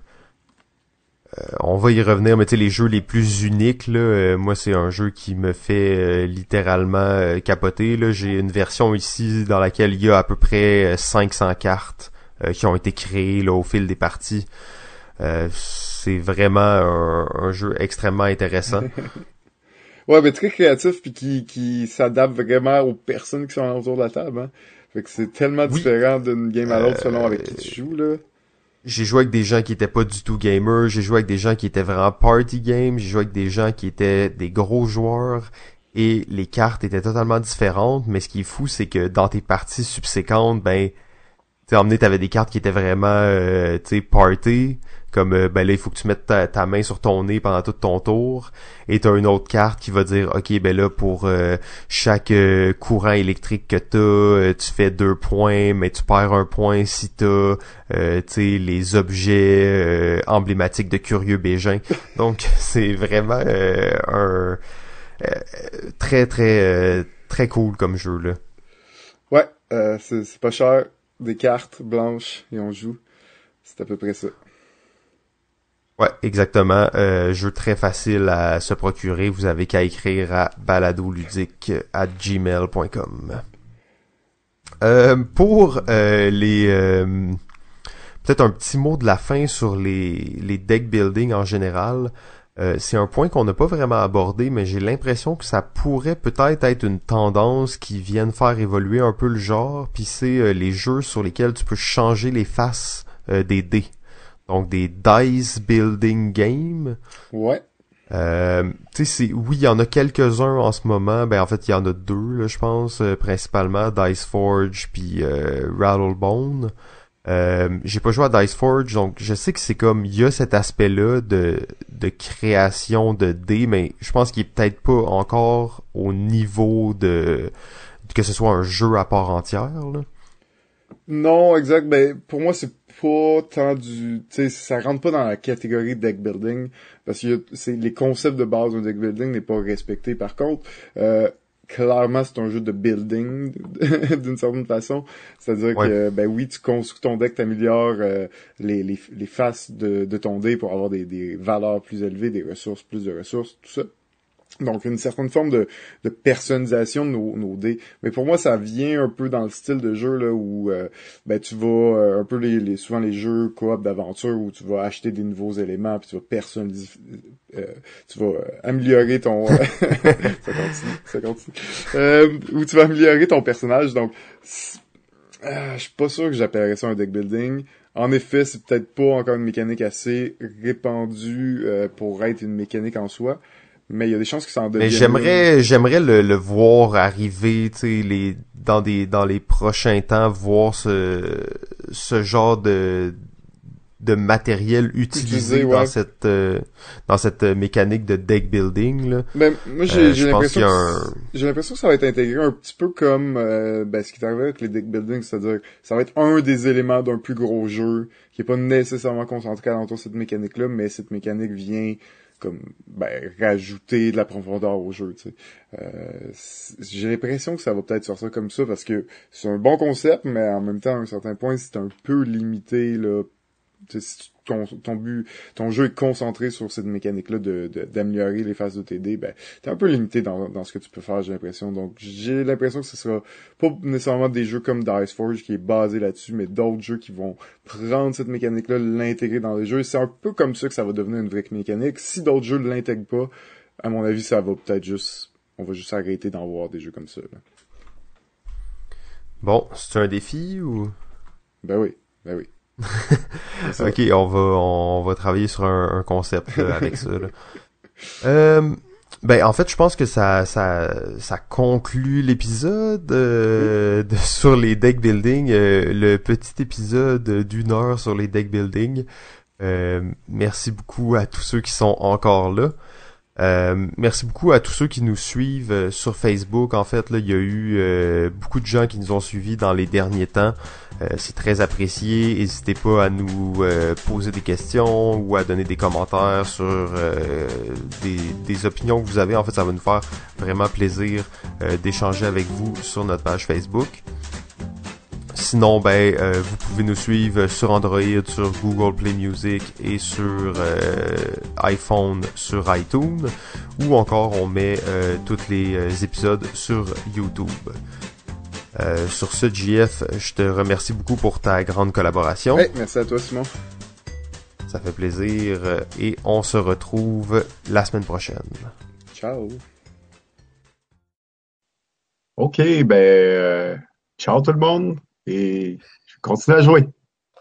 on va y revenir, mais tu sais, les jeux les plus uniques, là, euh, moi, c'est un jeu qui me fait euh, littéralement capoter. Là. J'ai une version ici dans laquelle il y a à peu près 500 cartes qui ont été créées là, au fil des parties. c'est vraiment un, jeu extrêmement intéressant. [laughs] ouais, mais très créatif puis qui, qui s'adapte vraiment aux personnes qui sont autour de la table. Hein. Fait que c'est tellement différent d'une game à l'autre selon avec qui tu joues, là j'ai joué avec des gens qui étaient pas du tout gamers, j'ai joué avec des gens qui étaient vraiment party game, j'ai joué avec des gens qui étaient des gros joueurs et les cartes étaient totalement différentes, mais ce qui est fou c'est que dans tes parties subséquentes, ben sais, emmener, t'avais des cartes qui étaient vraiment, euh, tu party, comme, euh, ben là, il faut que tu mettes ta, main sur ton nez pendant tout ton tour, et t'as une autre carte qui va dire, ok, ben là, pour euh, chaque courant électrique que t'as, tu fais deux points, mais tu perds un point si t'as, tu sais, les objets emblématiques de Curieux Bégin. [laughs] Donc, c'est vraiment un très, très, très cool comme jeu, là. Ouais, euh, c'est pas cher. Des cartes blanches et on joue. C'est à peu près ça. Ouais, exactement. Euh, jeu très facile à se procurer. Vous avez qu'à écrire à baladoludique à gmail.com. Euh, pour euh, les... Euh, peut-être un petit mot de la fin sur les, les deck building en général. Euh, c'est un point qu'on n'a pas vraiment abordé, mais j'ai l'impression que ça pourrait peut-être être une tendance qui vienne faire évoluer un peu le genre, puis c'est euh, les jeux sur lesquels tu peux changer les faces euh, des dés. Donc des dice building games. Ouais. tu sais, oui, il y en a quelques-uns en ce moment. Ben en fait, il y en a deux, je pense, principalement Dice Forge puis Rattlebone. Euh, j'ai pas joué à Dice Forge, donc je sais que c'est comme il y a cet aspect-là de, de création de dés, mais je pense qu'il est peut-être pas encore au niveau de que ce soit un jeu à part entière. Là. Non, exact. Ben pour moi c'est pas tant du, tu sais, ça rentre pas dans la catégorie deck building parce que c'est les concepts de base d'un deck building n'est pas respecté. Par contre, euh, clairement c'est un jeu de building [laughs] d'une certaine façon. C'est-à-dire que ben oui, tu construis ton deck, tu améliores euh, les, les, les, faces de, de ton dé pour avoir des, des valeurs plus élevées, des ressources, plus de ressources, tout ça. Donc une certaine forme de, de personnalisation de nos, nos, dés. Mais pour moi, ça vient un peu dans le style de jeu là où euh, ben tu vas euh, un peu les, les, souvent les jeux coop d'aventure où tu vas acheter des nouveaux éléments puis tu vas personnaliser euh, tu vas améliorer ton [laughs] ça continue, ça continue. où tu vas améliorer ton personnage. Donc je suis pas sûr que j'appellerais ça un deck building. En effet, c'est peut-être pas encore une mécanique assez répandue pour être une mécanique en soi mais il y a des chances que ça en devienne. Mais j'aimerais, j'aimerais le, le, voir arriver, tu sais, les dans des dans les prochains temps, voir ce ce genre de de matériel utilisé, dans cette euh, dans cette mécanique de deck building là. Ben, moi j'ai euh, l'impression j'ai l'impression que ça va être intégré un petit peu comme euh, ben, ce qui est arrivé avec les deck building, c'est-à-dire ça va être un des éléments d'un plus gros jeu qui est pas nécessairement concentré autour de cette mécanique là, mais cette mécanique vient comme ben, rajouter de la profondeur au jeu. Euh, J'ai l'impression que ça va peut-être sortir comme ça parce que c'est un bon concept, mais en même temps, à un certain point, c'est un peu limité là. Ton, ton but, ton jeu est concentré sur cette mécanique-là de, d'améliorer les phases de TD, ben, t'es un peu limité dans, dans ce que tu peux faire, j'ai l'impression. Donc, j'ai l'impression que ce sera pas nécessairement des jeux comme Dice Forge qui est basé là-dessus, mais d'autres jeux qui vont prendre cette mécanique-là, l'intégrer dans les jeux. C'est un peu comme ça que ça va devenir une vraie mécanique. Si d'autres jeux ne l'intègrent pas, à mon avis, ça va peut-être juste, on va juste arrêter d'en voir des jeux comme ça. Bon, c'est un défi ou? Ben oui, ben oui. Ok, on va on va travailler sur un, concept avec ça. [laughs] Euh, ben en fait, je pense que ça ça ça conclut l'épisode euh, sur les deck building, euh, le petit épisode d'une heure sur les deck building. merci beaucoup à tous ceux qui sont encore là. Euh, merci beaucoup à tous ceux qui nous suivent euh, sur Facebook. En fait, là, il y a eu euh, beaucoup de gens qui nous ont suivis dans les derniers temps. C'est très apprécié. N'hésitez pas à nous poser des questions ou à donner des commentaires sur des, des, opinions que vous avez. En fait, ça va nous faire vraiment plaisir d'échanger avec vous sur notre page Facebook. Sinon, ben, euh, vous pouvez nous suivre sur Android, sur Google Play Music et sur euh, iPhone sur iTunes. Ou encore, on met euh, tous les épisodes sur YouTube. Sur ce, JF, je te remercie beaucoup pour ta grande collaboration. merci à toi, Simon. Ça fait plaisir et on se retrouve la semaine prochaine. Ciao. OK, ben, ciao tout le monde et je continue à jouer.